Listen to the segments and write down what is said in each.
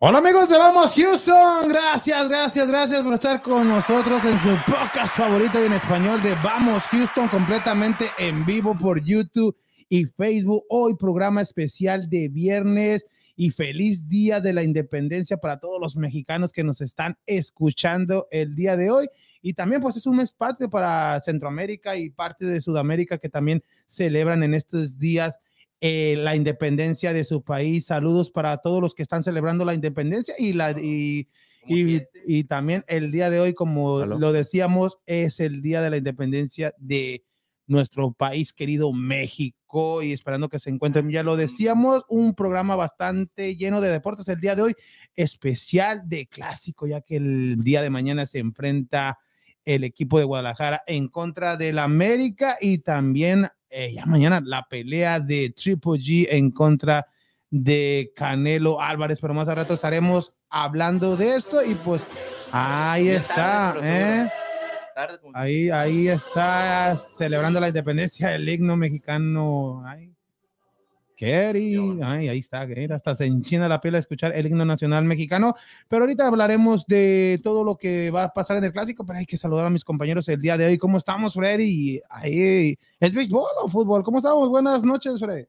Hola amigos de Vamos Houston, gracias, gracias, gracias por estar con nosotros en su podcast favorito y en español de Vamos Houston, completamente en vivo por YouTube y Facebook. Hoy programa especial de viernes y feliz día de la independencia para todos los mexicanos que nos están escuchando el día de hoy. Y también pues es un mes para Centroamérica y parte de Sudamérica que también celebran en estos días eh, la independencia de su país. Saludos para todos los que están celebrando la independencia y, la, y, y, y también el día de hoy, como ¿Aló? lo decíamos, es el día de la independencia de nuestro país querido México y esperando que se encuentren, ya lo decíamos, un programa bastante lleno de deportes el día de hoy, especial de clásico, ya que el día de mañana se enfrenta el equipo de Guadalajara en contra del América y también eh, ya mañana la pelea de Triple G en contra de Canelo Álvarez, pero más a rato estaremos hablando de eso y pues ahí está, ¿eh? Ahí, ahí está celebrando la independencia el himno mexicano. Ay, Kerry, ay, ahí está, hasta se enchina la piel a escuchar el himno nacional mexicano. Pero ahorita hablaremos de todo lo que va a pasar en el clásico, pero hay que saludar a mis compañeros el día de hoy. ¿Cómo estamos, Freddy? Ahí, ¿Es béisbol o fútbol? ¿Cómo estamos? Buenas noches, Freddy.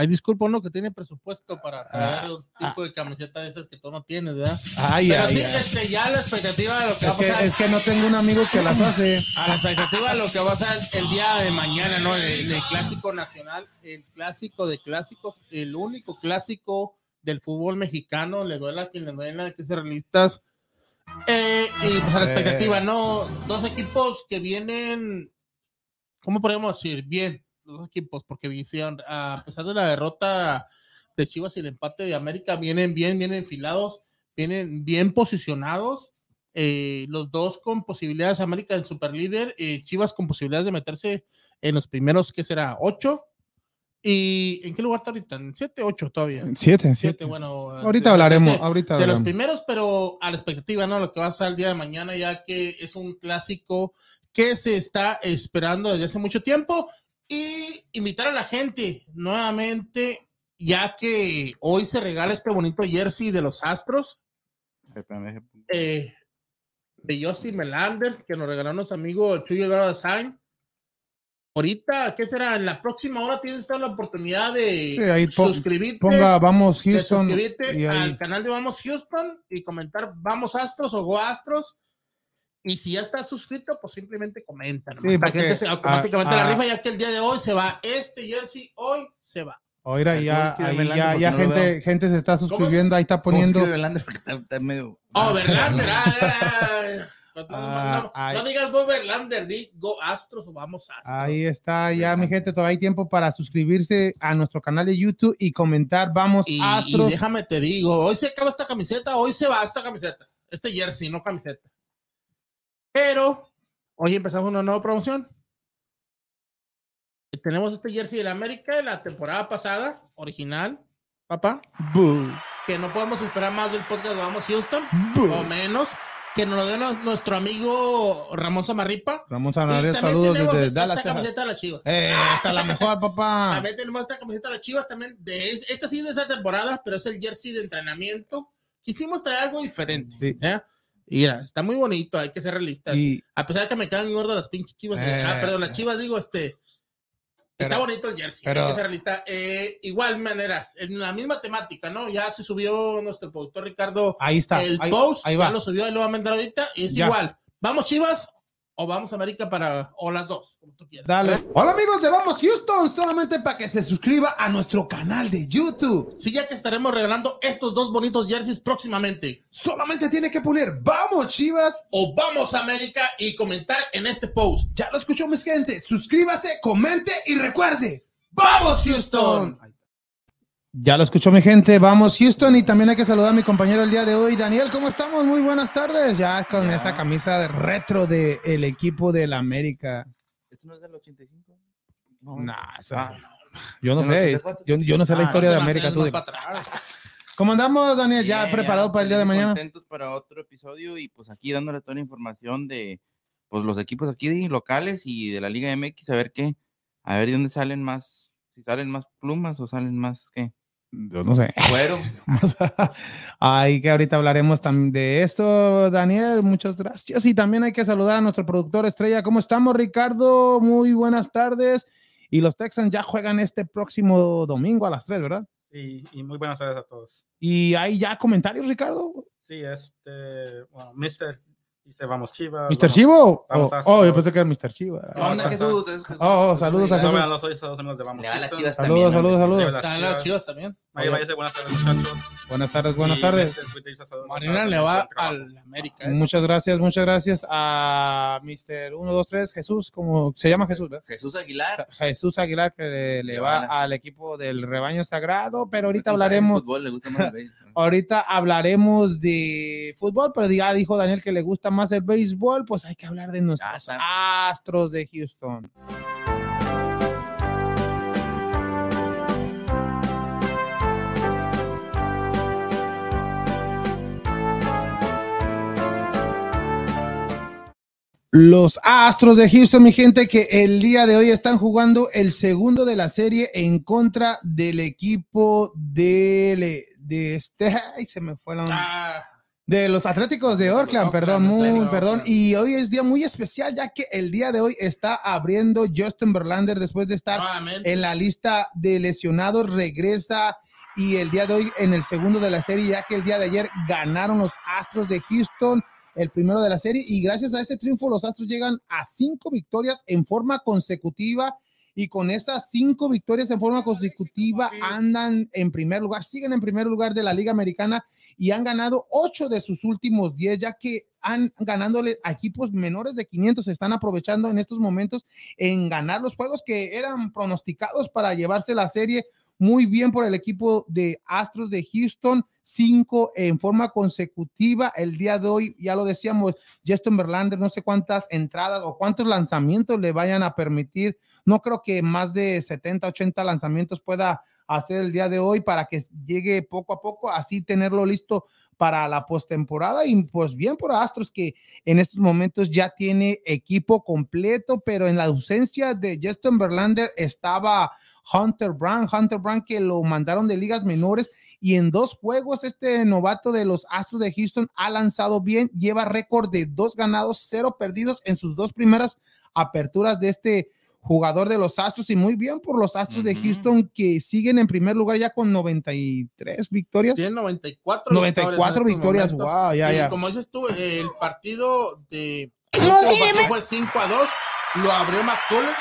Ay, disculpa, uno que tiene presupuesto para Ah, traer un tipo de camiseta de esas que tú no tienes, ¿verdad? Ay, Pero ay, sí, ay. este, ya la expectativa de lo que Es va a pasar. es que no tengo un amigo que las hace. A la expectativa de lo que va a pasar el día de mañana, ¿no? El, el clásico nacional, el clásico de clásicos, el único clásico del fútbol mexicano, le duela a quien le duela, hay que ser realistas. Eh, y pues a la Eh. expectativa, ¿no? Dos equipos que vienen, ¿cómo podemos decir? Bien, los dos equipos, porque hicieron, a pesar de la derrota de Chivas y el empate de América, vienen bien, vienen enfilados, vienen bien posicionados. eh, los dos con posibilidades, América en superlíder, eh, Chivas con posibilidades de meterse en los primeros, ¿qué será? ¿Ocho? ¿Y en qué lugar está ahorita? ¿En siete, ocho todavía? Siete, Siete, bueno. Ahorita de- hablaremos, de- ahorita de los primeros, pero a la expectativa, ¿no? Lo que va a ser el día de mañana, ya que es un clásico que se está esperando desde hace mucho tiempo. Y invitar a la gente nuevamente, ya que hoy se regala este bonito jersey de los Astros, eh, de Justin Melander, que nos regaló nuestro amigo Chuyo Design. Ahorita, ¿qué será? En la próxima hora tienes toda la oportunidad de Sí, ahí pon- suscribirte Ponga, vamos, de Houston. suscribirte y ahí- al canal de Vamos Houston y comentar Vamos Astros o Go Astros. Y si ya estás suscrito, pues simplemente comenta. Sí, para que entres automáticamente a la rifa, ya que el día de hoy se va. Este jersey hoy se va. Oiga, ¿Cómo ya, ahí ya, ya no gente, gente se está suscribiendo, ahí está ¿Cómo poniendo. escribe Verlander? Porque está, está medio. Oh, Verlander. ah, ah, Ah, no, digas Go Verlander, di Go Astros o Vamos Astros. Ahí está, ya mi gente, todavía hay tiempo para suscribirse a nuestro canal de YouTube y comentar, vamos, Y, y Astros. déjame te digo, hoy se acaba esta camiseta, hoy se va esta camiseta, este jersey, no camiseta. Pero hoy empezamos una nueva promoción. Tenemos este jersey de la América de la temporada pasada, original, papá, Bu, que no podemos esperar más del podcast de Vamos Houston, bu. o menos, que nos lo dé no- nuestro amigo Ramón Samarripa. Vamos a Y dar también saludos desde esta Dallas, Texas. camiseta de la Chivas. Eh, esta es la mejor, papá. También tenemos esta camiseta de las Chivas también. De, es- esta sí es de esa temporada, pero es el jersey de entrenamiento. Quisimos traer algo diferente. Sí. ¿eh? Y Mira, está muy bonito, hay que ser realistas. Y A pesar de que me quedan gordas las pinches chivas. Eh. ah, perdón, las chivas, digo, este. está bonito el jersey, pero- hay que ser realista. Eh, igual manera, en la misma temática, ¿no? Ya se subió nuestro productor Ricardo ahí está. el ahí, post, ahí ya va. lo subió, ahí lo va a mandar ahorita. Y es Ya. igual. ¿Vamos Chivas o vamos América para. o las dos? Como tú quieras. Dale. Hola amigos de Vamos Houston, solamente para que se suscriba a nuestro canal de YouTube. Sí, ya que estaremos regalando estos dos bonitos jerseys próximamente. Solamente tiene que poner Vamos Chivas. O vamos América y comentar en este post. Ya lo escuchó mis gente. Suscríbase, comente y recuerde. ¡Vamos Houston! Ya lo escuchó mi gente, vamos Houston y también hay que saludar a mi compañero el día de hoy, Daniel, ¿cómo estamos? Muy buenas tardes, ya con Ya. esa camisa de retro del el equipo del América. ¿Esto no es del 85? No. Nah, eso- Ah, yo no ¿en el sé, 84? yo, yo no sé la Ah, historia No de América. Tú, atrás. ¿Cómo andamos, Daniel? ¿Ya preparado para el día de mañana? Contentos para otro episodio y pues aquí dándole toda la información de pues los equipos aquí de- locales y de la Liga MX, a ver qué, a ver de dónde salen más, si salen más plumas o salen más qué. Yo no sé. Fueron. Ahí que ahorita hablaremos también de esto, Daniel. Muchas gracias. Y también hay que saludar a nuestro productor estrella. ¿Cómo estamos, Ricardo? Muy buenas tardes. Y los Texans ya juegan este próximo domingo a las 3, ¿verdad? Sí, y muy buenas tardes a todos. ¿Y hay ya comentarios, Ricardo? Sí, este, bueno, Mr. dice, vamos Chivas. ¿Mr. Chivo? vamos Oh, a- oh, yo pensé que era Mr. Chivo. ¿Qué onda, Jesús? Es Jesús. Oh, oh, saludos a No, Jesús. bueno, no soy Estados Unidos de Vamos Le va a las chivas Saludos, también. saludos, hombre. saludos. Lleva las Chivas. también. Ahí vaya, buenas tardes, muchachos. Buenas tardes, buenas Y tardes. Saludos Marina a- le va al América. ¿eh? Muchas gracias, muchas gracias a Mr. 123 Jesús, como se llama Jesús, ¿verdad? Jesús Aguilar. Jesús Aguilar que le, le va a al equipo del rebaño sagrado, pero ahorita Jesús sabe hablaremos, fútbol, le gusta más. Ahorita hablaremos de fútbol, pero ya dijo Daniel que le gusta más el béisbol, pues hay que hablar de nuestros astros de Houston. Los Astros de Houston, mi gente, que el día de hoy están jugando el segundo de la serie en contra del equipo de, de este, ay, se me fue la onda. Ah, De los Atléticos de Oakland, perdón, muy, perdón. Y hoy es día muy especial, ya que el día de hoy está abriendo Justin Verlander después de estar nuevamente. en la lista de lesionados, regresa y el día de hoy en el segundo de la serie, ya que el día de ayer ganaron los Astros de Houston, el primero de la serie, y gracias a ese triunfo los Astros llegan a cinco victorias en forma consecutiva. Y con esas cinco victorias en forma consecutiva andan en primer lugar, siguen en primer lugar de la Liga Americana y han ganado ocho de sus últimos diez, ya que han ganándole a equipos menores de 500, se están aprovechando en estos momentos en ganar los juegos que eran pronosticados para llevarse la serie muy bien por el equipo de Astros de Houston, cinco en forma consecutiva. El día de hoy, ya lo decíamos, Justin Verlander, no sé cuántas entradas o cuántos lanzamientos le vayan a permitir. No creo que más de 70, 80 lanzamientos pueda hacer el día de hoy para que llegue poco a poco, así tenerlo listo para la postemporada y pues bien por Astros que en estos momentos ya tiene equipo completo, pero en la ausencia de Justin Verlander estaba Hunter Brown, Hunter Brown que lo mandaron de ligas menores y en dos juegos este novato de los Astros de Houston ha lanzado bien, lleva récord de dos ganados, cero perdidos en sus dos primeras aperturas de este jugador de los Astros y muy bien por los Astros de Ujú. Houston que siguen en primer lugar ya con 93 victorias. Tiene 94 94 victorias, en estos wow, ya, Sí, ya. Como dices tú, el partido de. El último partido fue 5 a 2. Lo abrió McCullers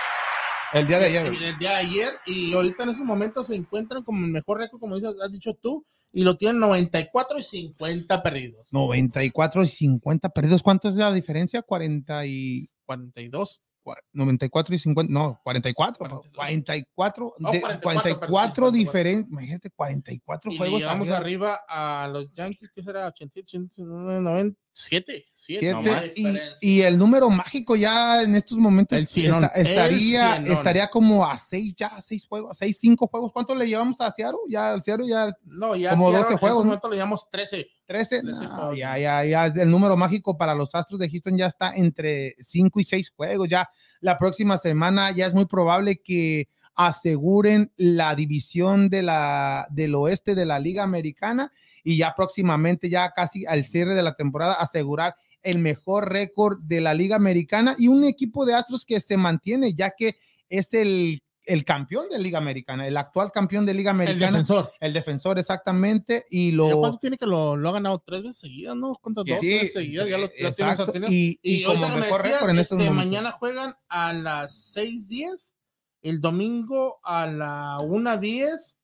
El día de ayer. el, el día de ayer. Y ahorita en esos momentos se encuentran como el mejor récord, como dices, has dicho tú. Y lo tienen 94 y 50 perdidos. 94 y 50 perdidos. ¿Cuánto es la diferencia? 40 y 42. Cua- 94 y 50, no, 44, 42. 44, No, de- 44, 44 pero sí, diferentes, imagínate, 44 Y juegos. llevamos arriba. arriba a los Yankees, que será 87, 89, 97. Siete, no más y, y el número mágico ya en estos momentos El cienón, esta- estaría, el estaría como a 6 ya, a 6 juegos, a 6, 5 juegos. ¿Cuánto le llevamos a Seattle? Ya al Seattle ya No, ya como Seattle, 12 en juegos, este ¿no? le llamamos 13. 13. Trece No, juegos. ya, ya, ya, el número mágico para los Astros de Houston ya está entre 5 y 6 juegos. Ya la próxima semana ya es muy probable que aseguren la división de la, del oeste de la Liga Americana y ya próximamente, ya casi al cierre de la temporada, asegurar el mejor récord de la Liga Americana y un equipo de Astros que se mantiene, ya que es el, el campeón de Liga Americana, el actual campeón de Liga El Americana, el, defensor. defensor exactamente, y ¿Pero lo... ¿Cuánto tiene que lo, lo ha ganado? ¿Tres veces seguidas, no? ¿Cuántas? Dos veces seguidas. Ya lo, ya tienes y, Y, y como me decías, en este, mañana juegan a las 6.10, el domingo a la 1.10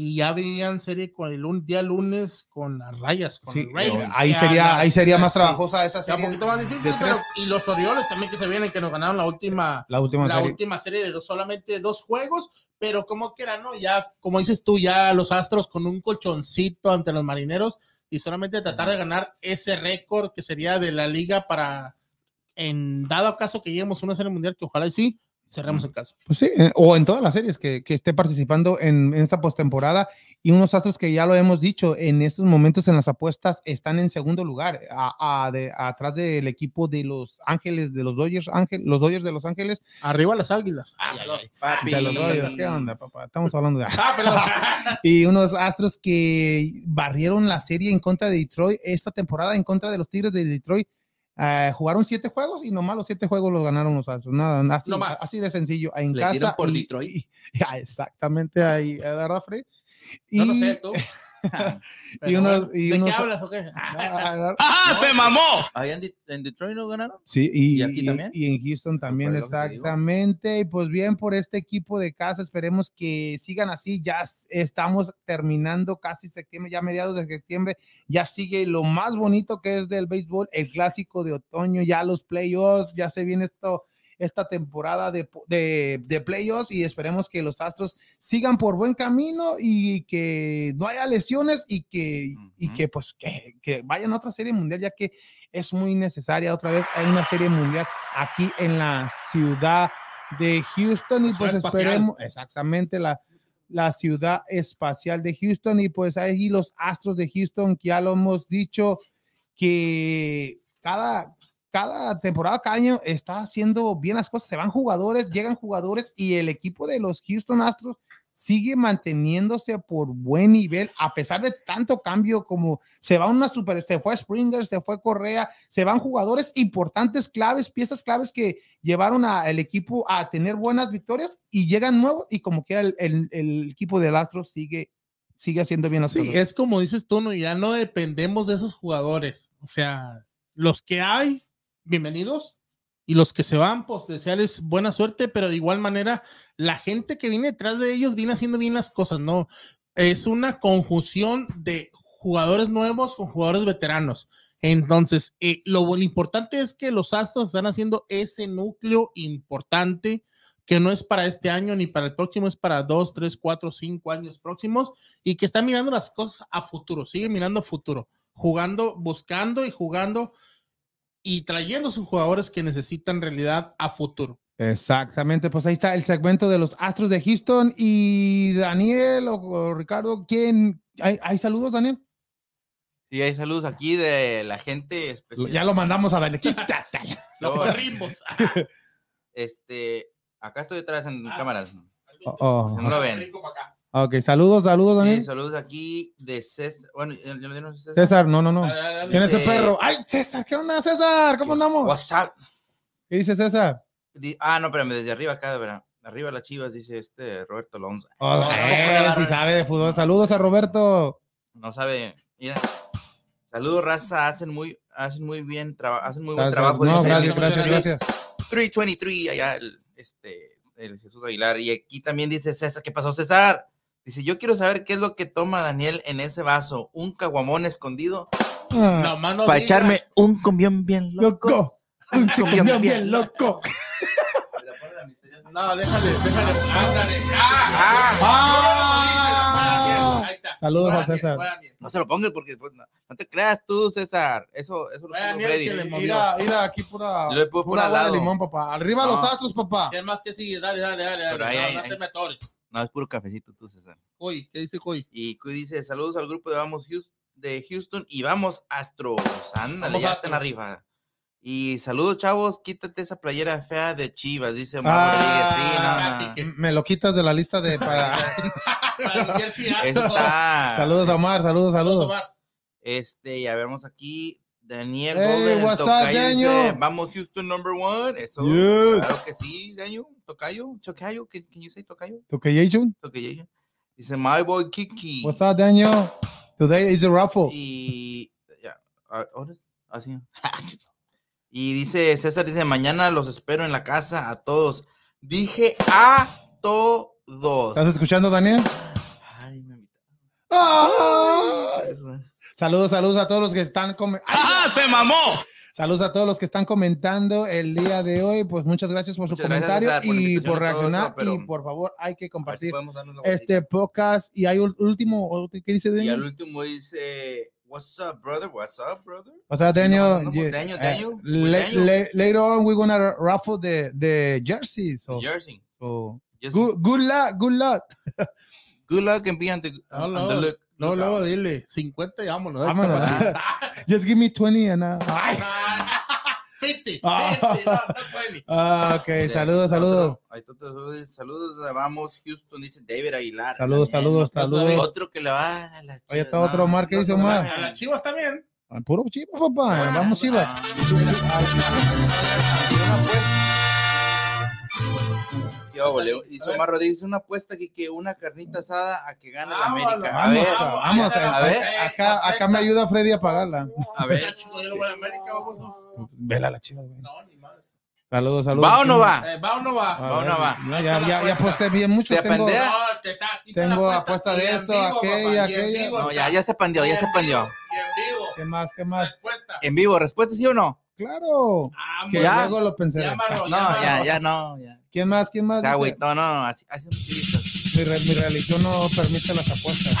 y ya venían serie con el un, día lunes con las rayas, con Sí, Rays. ahí sería, ahí sería más trabajosa esa un serie. poquito más difícil, de pero tres. y los Orioles también que se vienen, que nos ganaron la última, la última la serie. última serie de dos- solamente dos juegos, pero como quiera, ¿no? Ya, como dices tú, ya los Astros con un colchoncito ante los marineros y solamente tratar de ganar ese récord que sería de la liga para, en dado caso que lleguemos a una serie mundial, que ojalá y sí, Cerramos en casa. Pues sí, eh, o en todas las series que, que esté participando en, en esta postemporada. Y unos astros que ya lo hemos dicho, en estos momentos en las apuestas están en segundo lugar, a- a- de- atrás del equipo de Los Ángeles, de los Dodgers, Ángel, los Dodgers de Los Ángeles. Arriba las águilas. Papi. De los Dodgers, ¿Qué onda, papá? Estamos hablando de... Ah, perdón. y unos astros que barrieron la serie en contra de Detroit esta temporada en contra de los Tigres de Detroit. Eh, jugaron siete juegos y nomás los siete juegos los ganaron los astros. Nada, así, No más. así de sencillo. En Le casa. por y- Detroit. y- ya, exactamente ahí, ¿eh, ¿verdad, Fred? Y, No lo sé, tú. y unos- y ¿De unos- qué hablas o qué? Ah, ¡Ah, se mamó! Allá en, Det- en Detroit no ganaron. Sí, y, ¿Y aquí y- también? y en Houston también, exactamente. Y pues bien, por este equipo de casa, esperemos que sigan así. Ya estamos terminando casi septiembre, ya mediados de septiembre. Ya sigue lo más bonito que es del béisbol, el clásico de otoño, ya los playoffs, ya se viene esto esta temporada de, de, de playoffs y esperemos que los Astros sigan por buen camino y que no haya lesiones y que, y que pues que, que vayan a otra serie mundial ya que es muy necesaria otra vez hay una serie mundial aquí en la ciudad de Houston y pues espacial. esperemos exactamente la la ciudad espacial de Houston y pues ahí los Astros de Houston que ya lo hemos dicho que cada cada temporada, cada año está haciendo bien las cosas, se van jugadores, llegan jugadores y el equipo de los Houston Astros sigue manteniéndose por buen nivel a pesar de tanto cambio como se va una super, se fue Springer, se fue Correa, se van jugadores importantes, claves, piezas claves que llevaron al equipo a tener buenas victorias y llegan nuevos y como que el, el, el equipo del Astros sigue sigue haciendo bien las Sí, cosas. es como dices tú, no, ya no dependemos de esos jugadores. O sea, los que hay, bienvenidos. Y los que se van, pues desearles buena suerte, pero de igual manera, la gente que viene detrás de ellos viene haciendo bien las cosas, ¿no? Es una conjunción de jugadores nuevos con jugadores veteranos. Entonces, eh, lo, lo importante es que los Astros están haciendo ese núcleo importante que no es para este año ni para el próximo, es para dos, tres, cuatro, cinco años próximos y que están mirando las cosas a futuro, sigue mirando a futuro, jugando, buscando y jugando y trayendo sus jugadores que necesitan realidad a futuro. Exactamente, pues ahí está el segmento de los Astros de Houston y Daniel o, o Ricardo, ¿quién? ¿Hay, hay saludos, Daniel? Sí, hay saludos aquí de la gente especial. Ya lo mandamos a Daniel. Quítate. Lo corrimos. Este, acá estoy detrás en Ah. cámaras. Oh, oh. No lo ven. Rico pa' acá. Ok, saludos, saludos, Daniel. saludos aquí de César. Bueno, yo, yo- yo no sé César. César, no, no, no. ¿Quién es ese Dice- perro? ¡Ay, César! ¿Qué onda, César? ¿Cómo andamos? What's up? ¿Qué dice César? Di- Ah, no, espérame, desde arriba acá, de verdad. Arriba las chivas, dice este Roberto Alonso. Oh, eh, no. sabe de fútbol. Saludos a Roberto. No sabe. Mira. Saludos, raza. Hacen muy, hacen muy bien, hacen muy buen trabajo. No, gracias, el- gracias, gracias. 323, allá el, este, el Jesús Aguilar. Y aquí también dice César, ¿qué pasó, César? Dice, yo quiero saber qué es lo que toma Daniel en ese vaso. ¿Un caguamón escondido? Ah, no Para echarme un cumbión bien loco. loco. Un cumbión bien bien loco. No, déjale, déjale. Ándale. ¡Ah! Ah. Ahí está. Saludos a César. No se lo pongas porque pues, no, no te creas tú, César. Eso, eso lo Daniel Freddy. que le movió. Mira, mira, aquí pura, Yo le pongo pura agua de lado. limón, papá. Arriba No. los astros, papá. ¿Qué más que sigue? Dale, dale, dale. dale. Pero ahí, no, ahí, no ahí. te me. No, es puro cafecito tú, César. Coy, ¿qué dice Coy? Y Cuy dice, saludos al grupo de Vamos Houston, de Houston y vamos Astros. Ándale, Vamos, ya están arriba. Y saludos, chavos, quítate esa playera fea de Chivas, dice Omar Ah, Rodríguez. Sí, no, Me lo quitas de la lista de para. Para el jersey, Eso está. saludos a Omar, saludos, saludos. Omar. Este, ya vemos aquí. Daniel Hey, Golden, tocayo, dice, Daniel? Vamos Houston number one. Eso, Yes. claro que sí, Daniel. Tocayo, Tocayo, can, can you say Tocayo? Tocayo. Dice My Boy Kiki. What's up, Daniel? Today is a raffle. Y ya, así. y dice César dice, "Mañana los espero en la casa a todos." Dije a todos. ¿Estás escuchando, Daniel? Ay, me. ¡Ah! Eso. Saludos, saludos a todos los que están. ¡Ah, se mamó! Saludos a todos los que están comentando el día de hoy. Pues muchas gracias por su Muchas comentario por y por y eso, reaccionar. Y por favor, hay que si compartir este podcast. Y hay un último, ¿qué dice Y al Daniel? último dice What's up, brother? What's up, brother? O sea, Daniel, no, yeah, Daniel, eh, Daniel, la- Daniel. la- later on we're gonna raffle the the jerseys. So, Jersey. so Just good, good luck, good luck. good luck and be on the look. Lookout. luego dile 50 y vámonos. Vámonos. Just give me 20 and uh, 50, 50, Ah. no, no 20. ah, okay, saludos, saludos. Otro, ahí otro saludo, saludos, vamos, Houston, dice David Aguilar. Saludos, saludos, saludos. Otro que le va a la Oye, está otro Omar, ¿qué dice Omar? A las chivas también. Ah, Puro chiva, papá. Vamos, chiva. Qué óvole, Dice Omar Rodríguez, una apuesta aquí que una carnita asada a que gane la América. A Vamos, ver, ca- vamos, a ver. Acá, acá me ayuda Freddy a pagarla. a ver. Yo vamos. Vela la chiva, güey. No, ni madre. Saludos, saludos. ¿Va o no va? Eh, ¿Va o no va? A ¿Va o no va? no, ya, ya, ya aposté bien mucho. ¿Se Tengo? No, que está, está Tengo apuesta de esto, vivo, aquella, papá, aquella. vivo No, está. ya, ya se pandió, ya se y en vivo. ¿Qué más? ¿Qué más? Respuesta. En vivo, respuesta sí o no? Claro. Ah, Que Ya. luego lo pensé. Llámalo, No, llámalo. ya, ya no. Ya. ¿Quién más? ¿Quién más? O sea, güey, no, no, así, así mi, re- mi religión no permite las apuestas.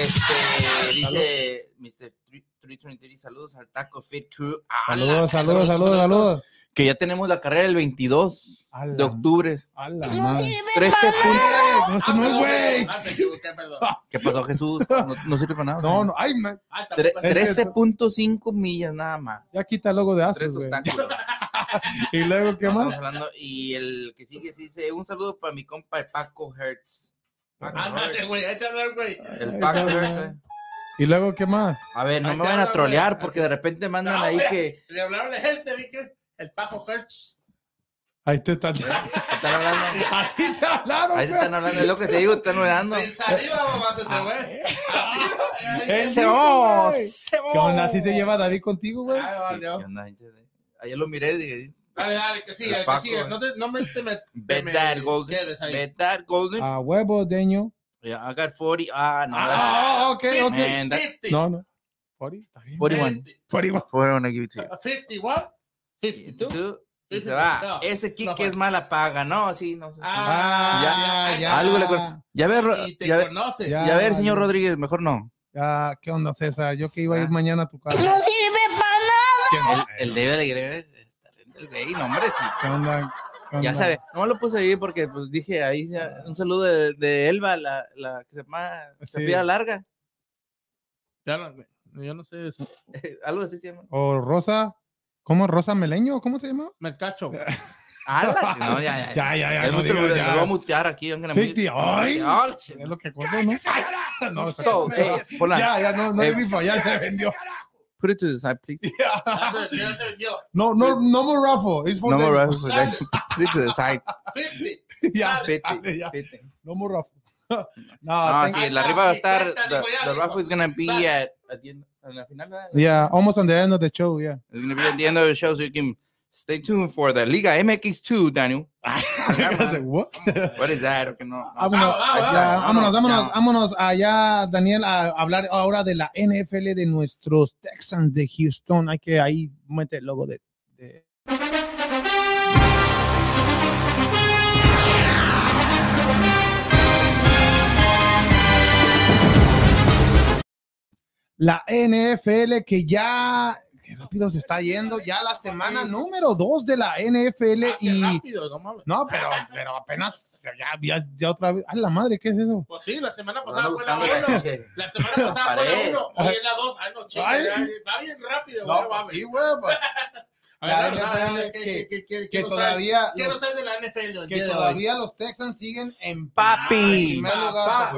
Este, dice Mr. 323, saludos al Taco Fit Crew. Ah, Saludos, la- saludos, saludos, saludos. Que ya tenemos la carrera el 22 A la- de octubre. A la madre. 13 puntos. No se me güey. Ah. ¿Qué pasó, Jesús? No, no sirve para nada. No, no, ay, me- Ah, Tre- tampoco- Es que- 13.5 millas nada más. ya quita el logo de Asus, güey. Y luego, ¿qué Estamos más? hablando, y el que sigue dice, un saludo para mi compa el Paco Hertz. Paco Ándale, Hertz. güey, échale a hablar, güey. El Paco. Hertz. eh. Y luego, ¿qué más? A ver, no me van a trolear porque de repente mandan No, ahí que Le hablaron de gente, vi que el Paco Hertz. Ahí te están. están hablando. A ti te hablaron, Ahí te están hablando, es lo que te digo, están hablando. Saliva, mamá, güey. se va. ¿Qué onda? ¿Así se lleva David contigo, güey? Ay, Sí, valió. ¿qué onda, hincha de- Ayer lo miré y dije, Dale, dale, que que. No, te, no me, te me, te bet me that golden, quedes ahí. bet that golden. A huevo, Deño. Yeah, I got 40. Ah, no, Ah, ok, ok. Man, that- 50. No, no. 40, está bien. 41. 41. 41 I give it to you. 51. 52. Tú, y se Fifty, va. no, Ese kick no es mala paga, no, sí, no sé. Ah, ya, ya, Algo le con- Ya ver, ya ver. Ya. ya ver, señor. Rodríguez, mejor no. Ya, ¿qué onda, César? Yo que iba a ir Ah. mañana a tu casa. No sirve para nada. El, el David es está el güey, no, hombre, sí. ¿Qué onda? ¿Qué Ya onda? sabe, no lo puse ahí porque pues dije ahí ya, un saludo de, de Elba, la, la que se llama se Sí. larga, Ya no, yo no sé eso. algo así se llama. O Rosa. ¿Cómo? ¿Rosa Meleño? ¿Cómo se llama? Mercacho. Ala, no, ya, ya, ya. Ya, ya, ya. Es no mucho, digas, lo ya. voy a mutear aquí. 50, ay. Ah. Es lo que cuento, ¿no? No, So, hey, hold on. ya, ya, no, no hay Eh, rifa, ya se vendió. Put it to the side, please. Vendió. No, no, no more raffle. It's for No the- more raffles. Put it to the side. 50. Ya, Fifty, dale, ya. fifty. No more raffle. No, No, thank- sí, la rifa va a estar. The, the raffle is gonna be at, at the end, en la final. Yeah, almost on the end of the show, yeah. It's gonna be at the end of the show, so you can stay tuned for the Liga MX2, Daniel. What? What is that? Okay, no. no. Vámonos, Ah, ah, ah, vámonos, vámonos, allá, Daniel, a hablar ahora de la NFL de nuestros Texans de Houston. Hay que ahí mete el logo de. de- La NFL que ya, rápido se está yendo, ya la semana número dos de la NFL Ah, y rápido, no mames. no, pero, pero apenas ya, ya, ya otra vez. ¡Ay, la madre! ¿Qué es eso? Pues sí, la semana Ando pasada fue la buscando la 1. pinche- La semana pasada fue la 1. Hoy es la 2. Ay, no, chica, Ay. ya, va bien rápido, güey, no mames. sí, güey. pues, Que- todavía, ¿Qué los- de la NFL que todavía los Texans siguen en Papi. primer lugar.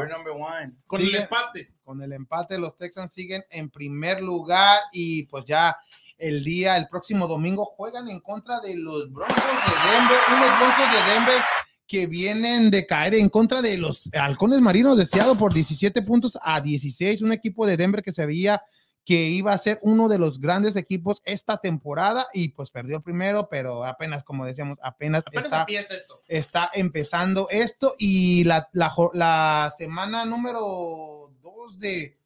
Con sigue- el empate. Con el empate, los Texans siguen en primer lugar y pues ya el día, el próximo domingo juegan en contra de los Broncos de Denver, unos Broncos de Denver que vienen de caer en contra de los Halcones Marinos de Seattle por 17 puntos a 16, un equipo de Denver que se veía que iba a ser uno de los grandes equipos esta temporada y pues perdió el primero, pero apenas, como decíamos, apenas, Apenas está, empieza esto. está empezando esto y la, la semana número dos de,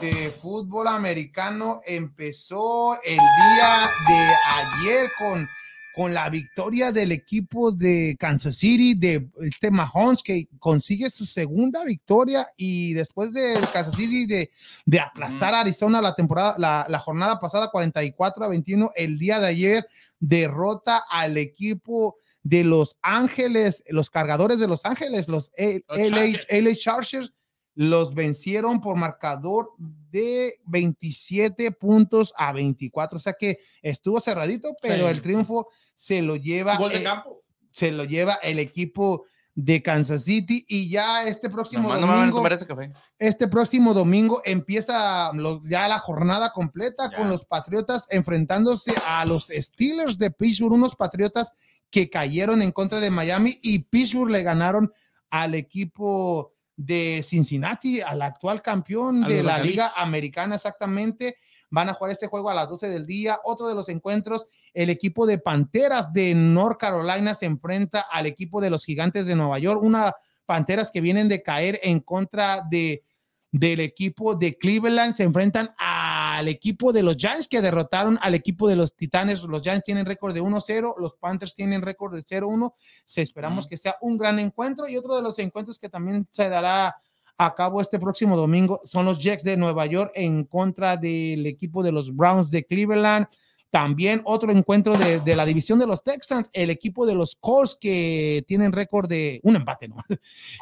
de fútbol americano empezó el día de ayer con con la victoria del equipo de Kansas City, de este Mahomes, que consigue su segunda victoria y después de Kansas City de, de aplastar a Arizona la temporada, la, la jornada pasada 44 a 21, el día de ayer derrota al equipo de Los Ángeles, los cargadores de Los Ángeles, los A- Los. LA Chargers, los vencieron por marcador de 27 puntos a 24. O sea que estuvo cerradito, pero Sí. el triunfo se lo lleva, Gol de eh, campo. se lo lleva el equipo de Kansas City y ya este próximo Nomás no me van a domingo, tomar ese café. este próximo domingo empieza los, ya la jornada completa Ya. con los Patriotas enfrentándose a los Steelers de Pittsburgh, unos Patriotas que cayeron en contra de Miami y Pittsburgh le ganaron al equipo de Cincinnati, al actual campeón A de la. Liga Americana exactamente. Van a jugar este juego a las 12 del día. Otro de los encuentros, el equipo de Panteras de North Carolina se enfrenta al equipo de los Gigantes de Nueva York. Una Panteras que vienen de caer en contra de del equipo de Cleveland se enfrentan al equipo de los Giants que derrotaron al equipo de los Titanes. Los Giants tienen récord de 1-0, los Panthers tienen récord de 0-1. Se esperamos que sea un gran encuentro y otro de los encuentros que también se dará a cabo este próximo domingo son los Jets de Nueva York en contra del equipo de los Browns de Cleveland. También otro encuentro de, de la división de los Texans, el equipo de los Colts que tienen récord de un empate, ¿no?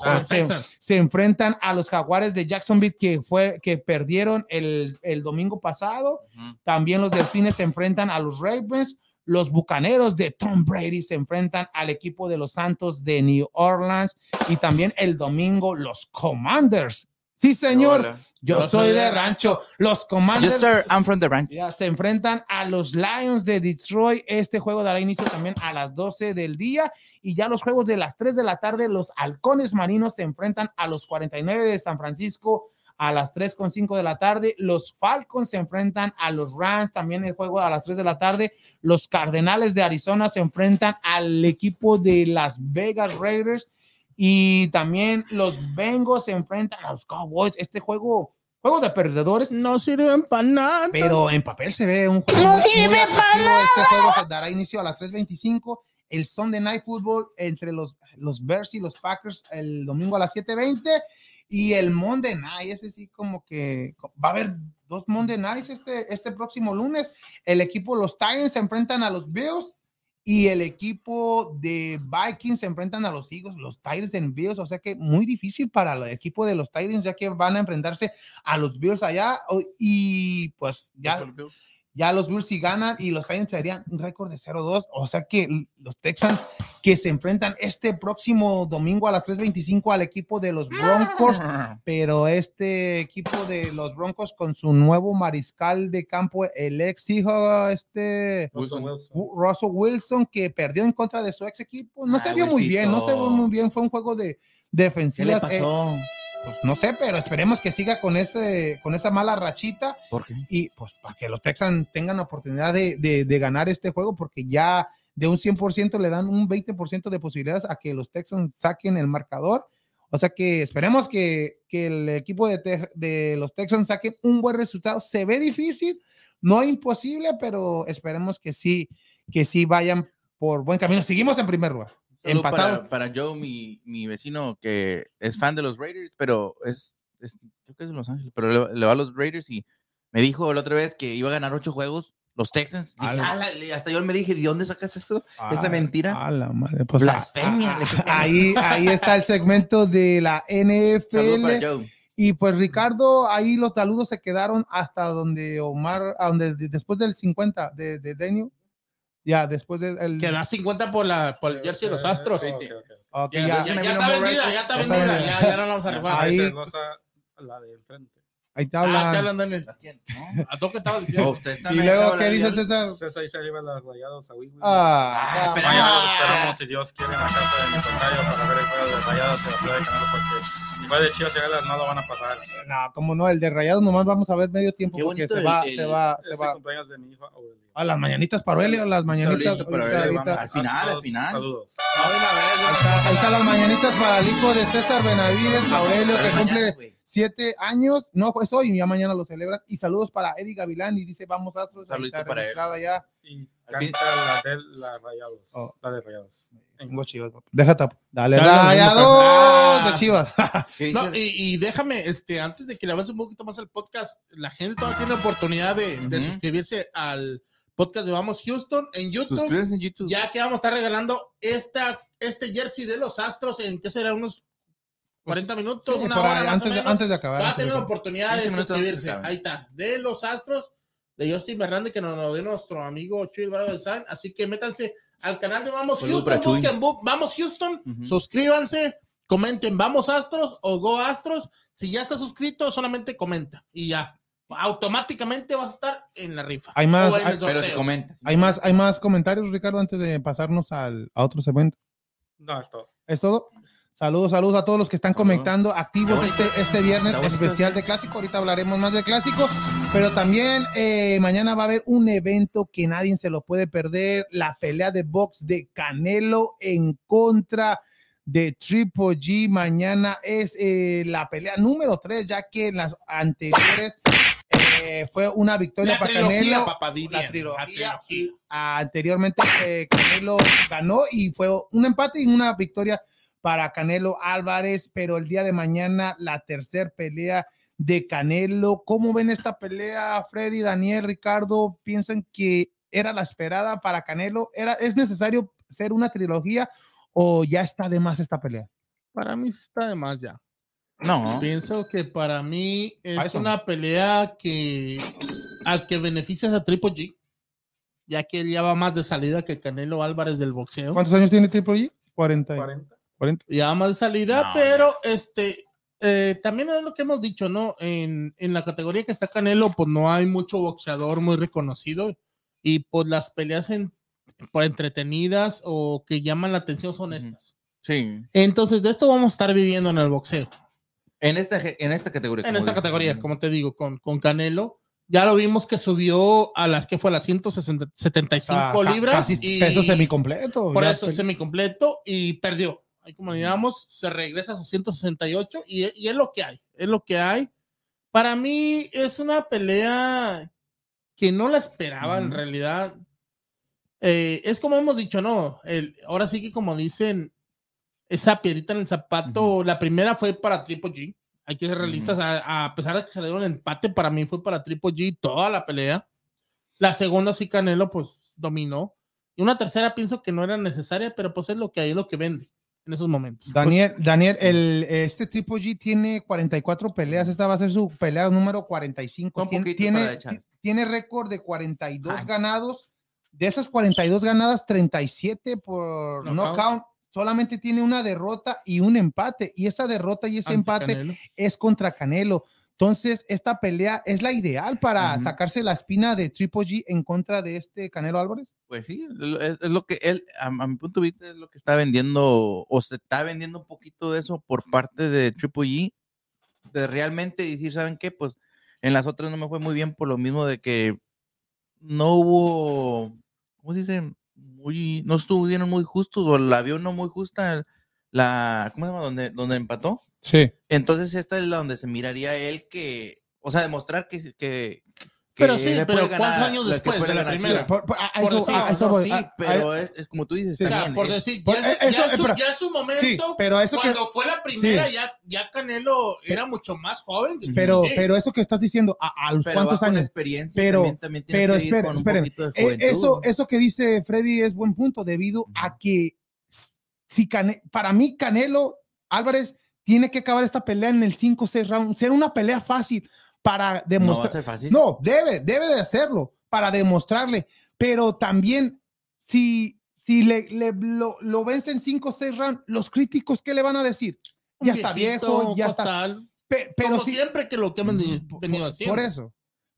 Ah, se, Texans. se enfrentan a los Jaguares de Jacksonville que fue que perdieron el, el domingo pasado. También los Delfines se enfrentan a los Ravens. Los Bucaneros de Tom Brady se enfrentan al equipo de los Santos de New Orleans. Y también el domingo los Commanders. Sí, señor. Hola. Yo soy de rancho. Los Commanders Yes, sir. I'm from the ranch. ya se enfrentan a los Lions de Detroit. Este juego dará inicio también a las 12 del día. Y ya los juegos de las 3 de la tarde, los Halcones Marinos se enfrentan a los 49 de San Francisco a las 3 con 5 de la tarde. Los Falcons se enfrentan a los Rams, también el juego a las 3 de la tarde. Los Cardenales de Arizona se enfrentan al equipo de Las Vegas Raiders. Y también los Bengals se enfrentan a los Cowboys. Este juego, juego de perdedores, No sirven para nada. pero en papel se ve un juego No muy sirve para atractivo. Este juego se dará inicio a las 3:25. El Sunday Night Football entre los, los Bears y los Packers el domingo a las 7:20. Y el Monday Night, ese sí como que va a haber dos Monday Nights este, este próximo lunes. El equipo, los Titans se enfrentan a los Bills y el equipo de Vikings se enfrentan a los Eagles, los Titans en Bills, o sea que muy difícil para el equipo de los Titans ya que van a enfrentarse a los Bills allá y pues ya ya los Bills si ganan y los Titans serían un récord de 0-2. O sea que los Texans que se enfrentan este próximo domingo a las 3:25 al equipo de los Broncos, pero este equipo de los Broncos con su nuevo mariscal de campo, el ex hijo, este Russell Wilson. Wu- Russell Wilson, que perdió en contra de su ex equipo. No Ah, se vio muy bien, no se vio muy bien. Fue un juego de ¿Qué le defensivas. eh? Pues no sé, pero esperemos que siga con ese, con esa mala rachita ¿Por qué? y pues para que los Texans tengan la oportunidad de, de- de ganar este juego, porque ya de un 100% le dan un 20% de posibilidades a que los Texans saquen el marcador. O sea que esperemos que, que el equipo de, de los Texans saquen un buen resultado. Se ve difícil, no imposible, pero esperemos que sí, que sí vayan por buen camino. Seguimos en primer lugar. Empatado. Para, para Joe, mi, mi vecino que es fan de los Raiders, pero es, es- creo que es de Los Ángeles, pero le, le va a los Raiders y me dijo la otra vez que iba a ganar ocho juegos los Texans. Dije, le- hasta yo me dije, ¿de dónde sacas eso? Esa Ah, mentira. A la madre, pues, Blasfemia, ah, ahí, ahí está el segmento de la NFL. Y pues Ricardo, ahí los saludos se quedaron hasta donde Omar, a donde de- después del 50 de, de Daniel. Ya, después del. el- Que da 50 por, la, por el jersey de los Astros. Ok, ok. ok, Ya, ya, ya- está vendida, ya está Ya está vendida. vendida. Ya, ya no la vamos a rifar. Ahí- es la de enfrente. ahí te Ah, te hablan. hablan, Daniel. ¿A quién? ¿No? ¿A tú qué estabas diciendo? está y luego, ¿qué Dios. César? César ahí se lleva las rayadas a Wii Wii. Ah, espera. Mañana los esperamos, si Dios quiere, en la casa de mi tocayo para ver el juego de rayadas en la Ciudad de Canelo, porque igual de Chivas y Águilas no lo van a pasar. no, como no, el de Rayados nomás vamos a ver medio tiempo Qué porque se el- va, el- se va, se Es va. el cumpleaños de mi hijo Aurelio. A las mañanitas para Aurelio, las mañanitas. Para Aurelio. Al final, al Saludos, final. Saludos. Ahí está, ahí están las mañanitas para el hijo de César Benavides, Aurelio, que cumple siete años. No, pues hoy, ya mañana lo celebran. Y saludos para Eddie Gavilán y dice, vamos Astros. está para él. ya. Y Canta la de la Rayados. Oh. La de Rayados. Tengo Chivas, papá. Déjate. Dale, Dale, rayado Ah. de Chivas. ¿Qué No, dice? y, y déjame, este, antes de que le avance un poquito más al podcast, la gente todavía tiene oportunidad de, de suscribirse al podcast de Vamos Houston en YouTube. Suscríbanse en YouTube. Ya que vamos a estar regalando esta, este jersey de los Astros en, ¿qué será? Unos 40 minutos, Sí, una hora ahí, más antes, o de, menos. antes de acabar. Va a tener la oportunidad de 15 minutos antes de suscribirse. Ahí está. De los Astros, de Justin Hernández, que nos lo dio nuestro amigo Chuy Álvaro del San. Así que métanse al canal de Vamos Houston. Busquen Bu- Vamos Houston. Ujú. Suscríbanse. Comenten Vamos Astros o Go Astros. Si ya estás suscrito, solamente comenta. Y ya. Automáticamente vas a estar en la rifa. Hay más- hay- Pero se comenta. Hay más, hay más comentarios, Ricardo, antes de pasarnos al, a otros eventos. No, es todo. ¿Es todo? Saludos, saludos a todos los que están Saludos. conectando activos este, este viernes especial de clásico. Ahorita hablaremos más de clásico, pero también eh, mañana va a haber un evento que nadie se lo puede perder: la pelea de box de Canelo en contra de Triple G. Mañana es eh, la pelea número 3, ya que en las anteriores eh, fue una victoria La para trilogía, Canelo. la trilogía. trilogía. Anteriormente eh, Canelo ganó y fue un empate y una victoria para Canelo Álvarez, pero el día de mañana la tercer pelea de Canelo. ¿Cómo ven esta pelea, Freddy, Daniel, Ricardo? ¿Piensan que era la esperada para Canelo? ¿Era, ¿Es necesario ser una trilogía o ya está de más esta pelea? Para mí sí está de más ya. No. Pienso que para mí es una pelea que al que beneficias a Triple G, ya que él ya va más de salida que Canelo Álvarez del boxeo. ¿Cuántos años tiene Triple G? 40. 40. 40. Ya va más de salida, No, pero este eh, también es lo que hemos dicho, ¿no? En, en la categoría que está Canelo, pues no hay mucho boxeador muy reconocido y pues las peleas en, por entretenidas o que llaman la atención son estas. Sí. Entonces, de esto vamos a estar viviendo en el boxeo. En esta, en esta categoría. En esta categoría, como te digo, con, con Canelo. Ya lo vimos que subió a las que fue a las 175 Ah, libras. Casi y peso semicompleto. Por eso, pe- semicompleto y perdió. Ahí como digamos, se regresa a sus 168 y, y es lo que hay. Es lo que hay. Para mí es una pelea que no la esperaba en realidad. Eh, es como hemos dicho, ¿no? El, ahora sí que como dicen, esa piedrita en el zapato, la primera fue para Triple G. Hay que ser realistas, a, a pesar de que se le dio un empate, para mí fue para Triple G toda la pelea. La segunda sí Canelo pues dominó. Y una tercera pienso que no era necesaria, pero pues es lo que hay, es lo que vende en esos momentos. Daniel, Daniel, el, este Triple G tiene 44 peleas. Esta va a ser su pelea número 45. Un Tien- tiene tiene récord de 42 Ay. ganados. De esas 42 ganadas, 37 por Knockout. knockout. Solamente tiene una derrota y un empate. Y esa derrota y ese Ante empate Canelo. es contra Canelo. Entonces, esta pelea es la ideal para sacarse la espina de Triple G en contra de este Canelo Álvarez. Pues sí, es lo que él, a, a mi punto de vista, es lo que está vendiendo, o se está vendiendo un poquito de eso por parte de Triple G, de realmente decir, ¿saben qué? Pues en las otras no me fue muy bien por lo mismo de que no hubo, ¿cómo se dice? Muy, no estuvieron muy justos, o la vio no muy justa, la, ¿cómo se llama? Donde, donde empató. Sí. Entonces esta es la donde se miraría él que, o sea, demostrar que... que que Pero sí, pero ¿cuántos años que después de la primera? Por- por- a- Por eso- decir, a- eso No, voy. sí, A- a- pero es, es como tú dices, Sí. O también. por es- decir, por- ya, eh, ya eso, su, espera. ya su momento, Sí, pero eso que, cuando fue la primera, ya, ya Canelo era mucho más joven. que pero, G. pero eso que estás diciendo, ¿a, a los pero cuántos años? experiencia Pero- también, también tiene pero que ir espere, con un espéreme. poquito de Eh, eso, eso que dice Freddy es buen punto, debido a que si Cane- para mí Canelo Álvarez tiene que acabar esta pelea en el 5-6 round, ser una pelea fácil para no va a demostrar. ser fácil. No, debe, debe de hacerlo para demostrarle, pero también si, si le, le- lo, lo vence en 5-6 rounds, los críticos, ¿qué le van a decir? Un Ya está viejito, viejo, ya está. Pe- pero como si, siempre que lo que hemos por, venido haciendo. por eso.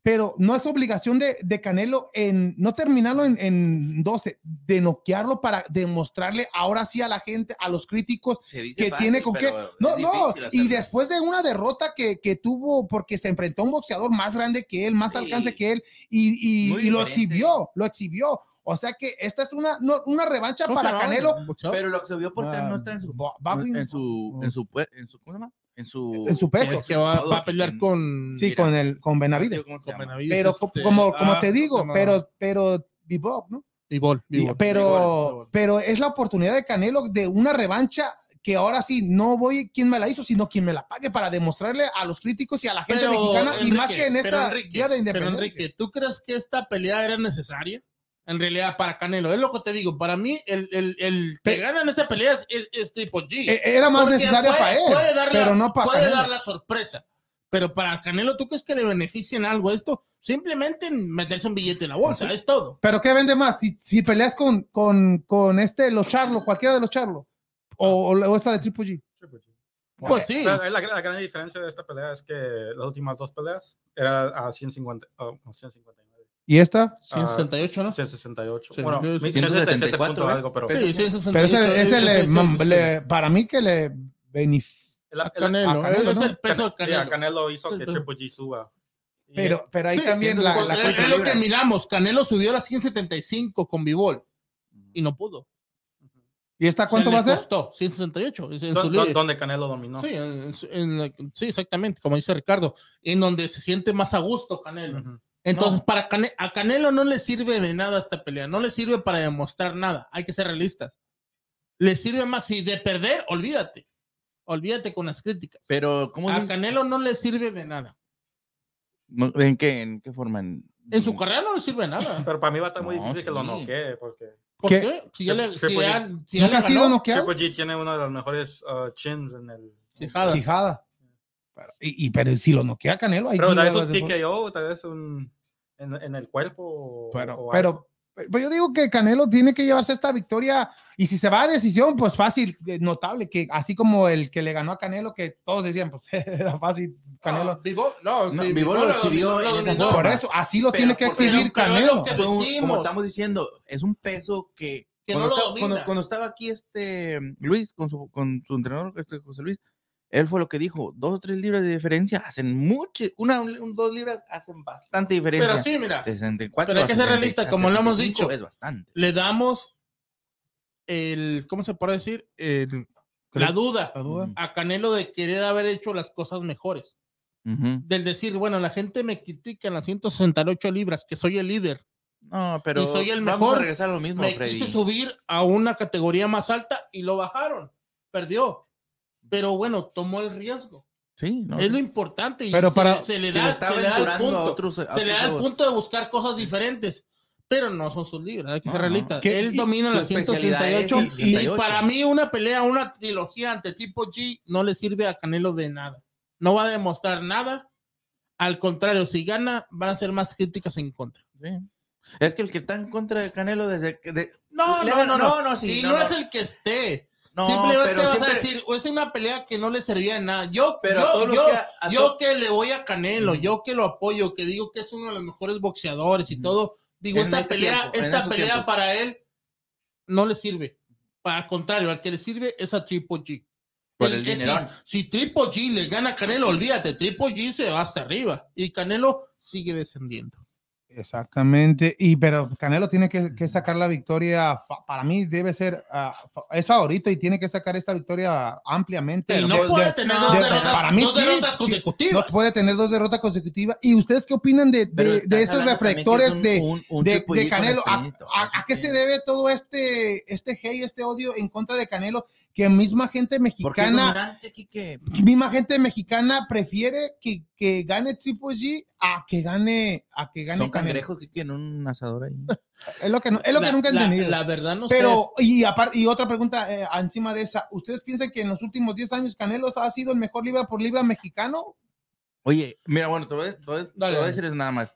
Pero no es obligación de, de Canelo en no terminarlo en, en 12, de noquearlo para demostrarle ahora sí a la gente, a los críticos, que fácil, tiene con qué. No, no. Y después de una derrota que, que tuvo porque se enfrentó a un boxeador más grande que él, más Sí. alcance que él, y, y- y lo exhibió, lo exhibió. O sea que esta es una, no- una revancha ¿Cómo se para Canelo. Pero lo que se vio por Ah, no está en su, en su, en su, pue- en su, ¿cómo se llama? En su, En su peso. Es que va, a pelear con, Sí, mira, con el con Benavides. Pero este, como, como ah, te ¿cómo se digo, pero, pero Bebop, ¿no? Bivol, pero, pero es la oportunidad de Canelo de una revancha que ahora sí no voy quien me la hizo, sino quien me la pague para demostrarle a los críticos y a la gente Pero, mexicana y más que en pero, esta Enrique, día de pero, independencia. Enrique, ¿tú crees que esta pelea era necesaria? En realidad, para Canelo, es lo que te digo. Para mí, el, el, el que Pe- gana en esa pelea es, es, tipo G. E- Era más Porque necesaria puede- para él, puede dar la- pero no para Puede Canelo. dar la sorpresa. Pero para Canelo, ¿tú crees que le beneficien algo esto? Simplemente en meterse un billete en la bolsa, es todo. Pero ¿qué vende más? Si, si peleas con, con, con este, los Charlos, cualquiera de los Charlos, o, o esta de Triple G. Triple G. Pues sí. La, la- la gran diferencia de esta pelea es que las últimas dos peleas era a 150, oh, no, 159. ¿Y esta? 168, ¿no? 168. Sí, bueno, sí, sí. 177 punto 174, algo, pero Sí, sí, 68, Pero ese, ese le, le- para mí que le beneficia. A Canelo, a Canelo, es ¿no? el peso de Canelo. a Canelo hizo Sí, que pero- Triple G suba. Pero, pero ahí Sí, también sí, la, pues, la es, cuenta es lo que miramos. Canelo subió a las 175 con Bivol y no pudo. ¿Y esta cuánto va a ser? Costó 168. es en su líder. donde Canelo dominó. Sí, en- en la- sí, exactamente, como dice Ricardo, en donde se siente más a gusto Canelo. Ujú. Entonces, No. para Cane- a Canelo no le sirve de nada esta pelea, no le sirve para demostrar nada, hay que ser realistas. Le sirve más si de perder, olvídate. Olvídate con las críticas. Pero, ¿cómo A dices? Canelo no le sirve de nada. ¿En qué, en qué forma? En, En su carrera no le sirve de nada. Pero para mí va a estar muy No, difícil que lo noquee, porque ¿Por ¿Qué? qué? Si ya le, si ya- si ya le ha sido noqueado. Triple G tiene uno de los mejores uh, chins en el. Quijadas. Quijada. Pero, y, y- pero si lo noquea Canelo, ahí Pero tal vez un TKO, tal vez un. En, en el cuerpo. Pero, o pero, pero yo digo que Canelo tiene que llevarse esta victoria y si se va a decisión, pues fácil, eh, notable, que así como el que le ganó a Canelo, que todos decían, pues era fácil, Canelo. Bivol- no, No, sí, lo exhibió dominó, en lo esa forma. Por eso, así lo Pero tiene que exhibir pero es Canelo. un- como estamos diciendo, es un peso que, Que cuando, no lo estaba, domina. cuando, cuando estaba aquí este Luis con su, con su entrenador, este José Luis, él fue lo que dijo, dos o tres libras de diferencia hacen mucho, una, un- dos libras hacen bastante diferencia. Pero sí, mira, 64 pero hay que ser 70, realista, como lo hemos 75 dicho. Es bastante. le damos el, ¿cómo se puede decir? El- la duda La duda. a Canelo de querer haber hecho las cosas mejores. Del decir, bueno, la gente me critica en las 168 libras, que soy el líder. No, pero Y soy el vamos mejor. a regresar a lo mismo, me Freddy. quise subir a una categoría más alta y lo bajaron. Perdió. Pero bueno, tomó el riesgo. Sí, no. Es lo importante. Y Pero se, para- se le Se da, se le da el punto. otros- se le da el punto de buscar cosas diferentes. Pero no son sus libras, hay que No, ser realistas. ¿Qué- Él domina es 168 el y 68? para mí una pelea, una trilogía ante tipo G no le sirve a Canelo de nada. No va a demostrar nada. Al contrario, si gana, van a ser más críticas en contra. Sí. Es que el que está en contra de Canelo desde que... de- No, no, no, no, no, no, sí, y no, no, no. es el que esté. No, Simplemente pero vas siempre- a decir, es una pelea que no le servía de nada. Yo, Pero yo, yo, que a- yo que le voy a Canelo, Mm. yo que lo apoyo, que digo que es uno de los mejores boxeadores y Mm. todo, digo, En esta este pelea, tiempo, esta pelea para él no le sirve. Al contrario, al que le sirve es a Triple G. Por El el que si, si Triple G le gana a Canelo, olvídate, Triple G se va hasta arriba y Canelo sigue descendiendo. Exactamente, y pero Canelo tiene que, que sacar la victoria, para mí debe ser, ah, es favorito y tiene que sacar esta victoria ampliamente. Pero De- no de- puede tener de- dos, de- derrotas, para mí dos sí, derrotas consecutivas. No puede tener dos derrotas consecutivas. ¿Y ustedes qué opinan de, esos es reflectores un- de, un- un de, Triple de G con Canelo? ¿A, espinito. a- a qué se debe todo este, este hate, este odio en contra de Canelo? Que misma gente mexicana misma gente mexicana prefiere que, que gane Triple G a que gane a que gane Son cangrejos que en un asador ahí. Es lo que no- es lo que La- nunca he la- entendido. La, verdad no sé. Pero y aparte y otra pregunta eh, encima de esa, ¿ustedes piensan que en los últimos 10 años Canelo ha sido el mejor libra por libra mexicano? Oye, mira, bueno, te voy, a- te voy a- te voy a decir nada más.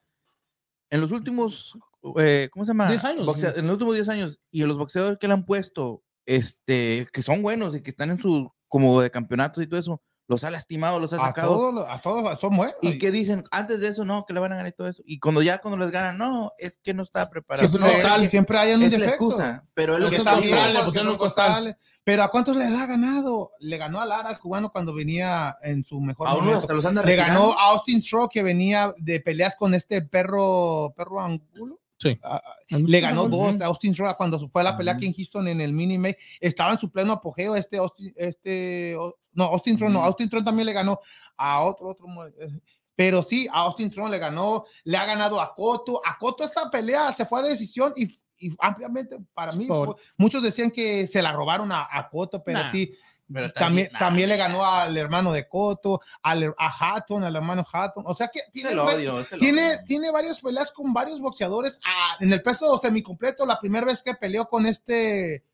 En los últimos, eh, ¿cómo se llama? 10 años, Boxea-. En los últimos 10 años, y los boxeadores que le han puesto, este, que son buenos y que están en su, como de campeonatos y todo eso, los ha lastimado, los ha A sacado. todos, los- a todos son buenos. Y que dicen, antes de eso, no, que le van a ganar y todo eso. Y cuando ya, cuando les ganan, no, es que no está preparado. siempre, No, es costal. que- siempre hay un es la defecto. excusa. Pero es lo que que está bien. le pusieron un costal. Pero ¿a cuántos le ha ganado? Le ganó a Lara, al cubano, cuando venía en su mejor A unos momento. hasta los anda Le ganó a Austin Straw, que venía de peleas con este perro, perro angulo. Sí. Ah, ah, le ganó dos a Austin Straw cuando fue a la pelea Ujú. aquí en Houston en el Mini May. Estaba en su pleno apogeo este Austin, este, no, Austin Straw, no. Austin Straw también le ganó a otro, otro. eh, Pero sí, a Austin Straw le ganó, le ha ganado a Cotto. A Cotto esa pelea se fue a decisión y, y ampliamente para mí, Por- muchos decían que se la robaron a, a Cotto, pero Nah. sí, Pero también, también le ganó al hermano de Cotto, al, a Hatton, al hermano Hatton. O sea que tiene, odio, tiene, tiene varias peleas con varios boxeadores. Ah, en el peso semicompleto, la primera vez que peleó con este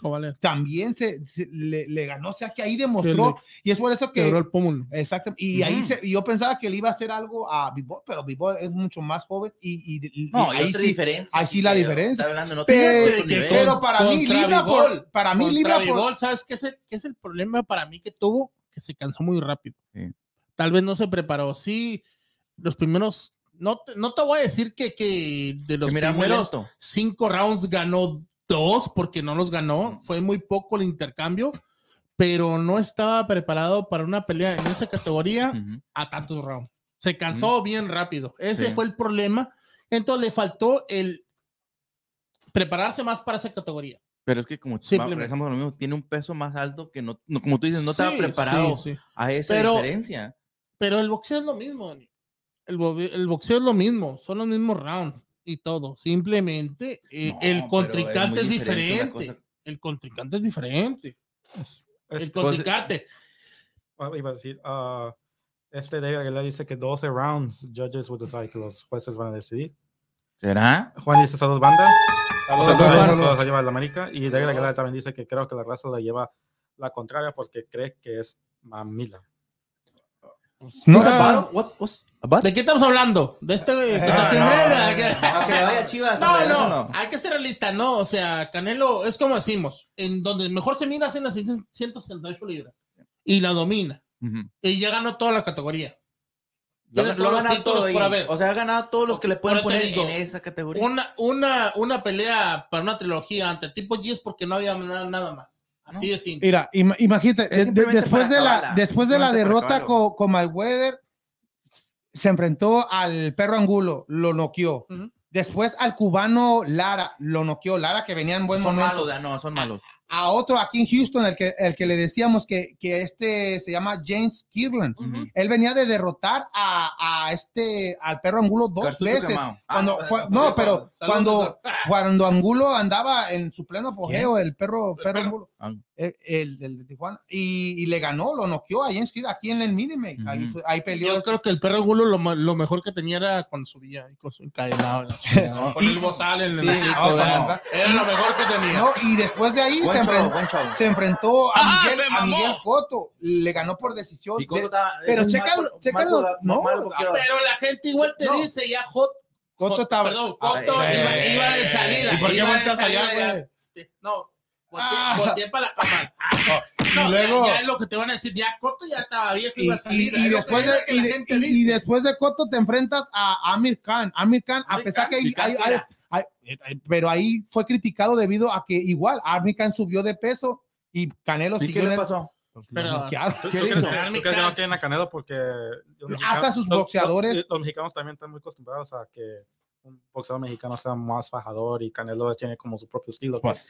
Vale. también se, se- le, le ganó. O sea que ahí demostró, y es por eso que. El pómulo. Exacto. Y ahí Ujú. se, y yo pensaba que le iba a hacer algo a Bivol, pero Bivol es mucho más joven y, y- y- No, y hay ahí otra sí. diferencia. ahí sí la pero diferencia. hablando Pero, que para mí, libra por, para mí, libra por, ¿sabes qué es, el, qué es el problema para mí que tuvo? Que se cansó muy rápido. Sí. Tal vez no se preparó. Sí, los primeros. No te, no te voy a decir que, que de los muy primeros cinco rounds ganó dos porque no los ganó. Fue muy poco el intercambio, pero no estaba preparado para una pelea en esa categoría Ujú. a tantos rounds. Se cansó bien rápido. Ese Sí. fue el problema. Entonces le faltó el prepararse más para esa categoría. Pero es que como regresamos a lo mismo, tiene un peso más alto que no, no- como tú dices, no estaba Sí, preparado sí, sí. a esa Pero- diferencia. Pero el boxeo es lo mismo. El, el boxeo es lo mismo, son los mismos rounds y todo. Simplemente eh, No, el contrincante es es, diferente diferente. cosa. El contrincante es diferente. Es- El pues, contrincante. ah, iba a decir, ah, este David Aguilar dice que 12 rounds judges will decide que los jueces van a decidir. ¿Será? Juan dice saludos banda. Saludos, Saludos, lleva la América. Y David Aguilar también dice que creo que la raza la lleva la contraria porque cree que es mamila. No, What's about- what's- what's about? ¿De qué estamos hablando? ¿De este de Canelo? no, no, que le vaya a Chivas, No, hay que ser realista, no, o sea, Canelo es como decimos, en donde mejor se mira es en las 168 libras y la domina y ya ganó toda la categoría. Lo, lo ganado todo haber. O sea, ha ganado todos los que le pueden poner digo, en esa categoría. Una, una, una pelea para una trilogía ante el tipo G es porque no había nada, nada más. Así de simple. Mira, ima- imagínate, de- de- después, de la, después de la derrota con, con Mayweather, se enfrentó al perro Angulo, lo noqueó. Después al cubano Lara, lo noqueó. Lara que venía en buen son momento. malos, no, son malos. A otro aquí en Houston, el que, el que le decíamos que, que este se llama James Kirland. Ujú. Él venía de derrotar a, a este, al perro Angulo dos Cartucho veces. Ah, Cuando, no, pero cuando, cuando Angulo andaba en su pleno apogeo, el perro, perro perro. Angulo. El, el- el de Tijuana, y, y le ganó, lo noqueó a James aquí en el Minimate. ahí, Ujú. fue- ahí peleó. Yo creo que el perro Gulo lo, lo mejor que tenía era cuando subía ahí con su encadenado. ¿no? Con el bozal en el Sí, hocico, no, no. Era lo mejor que tenía. No, y después de ahí se, show, enfren- buen show. se enfrentó a ¡Ah, Miguel, se a! Miguel Cotto, le ganó por decisión. De- pero chécalo, chécalo, no, boxeador. Pero la gente igual te No. dice ya Hot. Cotto estaba- Perdón, Cotto eh, iba, eh, iba de salida. ¿Y por qué iba de volteas allá, salida, güey? No, volteé, Ah. para la cámara. No, Y luego- ya, ya es lo que te van a decir. Ya Cotto ya estaba viejo y Y, iba a y- salir. y Es lo después de, y de- y- y después de Cotto te enfrentas a Amir Khan. Amir Khan, a Amir pesar Khan, que hay- y hay- hay- hay- pero ahí fue criticado debido a que igual Amir Khan subió de peso y Canelo ¿Y qué siguió le pasó? Pero- Lo noquearon. ¿Tú, ¿Qué tú le crees que, no tienen a Canelo porque los Hasta sus boxeadores. Los, los mexicanos también están muy acostumbrados a que un boxeador mexicano sea más fajador y Canelo tiene como su propio estilo. Pues,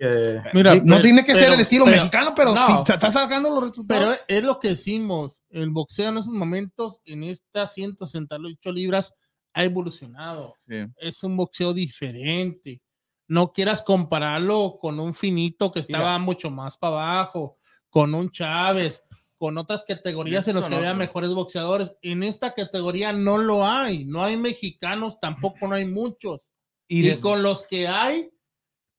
que- Mira, Sí, no pero- tiene que ser el estilo pero- mexicano, pero no. si te está sacando los resultados. Pero es lo que decimos. El boxeo en esos momentos, en estas 168 libras, ha evolucionado. Sí. Es un boxeo diferente. No quieras compararlo con un finito que estaba mucho más para abajo, con un Chávez, con otras categorías en las que había mejores boxeadores. En esta categoría no lo hay. No hay mexicanos, tampoco no hay muchos. y con los que hay,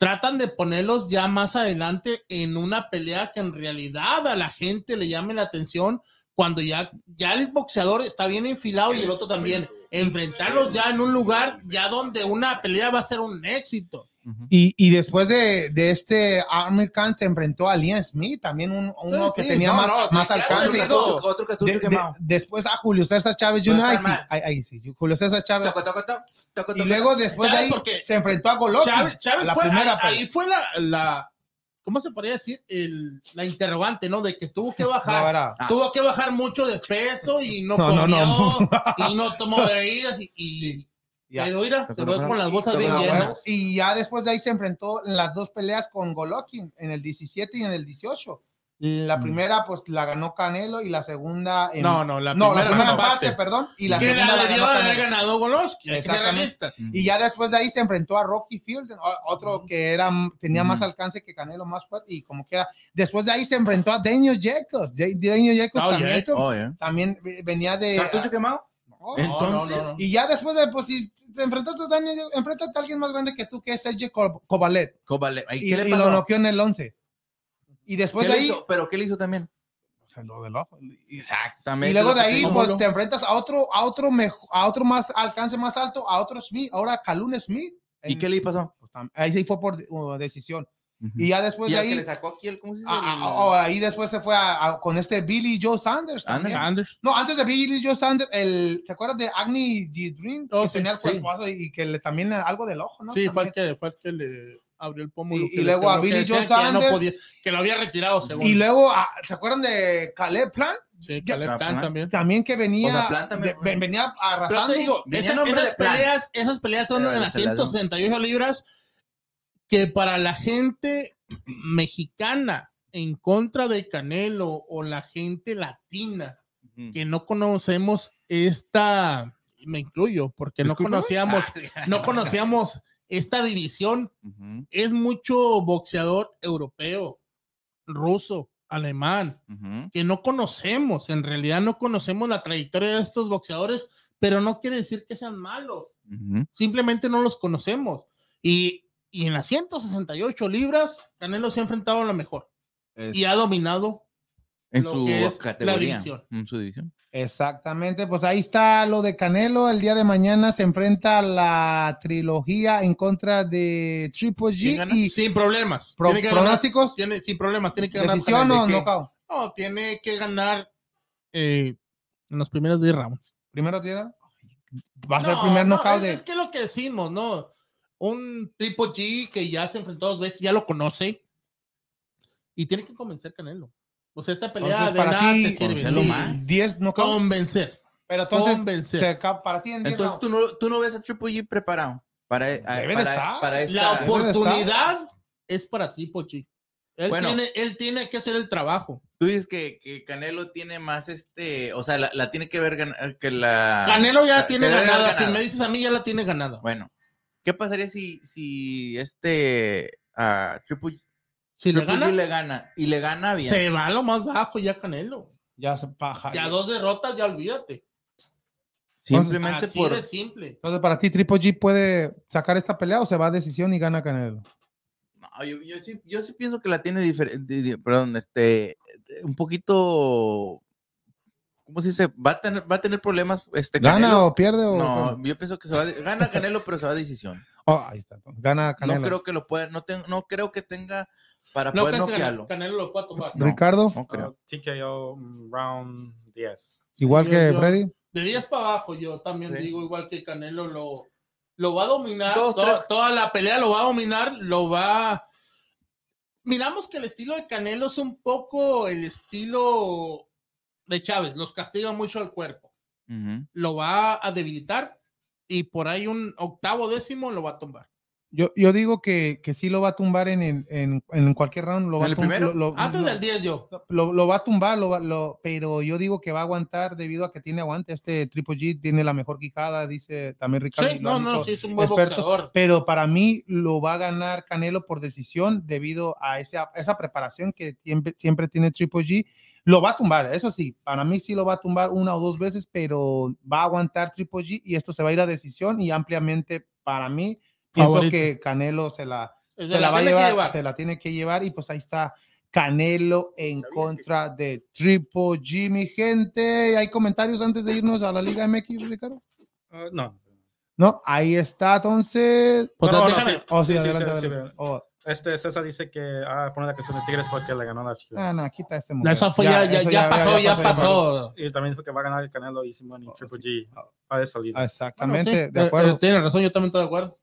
tratan de ponerlos ya más adelante en una pelea que en realidad a la gente le llame la atención cuando ya, ya el boxeador está bien enfilado y el otro también. Enfrentarlos ya en un lugar ya donde una pelea va a ser un éxito. Y, y después de, de este Amir Khan se enfrentó a Liam Smith, también un- uno Sí, que sí, tenía no, más, no, más alcance. Otro cartucho De- de- después a Julio César Chávez No Jr. Ahí sí, ahí, ahí sí, Julio César Chávez. Toco, toco, toco, Y luego después de Chávez, ahí porque se enfrentó a Golovkin. Chávez, Chávez la fue, primera ahí, ahí fue la, la, ¿cómo se podría decir? El, la interrogante, ¿no? De que tuvo que No, bajar. Ah. Tuvo que bajar mucho de peso y no, No, no, comió no. y no tomó bebidas y, y Ya. pero mira, se fue con las bolsas Toco, bien toco, llenas. huevo. Y ya después de ahí se enfrentó en las dos peleas con Golovkin, en el 17 y en el 18. La Mm. primera, pues la ganó Canelo y la segunda. en- No, no, la no, la primera primera empate, empate. perdón. Y la que segunda la la de haber Canelo. ganado Golovkin. Exactamente. realistas. Y ya después de ahí se enfrentó a Rocky Field, otro que era, tenía más alcance que Canelo, más fuerte, y como que era. Después de ahí se enfrentó a Daniel Jacobs. Ja- Daniel Jacobs Oh, también. Oh, yeah. también ve- venía de. ¿Cartucho quemado? Oh. No, Entonces- no, no. Y ya después de, pues si te enfrentas a Daniel, enfréntate a alguien más grande que tú, que es Sergio Co- Kovalev. Cobale- ¿Y, Y, y lo noqueó en el 11. Y después ¿Qué de ahí. hizo? ¿Pero qué le hizo también? sea, lo del ojo. Exactamente. Y luego de ahí, pues ¿Cómo te enfrentas a otro, a otro mejor, a otro más alcance más alto, a otro Smith, ahora Calum Smith. ¿Y En- qué le pasó? pues, ahí sí fue por uh, decisión. Ujú. Y ya después ¿Y de al que ahí, le sacó aquí el, ¿cómo se dice? a- a- a- a- ahí después se fue a- a- con este Billy Joe Sanders. también. Sanders. No, antes de Billy Joe Sanders, el, ¿te acuerdas de Agni G. Dream? Oh, que sí, tenía el sí. cuerpazo y, y que le, también algo del ojo, ¿no? Sí, fue el, que, fue el que le abrió el pómulo. Sí, que y luego a que Billy Joe que ya no Sanders. podía- que lo había retirado, según. Y luego, ah, ¿se acuerdan de Caleb Plant? Sí, Caleb Ah, Plant Plant. también. También que venía, O sea, Plant también, de- ven- venía Pero arrasando. te digo, Venía esas, Plant. peleas, esas peleas son Pero en las se las dio. 168 libras que para la gente mexicana en contra de Canelo o la gente latina que no conocemos esta, me incluyo, porque no conocíamos, no conocíamos esta división, es mucho boxeador europeo, ruso, alemán, que no conocemos, en realidad no conocemos la trayectoria de estos boxeadores, pero no quiere decir que sean malos, simplemente no los conocemos. Y, y en las 168 libras, Canelo se ha enfrentado a lo mejor Es- y ha dominado. en lo su que es la categoría. división. En su división. Exactamente, pues ahí está lo de Canelo. El día de mañana se enfrenta a la trilogía en contra de Triple ¿Quién G y sin problemas. pro- tiene que ganar, pronósticos, tiene, sin problemas, tiene que ganar. decisión o knockout. No, tiene que ganar eh, en los primeros 10 rounds. Primero tierra. Va a ser el No, primer no, knockout es, de. es que lo que decimos, ¿no? Un Triple G que ya se enfrentó dos veces, ya lo conoce y tiene que convencer Canelo. O sea, esta pelea Entonces, de para nada ti, te sirve. convencerlo sí. más. 10 knockout. Convencer. pero entonces, convencer. se acaba- para ti en 10 Entonces, ¿tú no, tú no ves a Triple G preparado para, para, estar. para esta- La oportunidad es para Triple G. Él, Bueno. tiene, él tiene que hacer el trabajo. Tú dices que, que Canelo tiene más este, o sea, la, la tiene que ver que la Canelo ya la tiene haber ganada. Si me dices a mí, ya la tiene ganada. Bueno, ¿qué pasaría si, si este a Triple, Si le Triple gana, G le gana y le gana bien? se va a lo más bajo ya Canelo. Ya se paja. Ya dos derrotas, ya olvídate. Simplemente Así por de simple. Entonces, para ti, Triple G puede sacar esta pelea o se va a decisión y gana Canelo. No, yo, yo sí, yo sí pienso que la tiene diferente, perdón, este, un poquito, ¿cómo se dice? Va a tener, va a tener problemas, este, ¿Gana Canelo. o pierde? O No, cómo? yo pienso que se va, a gana Canelo, pero se va a decisión. Oh, ahí está. Gana Canelo. No creo que lo pueda, no, tengo, no creo que tenga para No poder noquearlo. Canelo lo pueda tomar. no. Ricardo, No creo. Uh, TKO mm, round 10. igual yo- que yo- Freddy. De 10 para abajo, yo también Sí. digo, igual que Canelo lo, lo va a dominar. Dos, toda, toda la pelea lo va a dominar, lo va. Miramos que el estilo de Canelo es un poco el estilo de Chávez, los castiga mucho al cuerpo. Lo va a debilitar y por ahí un octavo décimo lo va a tumbar. Yo, yo digo que, que sí lo va a tumbar en, en, en, en cualquier round. Lo va ¿En a el tum- primero? lo- lo- Antes lo- del 10 yo. lo, lo va a tumbar, lo va- lo- pero yo digo que va a aguantar debido a que tiene aguante. Este Triple G tiene la mejor quijada, dice también Ricardo. Sí, no, no, sí es un buen experto, boxeador. Pero para mí lo va a ganar Canelo por decisión debido a esa, esa preparación que siempre, siempre tiene Triple G. Lo va a tumbar, eso sí, para mí sí lo va a tumbar una o dos veces, pero va a aguantar Triple G y esto se va a ir a decisión y ampliamente para mí pienso Favorito. que Canelo se la, Se se la, va a tiene que llevar, llevar. se la tiene que llevar y pues ahí está Canelo en contra de Triple G, mi gente. ¿Hay comentarios antes de irnos a la Liga MX, Ricardo? Uh, no. No, ahí está, entonces. Pues No, no, déjame- sí. Oh, sí, Sí, sí, adelante, sí, sí, adelante. Oh, Este César dice que ah, pone la canción de Tigres porque le ganó a las Chivas. ah, no, quita este mujer. Eso fue ya, ya, eso ya pasó, ya pasó. Y también dijo que va a ganar el Canelo y Simón y Oh, Triple sí. G. Va de salida. Ah, Exactamente, Bueno, sí, de eh, acuerdo. eh, tiene razón, yo también estoy de acuerdo.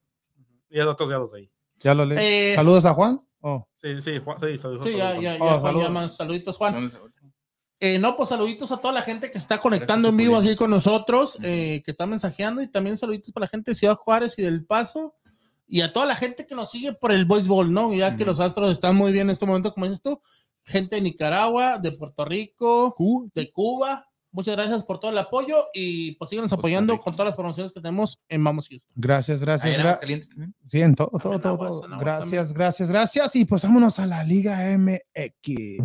Y el otro ya los ahí. ya lo leí. Eh, Saludos a Juan. Oh, Sí, sí, Juan, sí, saludos. Sí, ya, saludos, ya, ya, Oh, Juan, saludos. ya man- saluditos, Juan. ¿Dónde se- Eh, no, pues saluditos a toda la gente que se está conectando en vivo aquí con nosotros, eh, que está mensajeando, y también saluditos para la gente de Ciudad Juárez y del Paso, y a toda la gente que nos sigue por el béisbol, ¿no? Ya que los astros están muy bien en este momento, como dices tú, gente de Nicaragua, de Puerto Rico, de Cuba. Muchas gracias por todo el apoyo y pues síganos Costa apoyando con todas las promociones que tenemos en Vamos Houston. Gracias, gracias. gra- también. Sí, en todo, todo, todo. Todo. Aguas Gracias, también. gracias, gracias. Y pues vámonos a la Liga MX.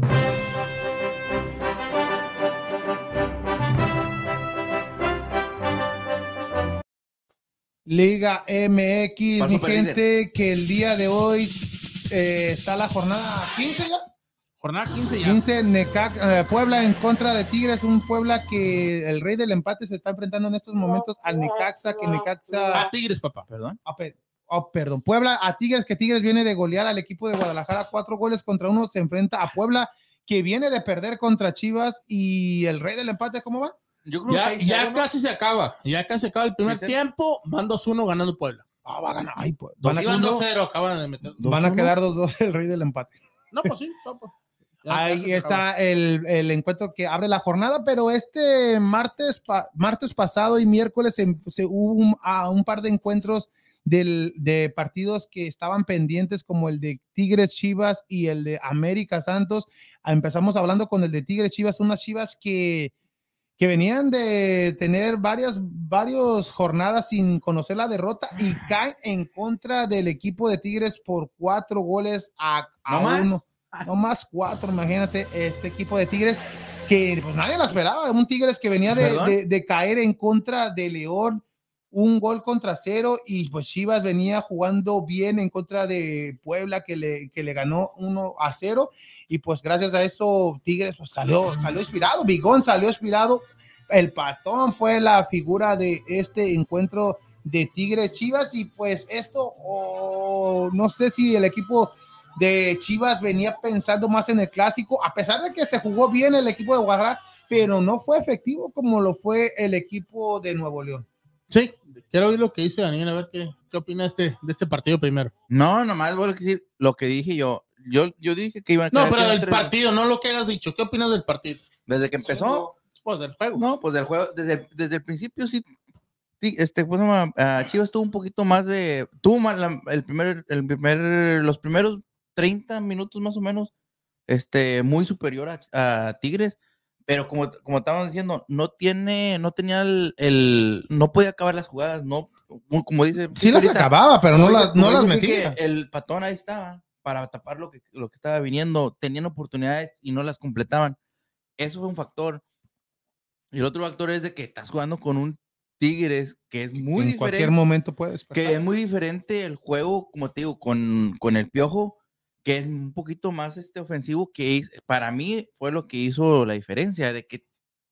Liga MX, mi gente, que el día de hoy eh, está la jornada 15 ya. Jornada 15 ya. 15 Necax- eh, Puebla en contra de Tigres, un Puebla que el rey del empate se está enfrentando en estos momentos al Necaxa, que Necaxa A Tigres, papá. Perdón. Ah, oh, perdón, Puebla a Tigres, que Tigres viene de golear al equipo de Guadalajara, cuatro goles contra uno, se enfrenta a Puebla, que viene de perder contra Chivas y el rey del empate, ¿cómo va? Yo creo Ya, que ya casi se acaba. Ya casi se acaba el primer Sí, tiempo. Van 2-1 ganando Puebla. Ah, va a ganar. Ay, pues, van, a, Iban no, 2-0, acaban de meter. van a quedar dos dos el rey del empate. No, pues sí, no, pues. Ahí está el, el encuentro que abre la jornada, pero este martes, pa- martes pasado y miércoles se, se hubo un, a un par de encuentros del, de partidos que estaban pendientes, como el de Tigres Chivas y el de América Santos. Ah, Empezamos hablando con el de Tigres Chivas, unas Chivas que, que venían de tener varias, varias jornadas sin conocer la derrota y caen en contra del equipo de Tigres por cuatro goles a, a ¿No más? uno. No más cuatro, imagínate, este equipo de Tigres que pues nadie lo esperaba, un Tigres que venía de, de- de caer en contra de León, un gol contra cero y pues Chivas venía jugando bien en contra de Puebla que le, que le ganó 1 a 0 y pues gracias a eso Tigres pues salió, salió inspirado, Bigón salió inspirado, el patón fue la figura de este encuentro de Tigres Chivas. Y pues esto oh, no sé si el equipo de Chivas venía pensando más en el clásico, a pesar de que se jugó bien el equipo de Guadalajara, pero no fue efectivo como lo fue el equipo de Nuevo León. Sí, quiero oír lo que dice Daniel, a ver qué, qué opina este, de este partido primero. No, nomás voy a decir lo que dije yo. Yo, yo dije que iban a No, pero del partido, no lo que hayas dicho. ¿Qué opinas del partido? Desde que empezó, Pues del juego. no, pues del juego, desde, el- desde el principio sí, sí, este, ¿cómo se llama? Ah, Chivas tuvo un poquito más de, tuvo más la- el primer, el primer, los primeros 30 minutos más o menos, este, muy superior a, a Tigres, pero como, como estábamos diciendo, no tiene, no tenía el, el- no podía acabar las jugadas, no, como dice. Sí las ahorita, acababa, pero no las, no las metía. El patón ahí estaba para tapar lo que, lo que estaba viniendo. Tenían oportunidades y no las completaban. Eso fue un factor. Y el otro factor es de que estás jugando con un Tigres que es muy en cualquier diferente. momento puedes. Que es muy diferente el juego, como te digo, con, con el Piojo, que es un poquito más este ofensivo, que para mí fue lo que hizo la diferencia, de que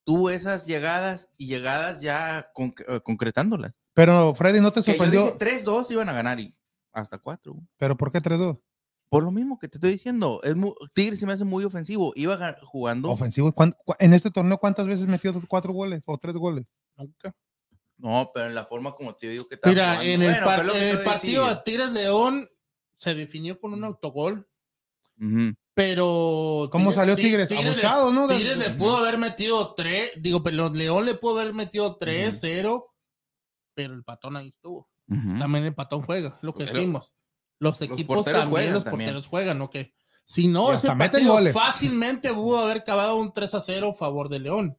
tuvo esas llegadas y llegadas ya conc- eh, concretándolas. Pero Freddy, ¿no te sorprendió? dije 3-2 iban a ganar y hasta 4. ¿Pero por qué 3-2? Por lo mismo que te estoy diciendo, es mu- Tigres se me hace muy ofensivo. Iba ga- jugando. Ofensivo. ¿cuán- cu- En este torneo, ¿cuántas veces metió cuatro goles o tres goles? Nunca. No, pero en la forma como te digo que está Mira, jugando. en el, Bueno, par- en el a partido Tigres León se definió con un autogol, Ujú. pero. ¿Cómo salió Ti- Tigres? le- Abuchado, ¿no? Del- Tigres le pudo haber metido tres, digo, pero León le pudo haber metido tres, cero, pero el patón ahí estuvo. También el patón juega, es lo que Pero decimos. Los los equipos porteros también, juegan los también. juegan, ¿ok? Si no, ese partido goles. fácilmente pudo haber acabado un 3 a 0 a favor de León.